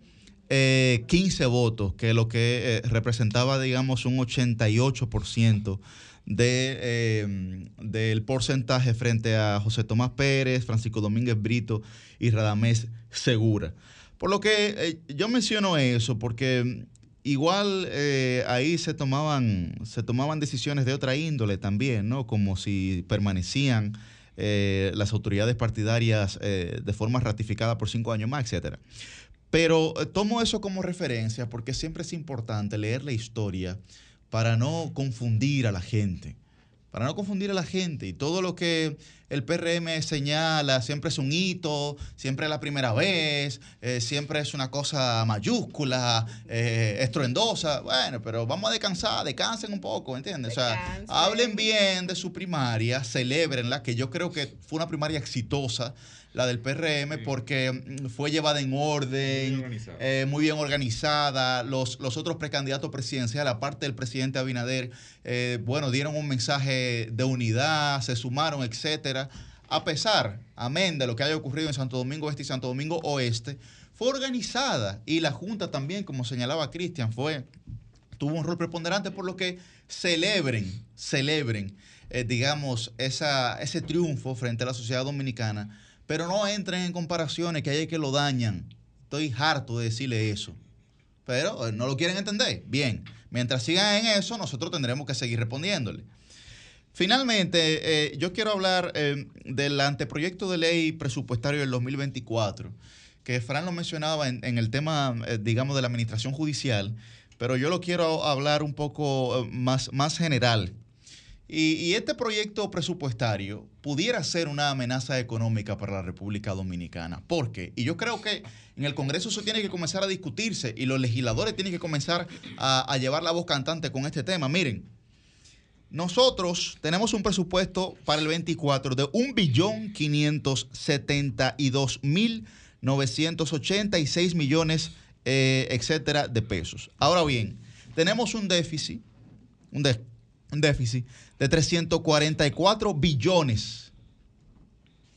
15 eh, votos, que lo que representaba, digamos, un 88% de, em, del porcentaje frente a José Tomás Pérez, Francisco Domínguez Brito y Radamés Segura. Por lo que eh, yo menciono eso, porque igual eh, ahí se tomaban, se tomaban decisiones de otra índole también, ¿no? Como si permanecían eh, las autoridades partidarias de forma ratificada por cinco años más, etcétera. Pero tomo eso como referencia porque siempre es importante leer la historia para no confundir a la gente. Para no confundir a la gente. Y todo lo que el PRM señala siempre es un hito, siempre es la primera vez, eh, siempre es una cosa mayúscula, eh, estruendosa. Bueno, pero vamos a descansar, descansen un poco, ¿entiendes? O sea, hablen bien de su primaria, celebrenla, que yo creo que fue una primaria exitosa la del PRM, porque mm, fue llevada en orden, muy bien organizada. Eh, los, los otros precandidatos presidenciales, aparte del presidente Abinader, eh, bueno, dieron un mensaje de unidad, se sumaron, etcétera. A pesar, amén, de lo que haya ocurrido en Santo Domingo Este y Santo Domingo Oeste, fue organizada y la Junta también, como señalaba Cristian, fue tuvo un rol preponderante, por lo que celebren, celebren, eh, digamos, esa, ese triunfo frente a la sociedad dominicana pero no entren en comparaciones que hay que lo dañan. Estoy harto de decirle eso. Pero eh, no lo quieren entender. Bien, mientras sigan en eso, nosotros tendremos que seguir respondiéndole. Finalmente, eh, yo quiero hablar eh, del anteproyecto de ley presupuestario del 2024, que Fran lo mencionaba en, el tema, digamos, de la administración judicial, pero yo lo quiero hablar un poco más, más general. Y, este proyecto presupuestario pudiera ser una amenaza económica para la República Dominicana. ¿Por qué? Y yo creo que en el Congreso eso tiene que comenzar a discutirse y los legisladores tienen que comenzar a, llevar la voz cantante con este tema. Miren, nosotros tenemos un presupuesto para el 24 de 1.572.986 millones, eh, etcétera, de pesos. Ahora bien, tenemos un déficit, un, un déficit de 344 billones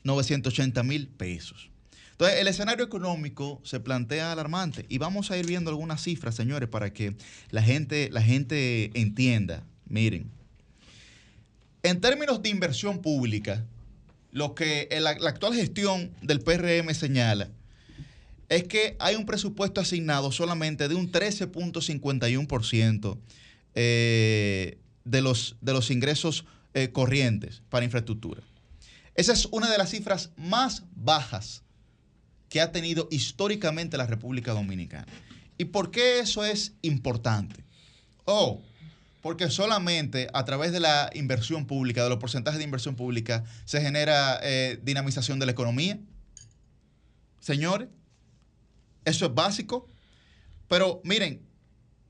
980 mil pesos. Entonces, el escenario económico se plantea alarmante y vamos a ir viendo algunas cifras, señores, para que la gente, la gente entienda. Miren, en términos de inversión pública, lo que la, actual gestión del PRM señala es que hay un presupuesto asignado solamente de un 13.51% eh, de los, ingresos eh, corrientes para infraestructura. Esa es una de las cifras más bajas que ha tenido históricamente la República Dominicana. ¿Y por qué eso es importante? Oh, porque solamente a través de la inversión pública, de los porcentajes de inversión pública, se genera eh, dinamización de la economía. Señores, eso es básico. Pero miren,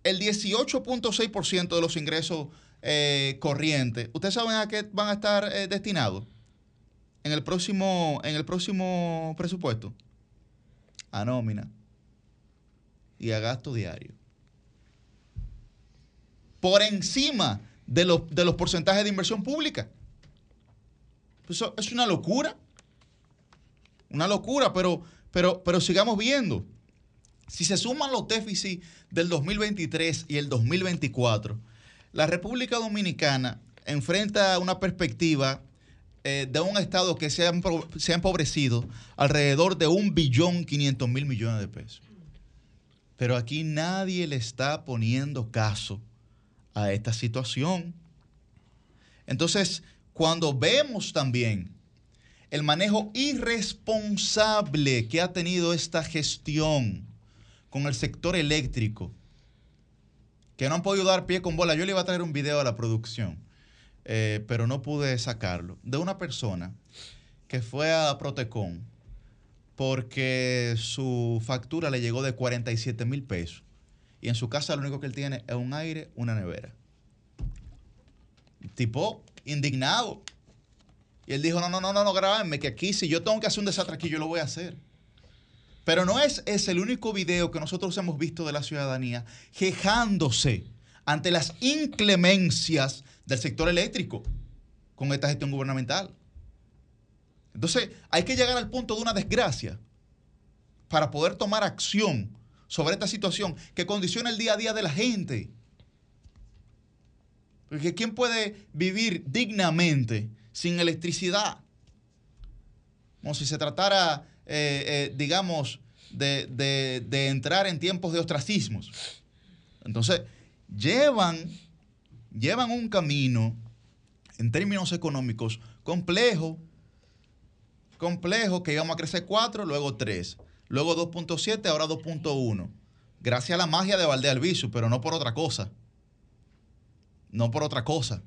el 18.6% de los ingresos eh, corrientes, ¿ustedes saben a qué van a estar eh, destinados en el próximo, en el próximo presupuesto? A nómina y a gasto diario. Por encima de los, de los porcentajes de inversión pública. Eso es una locura. Una locura, pero, pero, pero sigamos viendo. Si se suman los déficits del 2023 y el 2024, la República Dominicana enfrenta una perspectiva eh, de un Estado que se ha, se ha empobrecido alrededor de un billón 500 mil millones de pesos. Pero aquí nadie le está poniendo caso a esta situación. Entonces, cuando vemos también el manejo irresponsable que ha tenido esta gestión con el sector eléctrico, que no han podido dar pie con bola. Yo le iba a traer un video a la producción, eh, pero no pude sacarlo, de una persona que fue a Protecon porque su factura le llegó de 47 mil pesos y en su casa lo único que él tiene es un aire, una nevera. Tipo indignado. Y él dijo, no, no, no, no, no, grábenme, que aquí si yo tengo que hacer un desastre aquí, yo lo voy a hacer. Pero no es, es el único video que nosotros hemos visto de la ciudadanía quejándose ante las inclemencias del sector eléctrico con esta gestión gubernamental. Entonces, hay que llegar al punto de una desgracia para poder tomar acción sobre esta situación que condiciona el día a día de la gente. Porque ¿quién puede vivir dignamente sin electricidad? Como si se tratara, eh, eh, digamos, de, de, entrar en tiempos de ostracismos. Entonces, llevan, llevan un camino, en términos económicos, complejo, complejo, que íbamos a crecer 4, luego 3 luego 2.7, ahora 2.1. Gracias a la magia de Valde Albizu, pero no por otra cosa. No por otra cosa.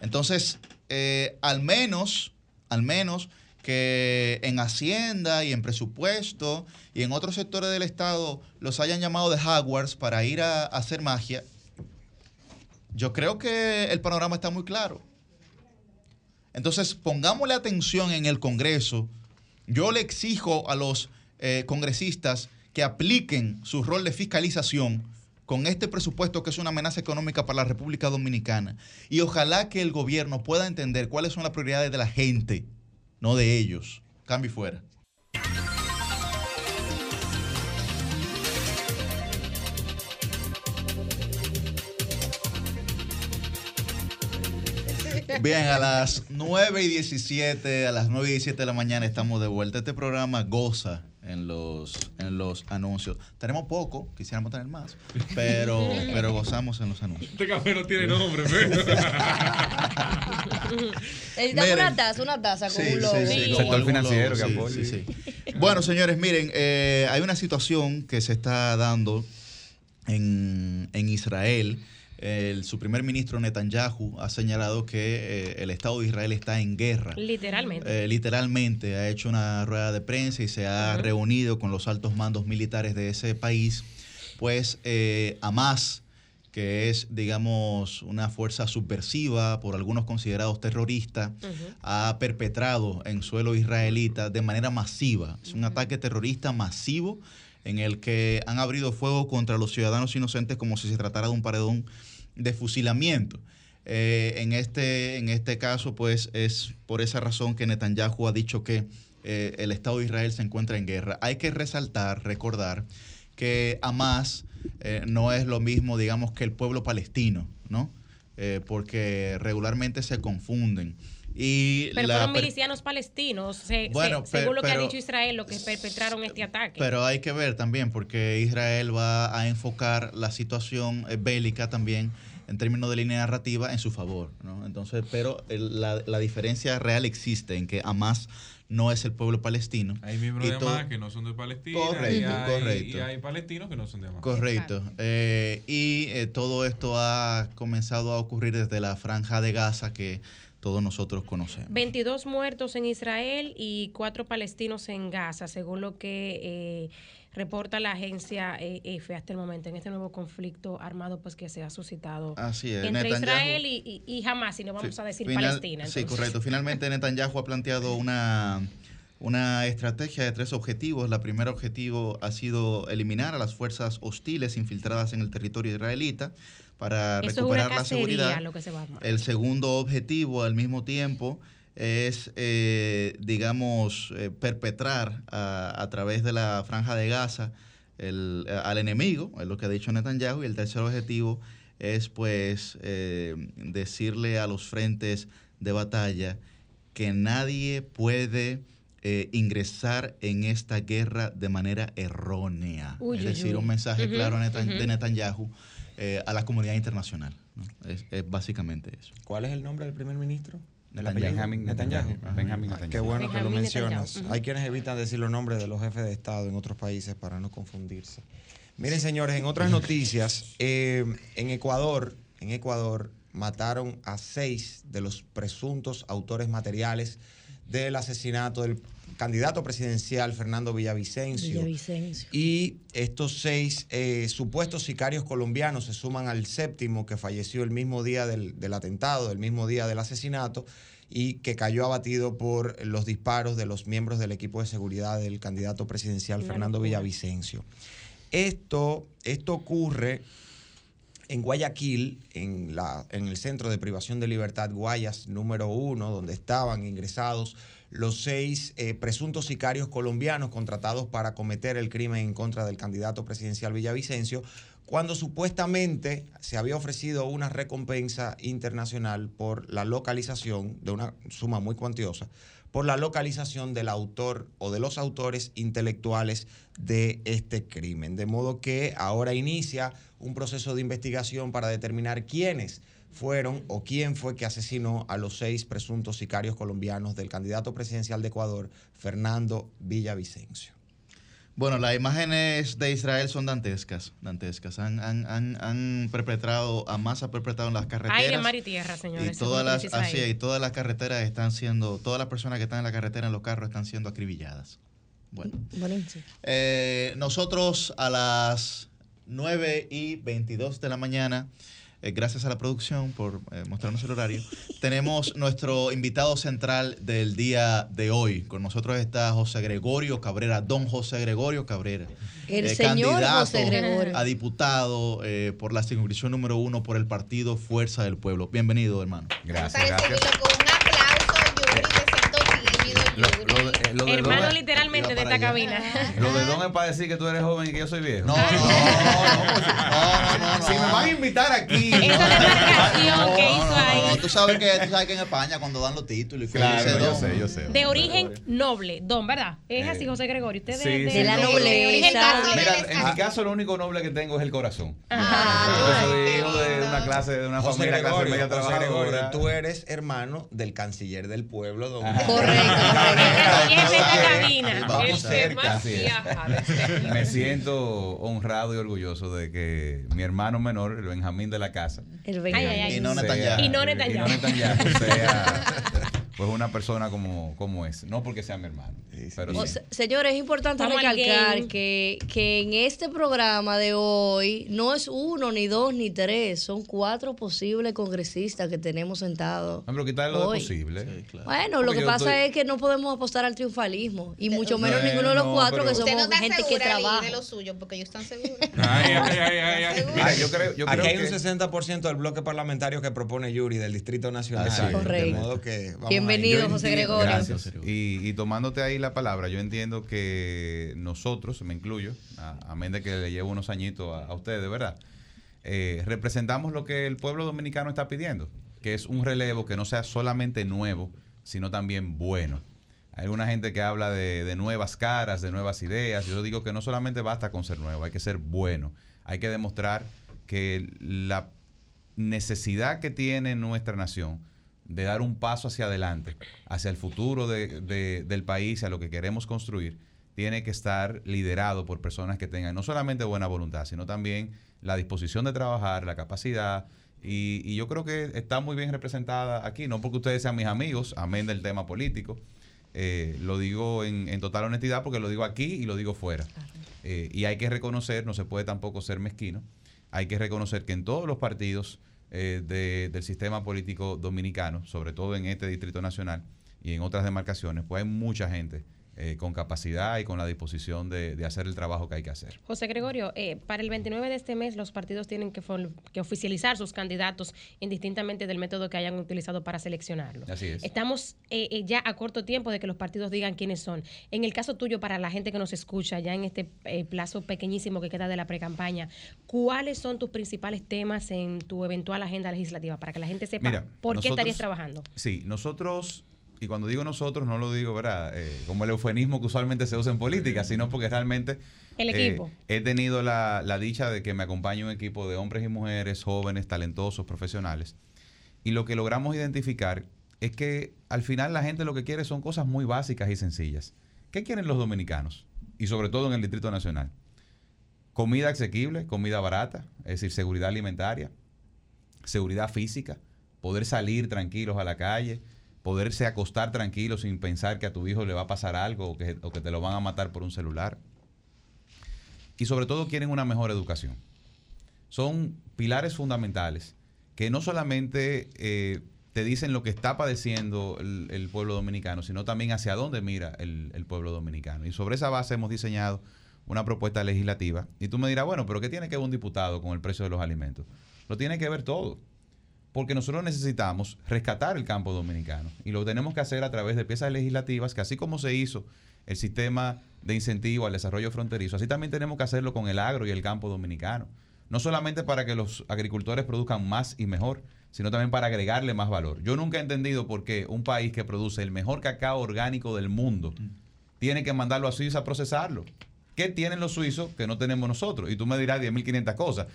Entonces, eh, al menos, al menos que en Hacienda y en presupuesto y en otros sectores del Estado los hayan llamado de Hogwarts para ir a hacer magia, yo creo que el panorama está muy claro. Entonces, pongámosle atención en el Congreso. Yo le exijo a los eh, congresistas que apliquen su rol de fiscalización con este presupuesto que es una amenaza económica para la República Dominicana. Y ojalá que el gobierno pueda entender cuáles son las prioridades de la gente, no de ellos. Cambio fuera. Bien, a las 9 y 17, a las 9 y 17 de la mañana estamos de vuelta. Este programa goza en los, en los anuncios. Tenemos poco, quisiéramos tener más, pero, (laughs) pero gozamos en los anuncios. Este café no tiene nombre, (laughs) Necesitamos una taza, una taza con un logo. Sí, Sector financiero que apoya. Bueno, señores, miren, eh, hay una situación que se está dando en, en Israel su primer ministro Netanyahu ha señalado que eh, el Estado de Israel está en guerra. Literalmente. Eh, literalmente ha hecho una rueda de prensa y se ha reunido con los altos mandos militares de ese país. Pues eh, Hamas, que es, digamos, una fuerza subversiva, por algunos considerados terrorista, ha perpetrado en suelo israelita de manera masiva. Es un ataque terrorista masivo en el que han abrido fuego contra los ciudadanos inocentes como si se tratara de un paredón de fusilamiento. Eh, en, este, en este caso, pues es por esa razón que Netanyahu ha dicho que eh, el Estado de Israel se encuentra en guerra. Hay que resaltar, recordar que Hamas eh, no es lo mismo, digamos, que el pueblo palestino, ¿no? porque regularmente se confunden. Y pero fueron milicianos palestinos, según lo que ha dicho Israel, lo que perpetraron este ataque. Pero hay que ver también, porque Israel va a enfocar la situación eh, bélica también en términos de línea narrativa en su favor. ¿no? Entonces, pero la, la, diferencia real existe en que Hamas no es el pueblo palestino. Hay miembros de Hamas que no son de Palestina. Correcto, y hay, correcto. Y hay palestinos que no son de Hamas. Correcto. Eh, y eh, todo esto ha comenzado a ocurrir desde la franja de Gaza que todos nosotros conocemos. 22 muertos en Israel y cuatro palestinos en Gaza, según lo que eh, reporta la agencia EFE hasta el momento en este nuevo conflicto armado pues que se ha suscitado entre Israel y, y, Hamas, y no vamos a decir Palestina. Sí, correcto. Finalmente Netanyahu ha planteado una una estrategia de tres objetivos. El primer objetivo ha sido eliminar a las fuerzas hostiles infiltradas en el territorio israelita para recuperar la seguridad. el segundo objetivo al mismo tiempo es, eh, digamos, eh, perpetrar a, través de la franja de Gaza el, al enemigo, es lo que ha dicho Netanyahu, y el tercer objetivo es, pues, eh, decirle a los frentes de batalla que nadie puede eh, ingresar en esta guerra de manera errónea. es decir, un mensaje claro de Netanyahu eh, a la comunidad internacional. Es, básicamente eso. ¿Cuál es el nombre del primer ministro? Benjamin Netanyahu. Benjamin Netanyahu. Qué bueno que lo mencionas. Hay quienes evitan decir los nombres de los jefes de Estado en otros países para no confundirse. Miren, señores, en otras noticias, eh, en Ecuador, en Ecuador mataron a seis de los presuntos autores materiales del asesinato del candidato presidencial Fernando Villavicencio. Y estos seis eh, supuestos sicarios colombianos se suman al séptimo que falleció el mismo día del, atentado, el mismo día del asesinato y que cayó abatido por los disparos de los miembros del equipo de seguridad del candidato presidencial Fernando Villavicencio. Esto, esto ocurre en Guayaquil, en, la, en el Centro de Privación de Libertad Guayas número uno, donde estaban ingresados los seis eh, presuntos sicarios colombianos contratados para cometer el crimen en contra del candidato presidencial Villavicencio, cuando supuestamente se había ofrecido una recompensa internacional por la localización de una suma muy cuantiosa por la localización del autor o de los autores intelectuales de este crimen. De modo que ahora inicia un proceso de investigación para determinar quiénes fueron o quién fue que asesinó a los seis presuntos sicarios colombianos del candidato presidencial de Ecuador, Fernando Villavicencio. Bueno, las imágenes de Israel son dantescas, dantescas. Han, han, han, perpetrado, a más ha perpetrado en las carreteras. Aire, mar y tierra, señores. Y todas las, así, y todas las carreteras están siendo, todas las personas que están en la carretera, en los carros, están siendo acribilladas. Bueno. Eh, nosotros a las 9 y 22 de la mañana eh, gracias a la producción por eh, mostrarnos el horario. Tenemos nuestro invitado central del día de hoy. Con nosotros está José Gregorio Cabrera, don José Gregorio Cabrera. El eh, señor candidato José Gregorio. a diputado por la circunscripción número uno por el partido Fuerza del Pueblo. Bienvenido, hermano. Gracias. gracias. Con un aplauso, Hermano literalmente de esta cabina. Lo de Don es para decir que tú eres joven y que yo soy viejo. No, no, no, Si me van a invitar aquí. Esa demarcación que hizo ahí. Tú sabes que, tú sabes que en España cuando dan los títulos y claro, yo sé, yo sé. De origen noble, Don, ¿verdad? Es así, José Gregorio. Usted de, de, la nobleza. Mira, en mi caso lo único noble que tengo es el corazón. Yo soy hijo de una clase, de una familia clase media trabajadora. Tú eres hermano del canciller del pueblo, Don. Correcto. (laughs) Me siento honrado y orgulloso de que mi hermano menor, el Benjamín de la casa, y no Netanyahu, y no Netanyahu. sea pues una persona como, como es. No porque sea mi hermano. Pero Señores, es importante recalcar que, que en este programa de hoy no es uno, ni dos, ni tres. Son cuatro posibles congresistas que tenemos sentados. Pero quitarle lo posible. Bueno, lo que pasa es que no podemos apostar al triunfalismo. Y mucho menos ninguno de los cuatro que somos gente que trabaja. de lo suyo, porque ellos están seguros. (laughs) Ay, ay, ay, ay, yo creo, yo Aquí hay un 60% del bloque parlamentario que propone Yuri del Distrito Nacional. Correcto. De modo que Bienvenido, José Gregorio. Gracias. Y, y, tomándote ahí la palabra, yo entiendo que nosotros, me incluyo, a, menos de que le llevo unos añitos a, ustedes, ¿verdad? Eh, representamos lo que el pueblo dominicano está pidiendo, que es un relevo que no sea solamente nuevo, sino también bueno. Hay alguna gente que habla de, de, nuevas caras, de nuevas ideas. Yo digo que no solamente basta con ser nuevo, hay que ser bueno. Hay que demostrar que la necesidad que tiene nuestra nación de dar un paso hacia adelante, hacia el futuro del país, a lo que queremos construir, tiene que estar liderado por personas que tengan no solamente buena voluntad, sino también la disposición de trabajar, la capacidad Y, y yo creo que está muy bien representada aquí, no porque ustedes sean mis amigos, amén del tema político, eh, lo digo en, en, total honestidad porque lo digo aquí y lo digo fuera. Eh, y hay que reconocer, no se puede tampoco ser mezquino, hay que reconocer que en todos los partidos eh, de, del sistema político dominicano, sobre todo en este Distrito Nacional y en otras demarcaciones, pues hay mucha gente eh, con capacidad y con la disposición de, de, hacer el trabajo que hay que hacer. José Gregorio, eh, para el 29 de este mes los partidos tienen que, que, oficializar sus candidatos indistintamente del método que hayan utilizado para seleccionarlo. Así es. Estamos eh, ya a corto tiempo de que los partidos digan quiénes son. En el caso tuyo, para la gente que nos escucha, ya en este eh, plazo pequeñísimo que queda de la precampaña, ¿cuáles son tus principales temas en tu eventual agenda legislativa para que la gente sepa Mira, por nosotros, qué estarías trabajando? Sí, nosotros y cuando digo nosotros no lo digo ¿verdad? Eh, como el eufemismo que usualmente se usa en política, sino porque realmente el equipo. Eh, he tenido la, la, dicha de que me acompañe un equipo de hombres y mujeres, jóvenes, talentosos, profesionales. Y lo que logramos identificar es que al final la gente lo que quiere son cosas muy básicas y sencillas. ¿Qué quieren los dominicanos? Y sobre todo en el Distrito Nacional. Comida asequible, comida barata, es decir, seguridad alimentaria, seguridad física, poder salir tranquilos a la calle, poderse acostar tranquilo sin pensar que a tu hijo le va a pasar algo o que, o que, te lo van a matar por un celular. Y sobre todo quieren una mejor educación. Son pilares fundamentales que no solamente eh, te dicen lo que está padeciendo el, pueblo dominicano, sino también hacia dónde mira el, el pueblo dominicano. Y sobre esa base hemos diseñado una propuesta legislativa. Y tú me dirás, bueno, pero ¿qué tiene que ver un diputado con el precio de los alimentos? Lo tiene que ver todo porque nosotros necesitamos rescatar el campo dominicano y lo tenemos que hacer a través de piezas legislativas que así como se hizo el sistema de incentivo al desarrollo fronterizo, así también tenemos que hacerlo con el agro y el campo dominicano. No solamente para que los agricultores produzcan más y mejor, sino también para agregarle más valor. Yo nunca he entendido por qué un país que produce el mejor cacao orgánico del mundo tiene que mandarlo a Suiza a procesarlo. ¿Qué tienen los suizos que no tenemos nosotros? Y tú me dirás 10.500 cosas.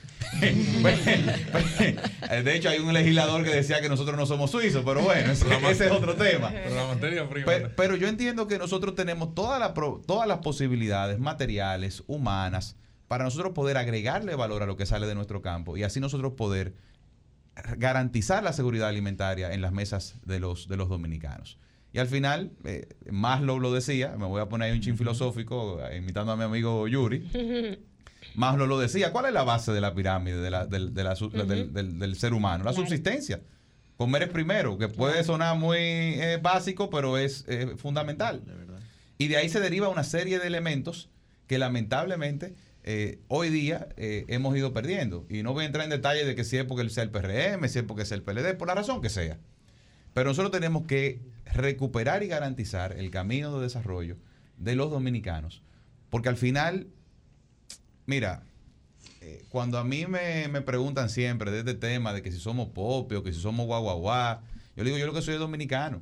(laughs) de hecho, hay un legislador que decía que nosotros no somos suizos, pero bueno, ese, ese es otro tema. Pero, la materia prima. Pero, pero, yo entiendo que nosotros tenemos toda la, todas las posibilidades materiales, humanas, para nosotros poder agregarle valor a lo que sale de nuestro campo y así nosotros poder garantizar la seguridad alimentaria en las mesas de los, de los dominicanos. Y al final, eh, Maslow lo decía, me voy a poner ahí un chin filosófico, imitando a mi amigo Yuri. (laughs) Maslow lo decía, ¿cuál es la base de la pirámide de la, de, de la, uh -huh. del, del, del, ser humano? La claro. subsistencia. Comer es primero, que puede sonar muy eh, básico, pero es eh, fundamental. Y de ahí se deriva una serie de elementos que lamentablemente eh, hoy día hemos ido perdiendo. Y no voy a entrar en detalle de que si es porque sea el PRM, si es porque sea el PLD, por la razón que sea. Pero nosotros tenemos que recuperar y garantizar el camino de desarrollo de los dominicanos. Porque al final, mira, eh, cuando a mí me, me, preguntan siempre de este tema de que si somos popio, que si somos guaguaguá, yo digo, yo lo que soy es dominicano.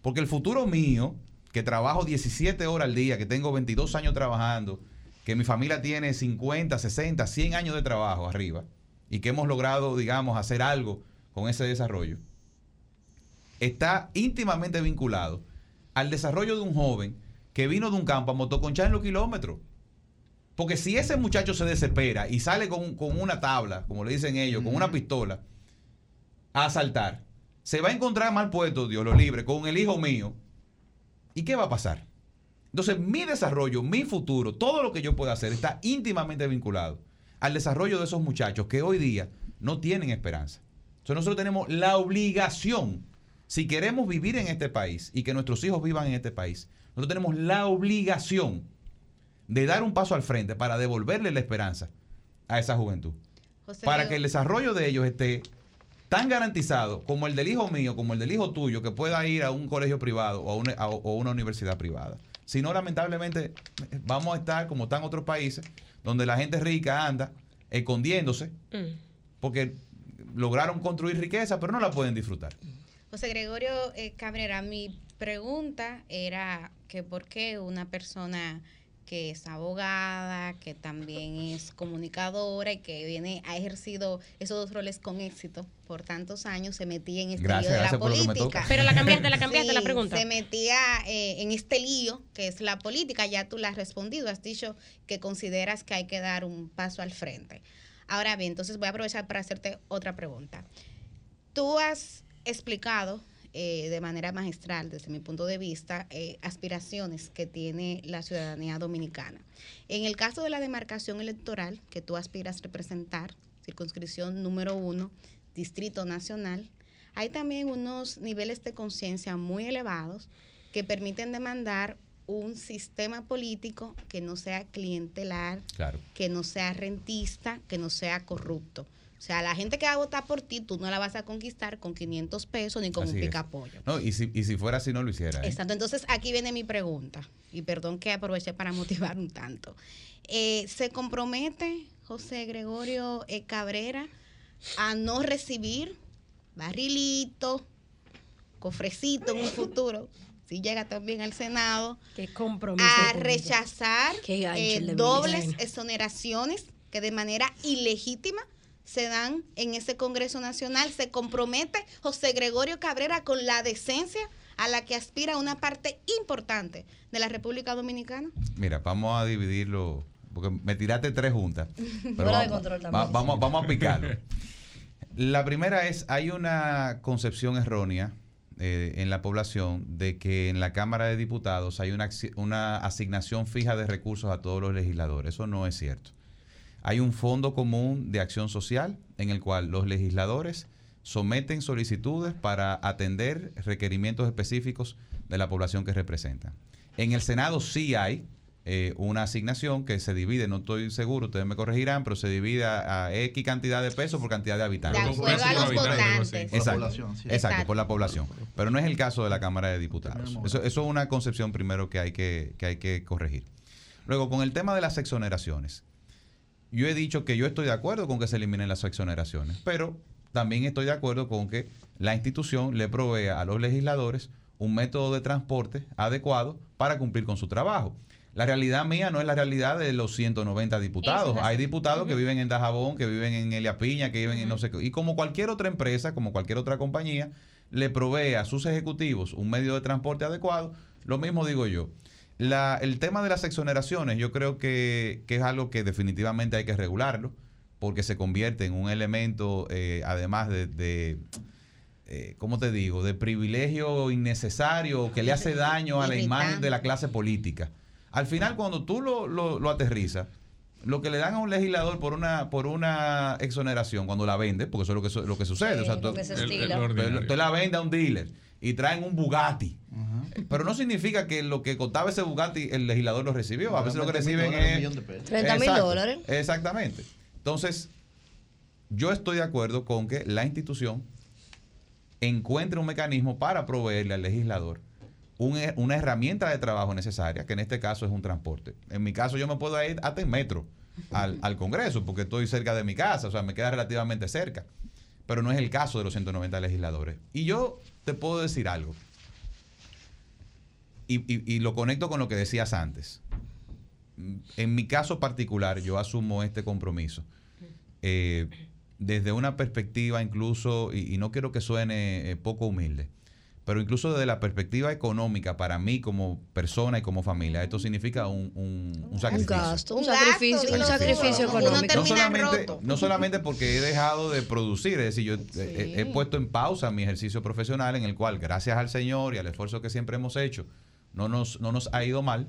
Porque el futuro mío, que trabajo 17 horas al día, que tengo 22 años trabajando, que mi familia tiene 50, 60, 100 años de trabajo arriba, y que hemos logrado, digamos, hacer algo con ese desarrollo está íntimamente vinculado al desarrollo de un joven que vino de un campo a motoconchar en los kilómetros. Porque si ese muchacho se desespera y sale con, con, una tabla, como le dicen ellos, con una pistola, a asaltar, se va a encontrar mal puesto, Dios lo libre, con el hijo mío. ¿Y qué va a pasar? Entonces, mi desarrollo, mi futuro, todo lo que yo pueda hacer está íntimamente vinculado al desarrollo de esos muchachos que hoy día no tienen esperanza. Entonces, nosotros tenemos la obligación si queremos vivir en este país y que nuestros hijos vivan en este país, nosotros tenemos la obligación de dar un paso al frente para devolverle la esperanza a esa juventud. José para que el desarrollo de ellos esté tan garantizado como el del hijo mío, como el del hijo tuyo, que pueda ir a un colegio privado o a una, a, o una universidad privada. Si no, lamentablemente, vamos a estar como están otros países, donde la gente rica anda escondiéndose, mm. porque lograron construir riqueza, pero no la pueden disfrutar. José Gregorio eh, Cabrera, mi pregunta era que por qué una persona que es abogada, que también es comunicadora y que viene ha ejercido esos dos roles con éxito por tantos años, se metía en este gracias, lío de la política. Pero la cambiaste, la cambiaste (laughs) sí, la pregunta. Se metía eh, en este lío que es la política, ya tú la has respondido, has dicho que consideras que hay que dar un paso al frente. Ahora bien, entonces voy a aprovechar para hacerte otra pregunta. Tú has explicado eh, de manera magistral, desde mi punto de vista, eh, aspiraciones que tiene la ciudadanía dominicana. En el caso de la demarcación electoral que tú aspiras a representar, circunscripción número uno, Distrito Nacional, hay también unos niveles de conciencia muy elevados que permiten demandar un sistema político que no sea clientelar, que no sea rentista, que no sea corrupto. O sea, la gente que va a votar por ti, tú no la vas a conquistar con 500 pesos ni con un pica pollo. No, y si, y si fuera así, no lo hiciera. ¿eh? Exacto. Entonces, aquí viene mi pregunta. Y perdón que aproveché para motivar un tanto. Eh, ¿Se compromete José Gregorio eh, Cabrera a no recibir barrilito, cofrecito en un futuro? Si llega también al Senado, a rechazar dobles exoneraciones que de manera ilegítima se dan en ese Congreso Nacional. Se compromete José Gregorio Cabrera con la decencia a la que aspira una parte importante de la República Dominicana? Mira, vamos a dividirlo, porque me tiraste tres juntas. (laughs) Pero vamos, vamos, a picarlo. La primera es, hay una concepción errónea eh, en la población de que en la Cámara de Diputados hay una, una asignación fija de recursos a todos los legisladores. Eso no es cierto. Hay un fondo común de acción social en el cual los legisladores someten solicitudes para atender requerimientos específicos de la población que representan. En el Senado sí hay eh, una asignación que se divide, no estoy seguro, ustedes me corregirán, pero se divide a, X cantidad de pesos por cantidad de habitantes. Exacto, exacto, por la población. Pero no es el caso de la Cámara de Diputados. Eso, eso es una concepción primero que hay que, que hay que corregir. Luego, con el tema de las exoneraciones yo he dicho que yo estoy de acuerdo con que se eliminen las exoneraciones, pero también estoy de acuerdo con que la institución le provea a los legisladores un método de transporte adecuado para cumplir con su trabajo. La realidad mía no es la realidad de los 190 diputados. Hay diputados que viven en Dajabón, que viven en Elia Piña, que viven en no sé qué. Y como cualquier otra empresa, como cualquier otra compañía, le provee a sus ejecutivos un medio de transporte adecuado, lo mismo digo yo el tema de las exoneraciones, yo creo que, es algo que definitivamente hay que regularlo, porque se convierte en un elemento, eh, además de, eh, ¿cómo te digo?, de privilegio innecesario que le hace daño a la imagen de la clase política. Al final, cuando tú lo, lo, aterrizas, lo que le dan a un legislador por una por una exoneración cuando la vende, porque eso es lo que, lo que sucede. o sea, tú, la vende a un dealer y traen un Bugatti. Pero no significa que lo que costaba ese Bugatti el legislador lo recibió. A veces lo que reciben es... 30 mil dólares. Exactamente. Entonces, yo estoy de acuerdo con que la institución encuentre un mecanismo para proveerle al legislador una herramienta de trabajo necesaria, que en este caso es un transporte. En mi caso yo me puedo ir hasta en metro al, al Congreso, porque estoy cerca de mi casa, o sea, me queda relativamente cerca. Pero no es el caso de los 190 legisladores. Y yo te puedo decir algo. Y, lo conecto con lo que decías antes. En mi caso particular, yo asumo este compromiso. Eh, desde una perspectiva incluso, y, no quiero que suene eh, poco humilde, pero incluso desde la perspectiva económica, para mí como persona y como familia, esto significa un, un, sacrificio. Un gasto, un, sacrificio, un sacrificio económico. No solamente, no solamente porque he dejado de producir, es decir, yo he, puesto en pausa mi ejercicio profesional en el cual, gracias al Señor y al esfuerzo que siempre hemos hecho, no nos, no nos ha ido mal.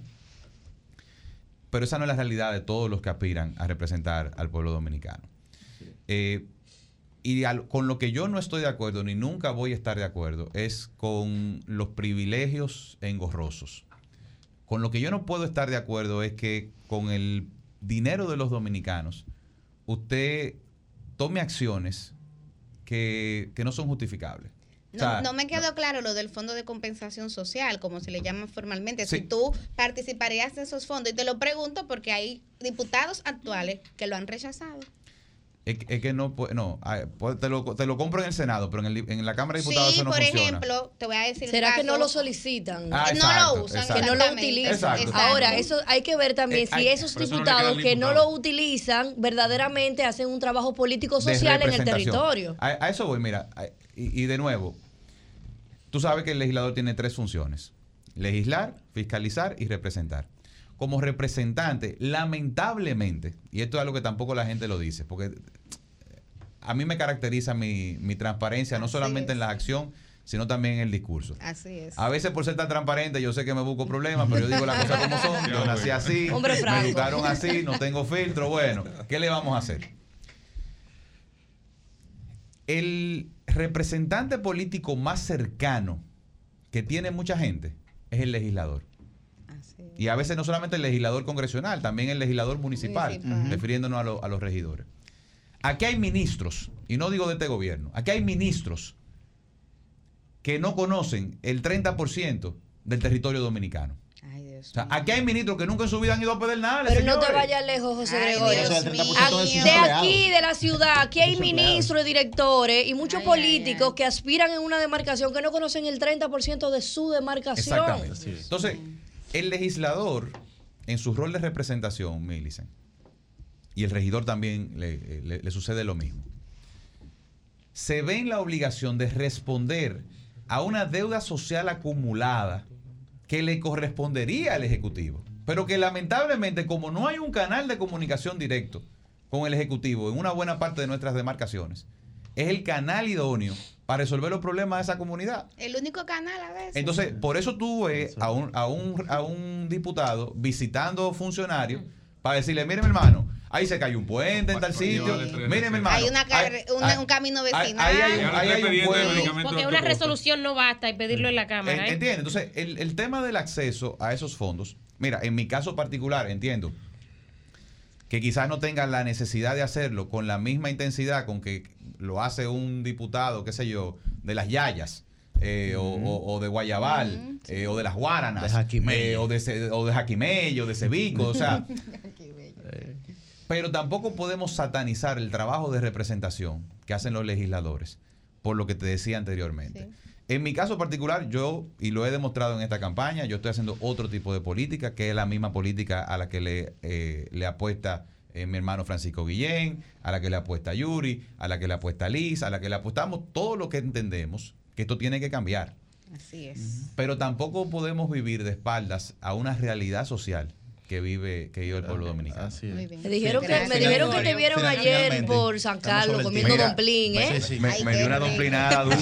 Pero esa no es la realidad de todos los que aspiran a representar al pueblo dominicano. Eh, y con lo que yo no estoy de acuerdo, ni nunca voy a estar de acuerdo, es con los privilegios engorrosos. Con lo que yo no puedo estar de acuerdo es que con el dinero de los dominicanos, usted tome acciones que, no son justificables. No, me quedó claro lo del fondo de compensación social, como se le llama formalmente. Si tú participarías de esos fondos, y te lo pregunto porque hay diputados actuales que lo han rechazado. Es, que no, no te, lo, te lo compro en el Senado, pero en, el, en la Cámara de Diputados eso no por ejemplo, te voy a decir. ¿Será que no lo solicitan? Ah, no lo usan, que no lo utilizan. Ahora, eso hay que ver también eh, si esos diputados que no lo utilizan verdaderamente hacen un trabajo político social en el territorio. A, eso voy, mira, y, y de nuevo, tú sabes que el legislador tiene tres funciones: legislar, fiscalizar y representar. Como representante, lamentablemente, y esto es algo que tampoco la gente lo dice, porque a mí me caracteriza mi, mi transparencia, no solamente en la acción, sino también en el discurso. Así es. A veces por ser tan transparente yo sé que me busco problemas, pero yo digo las cosas como son. Yo (laughs) nací así, me educaron así, no tengo filtro. Bueno, ¿qué le vamos a hacer? El representante político más cercano que tiene mucha gente es el legislador. Y a veces no solamente el legislador congresional, también el legislador municipal, Municipal. refiriéndonos a, lo- a los regidores. Aquí hay ministros, y no digo de este gobierno, aquí hay ministros que no conocen el 30% del territorio dominicano. O sea, aquí hay ministros que nunca en su vida han ido a Pedernales. Pero no te vayas lejos, José Ay, Gregorio. Dios Eso, el 30% Aquí- de aquí, de la ciudad, aquí hay ministros y directores y muchos Ay, políticos que aspiran en una demarcación que no conocen el 30% de su demarcación. Exactamente. Entonces, el legislador, en su rol de representación, Millicent, y el regidor también le, le- le sucede lo mismo, se ve en la obligación de responder a una deuda social acumulada que le correspondería al Ejecutivo, pero que lamentablemente, como no hay un canal de comunicación directo con el Ejecutivo en una buena parte de nuestras demarcaciones, es el canal idóneo para resolver los problemas de esa comunidad. El único canal a veces. Entonces, por eso tú ves a un, a un, a un diputado visitando funcionarios para decirle, mire mi hermano, ahí se cayó un puente en tal sitio, mire mi hermano. hay una un camino vecinal. ahí hay un- ahí hay un pueblo. Porque una resolución no basta y pedirlo en la Cámara. En- ¿eh? Entiende, entonces el, el tema del acceso a esos fondos, mira, en mi caso particular, entiendo que quizás no tengan la necesidad de hacerlo con la misma intensidad con que lo hace un diputado, qué sé yo, de las Yayas. eh, o, o- o de Guayabal, eh, o de las Guaranas, De eh, o, de, o de Jaquimey, o de Cebico, o sea, (laughs) pero tampoco podemos satanizar el trabajo de representación que hacen los legisladores, por lo que te decía anteriormente. En mi caso particular, yo, y lo he demostrado en esta campaña, yo estoy haciendo otro tipo de política, que es la misma política a la que le, eh, le apuesta eh, mi hermano Francisco Guillén, a la que le apuesta Yuri, a la que le apuesta Liz, a la que le apostamos todo lo que entendemos que esto tiene que cambiar. Así es. Pero tampoco podemos vivir de espaldas a una realidad social que vive, que vive el pueblo dominicano. Muy bien. Me dijeron, que, me dijeron que te vieron ayer por San Carlos comiendo domplín, ¿eh? Me, me- Ay, me qué dio una domplinada dura,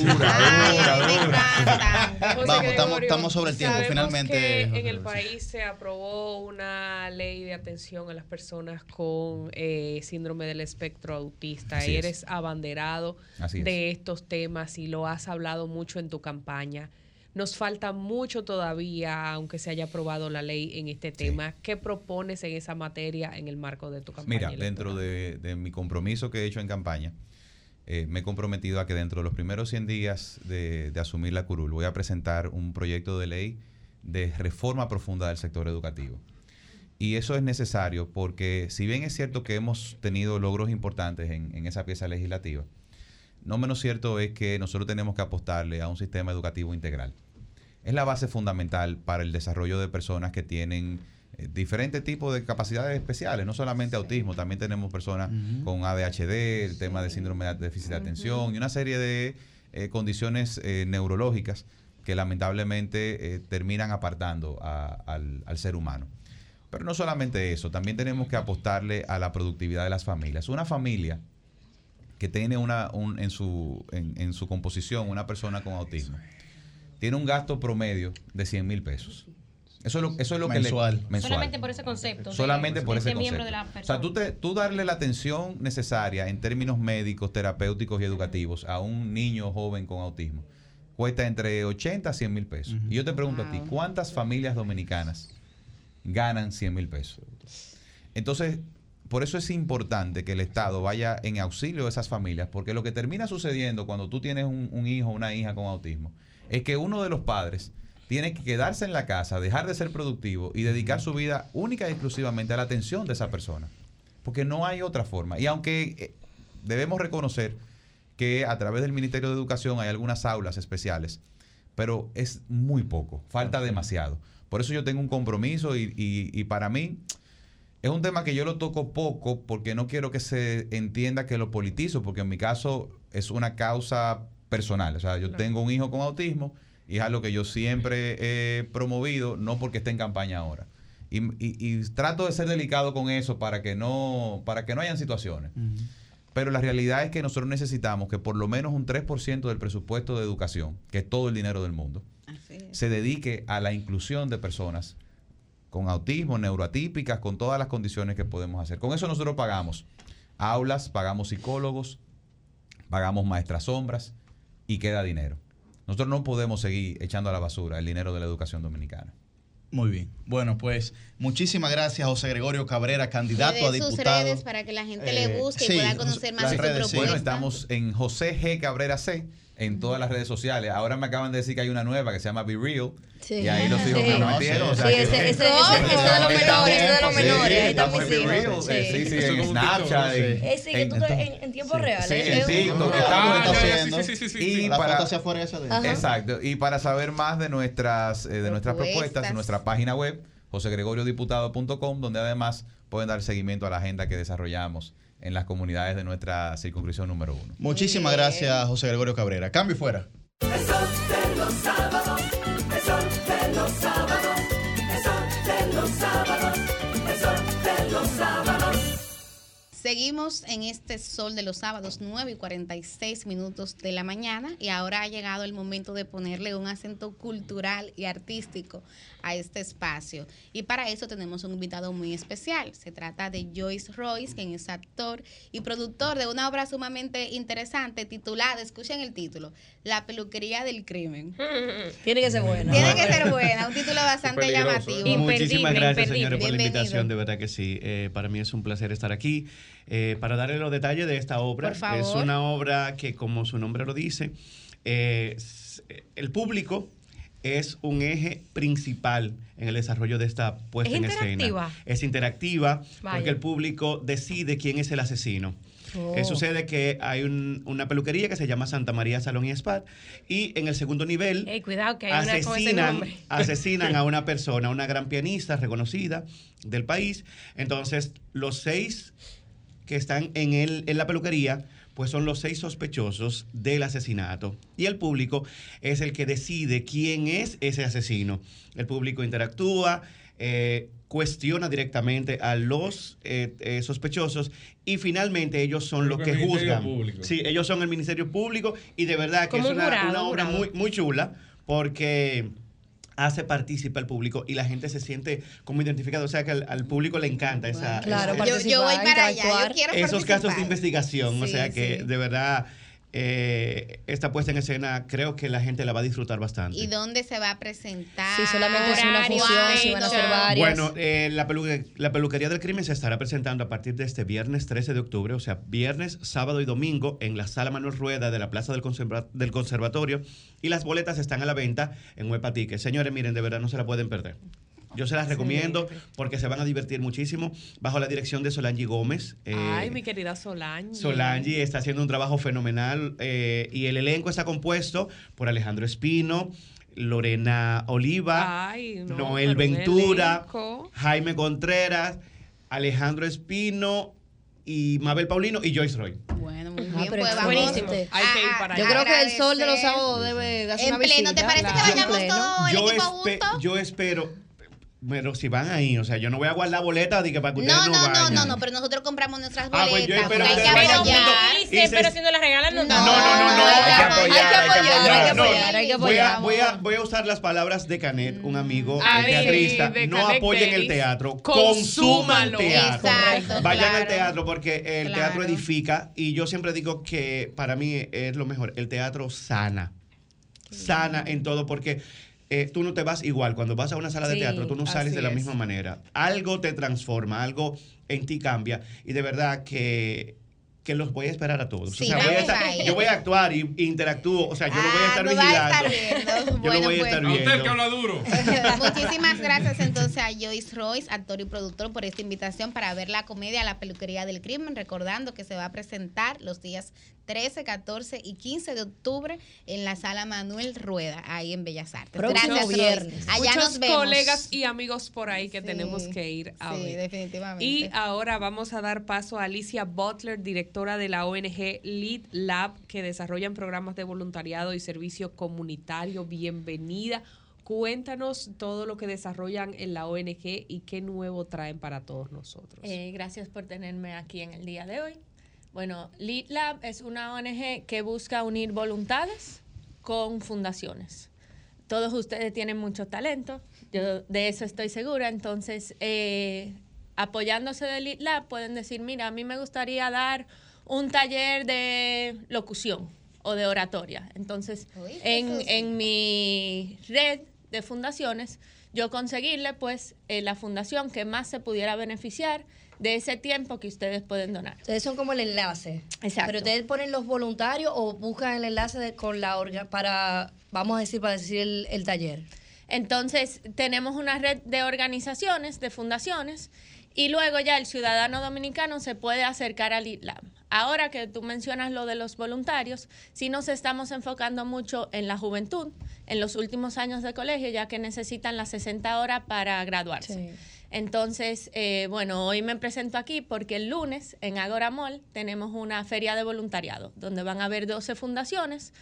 dura, dura. Vamos, estamos, estamos sobre el tiempo. Sabemos Finalmente, que en el país se aprobó una ley de atención a las personas con eh, síndrome del espectro autista. Así es. Eres abanderado Así es. de estos temas y lo has hablado mucho en tu campaña. Nos falta mucho todavía, aunque se haya aprobado la ley en este tema. ¿Qué propones en esa materia en el marco de tu campaña? Mira, electoral? dentro de, de mi compromiso que he hecho en campaña, eh, me he comprometido a que dentro de los primeros 100 días de, de asumir la curul voy a presentar un proyecto de ley de reforma profunda del sector educativo. Y eso es necesario porque si bien es cierto que hemos tenido logros importantes en, en esa pieza legislativa, no menos cierto es que nosotros tenemos que apostarle a un sistema educativo integral. Es la base fundamental para el desarrollo de personas que tienen eh, diferentes tipos de capacidades especiales, no solamente autismo, también tenemos personas con ADHD, el tema de síndrome de déficit de atención y una serie de eh, condiciones eh, neurológicas que lamentablemente eh, terminan apartando a- al, al ser humano. Pero no solamente eso, también tenemos que apostarle a la productividad de las familias. Una familia que tiene una, un- en, su, en, en su composición una persona con autismo, tiene un gasto promedio de 100 mil pesos. Eso es lo, eso es lo que Mensual. le... Mensual. Solamente por ese concepto. de- Solamente por de ese concepto. de la O sea, tú, te, tú darle la atención necesaria en términos médicos, terapéuticos y educativos a un niño joven con autismo cuesta entre 80 a 100 mil pesos. Y yo te pregunto a ti, ¿cuántas familias dominicanas ganan 100 mil pesos? Entonces, por eso es importante que el Estado vaya en auxilio de esas familias, porque lo que termina sucediendo cuando tú tienes un, un hijo o una hija con autismo es que uno de los padres tiene que quedarse en la casa, dejar de ser productivo y dedicar su vida única y exclusivamente a la atención de esa persona. Porque no hay otra forma. Y aunque eh, debemos reconocer que a través del Ministerio de Educación hay algunas aulas especiales, pero es muy poco, falta demasiado. Por eso yo tengo un compromiso y, y- y para mí es un tema que yo lo toco poco porque no quiero que se entienda que lo politizo, porque en mi caso es una causa personal. O sea, yo tengo un hijo con autismo y es algo que yo siempre he promovido, no porque esté en campaña ahora. Y, y- y trato de ser delicado con eso para que no, para que no hayan situaciones. Pero la realidad es que nosotros necesitamos que por lo menos un 3% del presupuesto de educación, que es todo el dinero del mundo, se dedique a la inclusión de personas con autismo, neuroatípicas, con todas las condiciones que podemos hacer. Con eso nosotros pagamos aulas, pagamos psicólogos, pagamos maestras sombras y queda dinero. Nosotros no podemos seguir echando a la basura el dinero de la educación dominicana. Muy bien. Bueno, pues muchísimas gracias, José Gregorio Cabrera, candidato a de sus diputado. redes para que la gente Eh, le busque sí, y pueda conocer más de su propuesta. Bueno, estamos en José G. Cabrera C en todas las redes sociales. Ahora me acaban de decir que hay una nueva que se llama Be Real. Sí. Y ahí los hijos Sí. me lo metieron. o sea Sí, ese- ese- ese- ese de los menores, ese de los Sí, menores, estamos en Be Real. eh, sí. Sí, sí, en Snapchat. en- Ese que en- tú tiempo real. Sí, ¿eh? en Es TikTok, Ah, estamos haciendo. sí, sí, sí, sí, Y sí. La para- foto hacia afuera esa de- Ajá. Exacto. Y para saber más de nuestras, eh, de nuestras Propuestas. propuestas, en nuestra página web, josegregoriodiputado.com, donde además pueden dar seguimiento a la agenda que desarrollamos en las comunidades de nuestra circunscripción número uno. Muchísimas gracias, José Gregorio Cabrera. Cambio y fuera. El sol de los sábados, el sol de los sábados, Seguimos en este sol de los sábados, 9 y 46 minutos de la mañana, y ahora ha llegado el momento de ponerle un acento cultural y artístico a este espacio. Y para eso tenemos un invitado muy especial. Se trata de Joyce Royce, quien es actor y productor de una obra sumamente interesante titulada, escuchen el título, La peluquería del crimen. (laughs) Tiene que ser buena. Tiene que ser buena, un título bastante llamativo. Muchísimas gracias, señores, por la invitación. De verdad que sí. Eh, para mí es un placer estar aquí. Eh, para darle los detalles de esta obra. Es una obra que, como su nombre lo dice, eh, el público es un eje principal en el desarrollo de esta puesta ¿Es en escena. Es interactiva Vaya. porque el público decide quién es el asesino. Oh. Eh, sucede que hay un- una peluquería que se llama Santa María Salón y Spa y en el segundo nivel Ey, cuidado que asesinan, (laughs) asesinan a una persona, una gran pianista reconocida del país. Entonces, los seis que están en, el, en la peluquería, pues son los seis sospechosos del asesinato. Y el público es el que decide quién es ese asesino. El público interactúa, eh, cuestiona directamente a los eh, eh, sospechosos y finalmente ellos son los que que el Ministerio juzgan. Público. Sí, ellos son el Ministerio Público y de verdad que Como es un una, jurado, una un obra muy, muy chula porque hace partícipe al público y la gente se siente como identificada. O sea que al, al público le encanta esa, Claro, esa- Yo, yo voy para allá, yo quiero esos casos de investigación. o sea que sí. de verdad eh, esta puesta en escena creo que la gente la va a disfrutar bastante. ¿Y dónde se va a presentar? Sí, solamente es una función, si van a ser varias. Bueno, eh, la, pelu- la peluquería del crimen se estará presentando a partir de este viernes 13 de octubre, o sea, viernes, sábado y domingo en la sala Manuel Rueda de la Plaza del, Conserva- del Conservatorio y las boletas están a la venta en Huepa Ticket. Señores, miren, de verdad no se la pueden perder. Yo se las recomiendo porque se van a divertir muchísimo bajo la dirección de Solange Gómez. eh, Ay, mi querida Solange. Solange está haciendo un trabajo fenomenal eh, y el elenco está compuesto por Alejandro Espino, Lorena Oliva, Ay, no, Noel Ventura. Jaime Contreras, Alejandro Espino y Mabel Paulino y Joyce Roy. Bueno, muy Ah, bien, pero pues vamos. Hay que ir a- para allá. Yo creo que el sol de los sábados debe hacer En una pleno, ¿te parece que vayamos todo el Yo, equipo junto? yo espero, pero si van ahí, o sea, yo no voy a guardar boletas de que para que ustedes No, no, no, no, vayan. no, no, pero nosotros compramos nuestras Ah, pues yo boletas. espero hay que apoyar. se- pero si no la regalan, no, No, No, no, no, no. hay que hay apoyar, hay que apoyar, hay que apoyar, hay que Voy a, apoyar. voy, a, voy a usar las palabras de Canet, un amigo Ay, teatrista. de No apoyen el teatro, Consúmalo. consuman teatro. Exacto, Vayan claro. al teatro porque el Claro. teatro edifica y yo siempre digo que para mí es lo mejor. El teatro sana. Sana en todo porque eh, tú no te vas igual. Cuando vas a una sala de Sí, teatro, tú no sales de la es. misma manera. Algo te transforma, algo en ti cambia. Y de verdad que, que los voy a esperar a todos. Sí, o sea, voy a estar- yo voy a actuar y e interactúo. O sea, yo lo voy a Ah, estar va a vigilando. estar viendo. (laughs) Yo Bueno, lo voy a pues. estar A usted viendo. que habla duro. (laughs) Muchísimas gracias entonces a Joyce Royce, actor y productor, por esta invitación para ver la comedia La Peluquería del Crimen, recordando que se va a presentar los días 13, 14 y 15 de octubre en la sala Manuel Rueda, ahí en Bellas Artes. Próximo gracias, viernes. Allá Muchos nos vemos. colegas y amigos por ahí que Sí, tenemos que ir a sí, ver. definitivamente. Y ahora vamos a dar paso a Alicia Butler, directora de la ONG Lead Lab, que desarrollan programas de voluntariado y servicio comunitario. Bienvenida. cuéntanos todo lo que desarrollan en la ONG y qué nuevo traen para todos nosotros. Eh, gracias por tenerme aquí en el día de hoy. Bueno, Lead Lab es una ONG que busca unir voluntades con fundaciones. Todos ustedes tienen mucho talento, yo de eso estoy segura, entonces eh, apoyándose de Lead Lab pueden decir, mira, a mí me gustaría dar un taller de locución o de oratoria. Entonces, en, en mi red de fundaciones, yo conseguirle pues eh, la fundación que más se pudiera beneficiar de ese tiempo que ustedes pueden donar. Ustedes son como el enlace. Exacto. Pero ustedes ponen los voluntarios o buscan el enlace de- con la orga para, vamos a decir, para decir el, el taller. Entonces, tenemos una red de organizaciones, de fundaciones, y luego ya el ciudadano dominicano se puede acercar al ITLAB. Ahora que tú mencionas lo de los voluntarios, sí nos estamos enfocando mucho en la juventud, en los últimos años de colegio, ya que necesitan las 60 horas para graduarse. Entonces, eh, bueno, hoy me presento aquí porque el lunes en Agora Mall tenemos una feria de voluntariado, donde van a haber 12 fundaciones.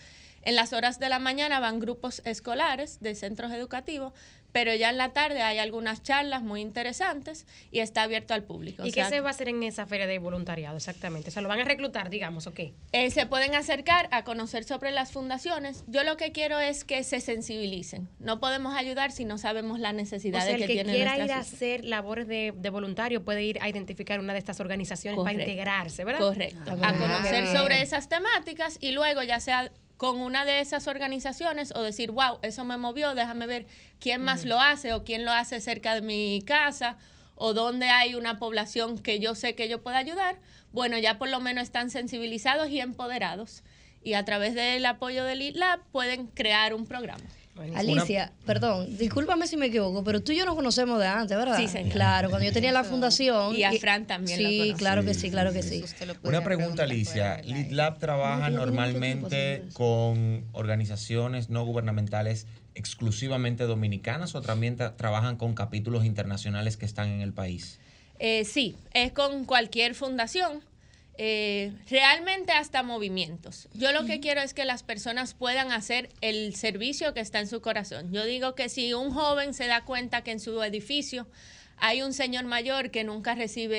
En las horas de la mañana van grupos escolares de centros educativos, pero ya en la tarde hay algunas charlas muy interesantes y está abierto al público. ¿Y O qué sea, se va a hacer en esa feria de voluntariado exactamente? O sea, lo van a reclutar, digamos, ¿o qué? eh, se pueden acercar a conocer sobre las fundaciones. Yo lo que quiero es que se sensibilicen. No podemos ayudar si no sabemos las O necesidades sea, el que, que tienen quiera ir a hacer labores de, de voluntario puede ir a identificar una de estas organizaciones para Correcto. integrarse, ¿verdad? Correcto. A conocer sobre esas temáticas y luego ya sea con una de esas organizaciones o decir, wow, eso me movió, déjame ver quién más lo hace o quién lo hace cerca de mi casa o dónde hay una población que yo sé que yo pueda ayudar. Bueno, ya por lo menos están sensibilizados y empoderados y a través del apoyo del ITLAB pueden crear un programa. Alicia, perdón, discúlpame si me equivoco, pero tú y yo nos conocemos de antes, ¿verdad? Sí, señora. Claro, cuando yo tenía la fundación. Y a Fran también la Sí, claro que sí, claro que sí. Una pregunta, Alicia. LeadLab trabaja normalmente con organizaciones no gubernamentales exclusivamente dominicanas o también tra- trabajan con capítulos internacionales que están en el país. Eh, sí, es con cualquier fundación, eh, realmente hasta movimientos. Yo lo que quiero es que las personas puedan hacer el servicio que está en su corazón. Yo digo que si un joven se da cuenta que en su edificio hay un señor mayor que nunca recibe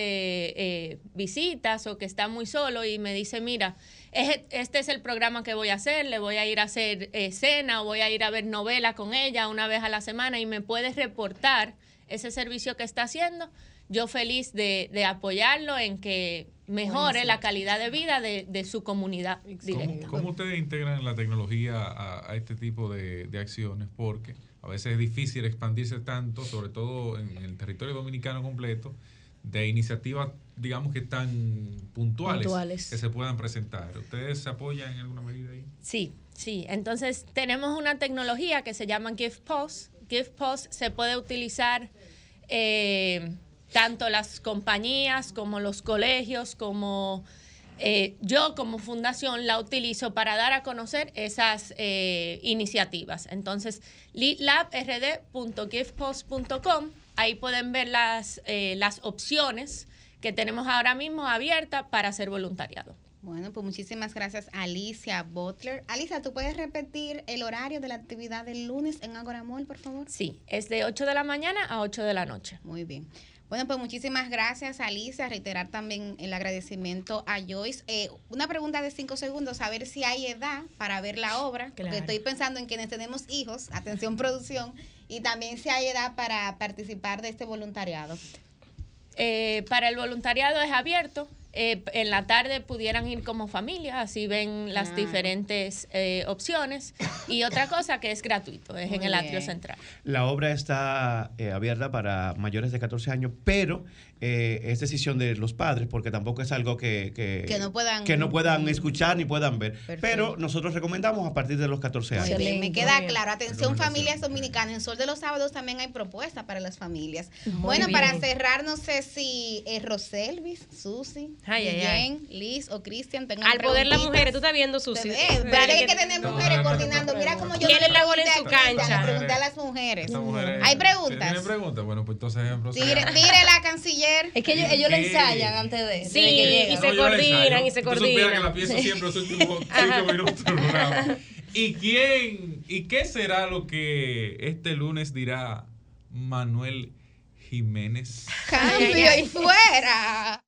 eh, visitas o que está muy solo y me dice, mira, es- este es el programa que voy a hacer, le voy a ir a hacer eh, cena o voy a ir a ver novela con ella una vez a la semana y me puedes reportar ese servicio que está haciendo, yo feliz de, de apoyarlo en que mejore Buenísimo. la calidad de vida de, de su comunidad directa. ¿Cómo, cómo ustedes integran la tecnología a, a este tipo de, de acciones? Porque a veces es difícil expandirse tanto, sobre todo en el territorio dominicano completo, de iniciativas, digamos que tan puntuales, Puntuales. que se puedan presentar. ¿Ustedes se apoyan en alguna medida ahí? Sí, sí. Entonces tenemos una tecnología que se llama Gift Post. Gift Post se puede utilizar eh, tanto las compañías como los colegios, como eh, yo como fundación la utilizo para dar a conocer esas eh, iniciativas. Entonces, leadlabrd.giftpost.com, ahí pueden ver las, eh, las opciones que tenemos ahora mismo abiertas para hacer voluntariado. Bueno, pues muchísimas gracias Alicia Butler. Alicia, ¿tú puedes repetir el horario de la actividad del lunes en Agora Mall, por favor? Sí, es de 8 de la mañana a 8 de la noche. Muy bien. Bueno, pues muchísimas gracias, Alicia. Reiterar también el agradecimiento a Joyce. Eh, una pregunta de cinco segundos, a ver si hay edad para ver la obra. Porque Claro. estoy pensando en quienes tenemos hijos, atención (laughs) producción, y también si hay edad para participar de este voluntariado. Eh, para el voluntariado es abierto. Eh, en la tarde pudieran ir como familia, así ven las Ah. diferentes eh, opciones. Y otra cosa que es gratuito, es en el atrio central. La obra está eh, abierta para mayores de 14 años, pero eh, es decisión de los padres porque tampoco es algo que, que, Que no puedan- que no puedan escuchar ni puedan ver. Perfecto. Pero nosotros recomendamos a partir de los 14 años. Muy bien, me queda claro. Atención, familias dominicanas. En Sol de los Sábados también hay propuestas para las familias. bueno, bien. para cerrar, no sé si eh, Roselvis, Susi, Ay, ay, Liz o Cristian tengan Al poder las mujeres, tú estás viendo, Susi. Eh, pero hay que tener mujeres coordinando. Mira cómo yo ¿Quién no la bola en pregunté su a cancha? Le pregunté a las mujeres. Hay preguntas. ¿Tienen preguntas? Bueno, pues entonces ejemplo. Tire, tire la canciller. Es que ellos, ellos le ensayan antes de. Sí, que y se coordinan, y se supieras que coordinan. la pienso Sí. siempre los últimos (laughs) cinco minutos. ¿Y quién, ¿Y qué será lo que este lunes dirá Manuel Jiménez? Cambio y fuera.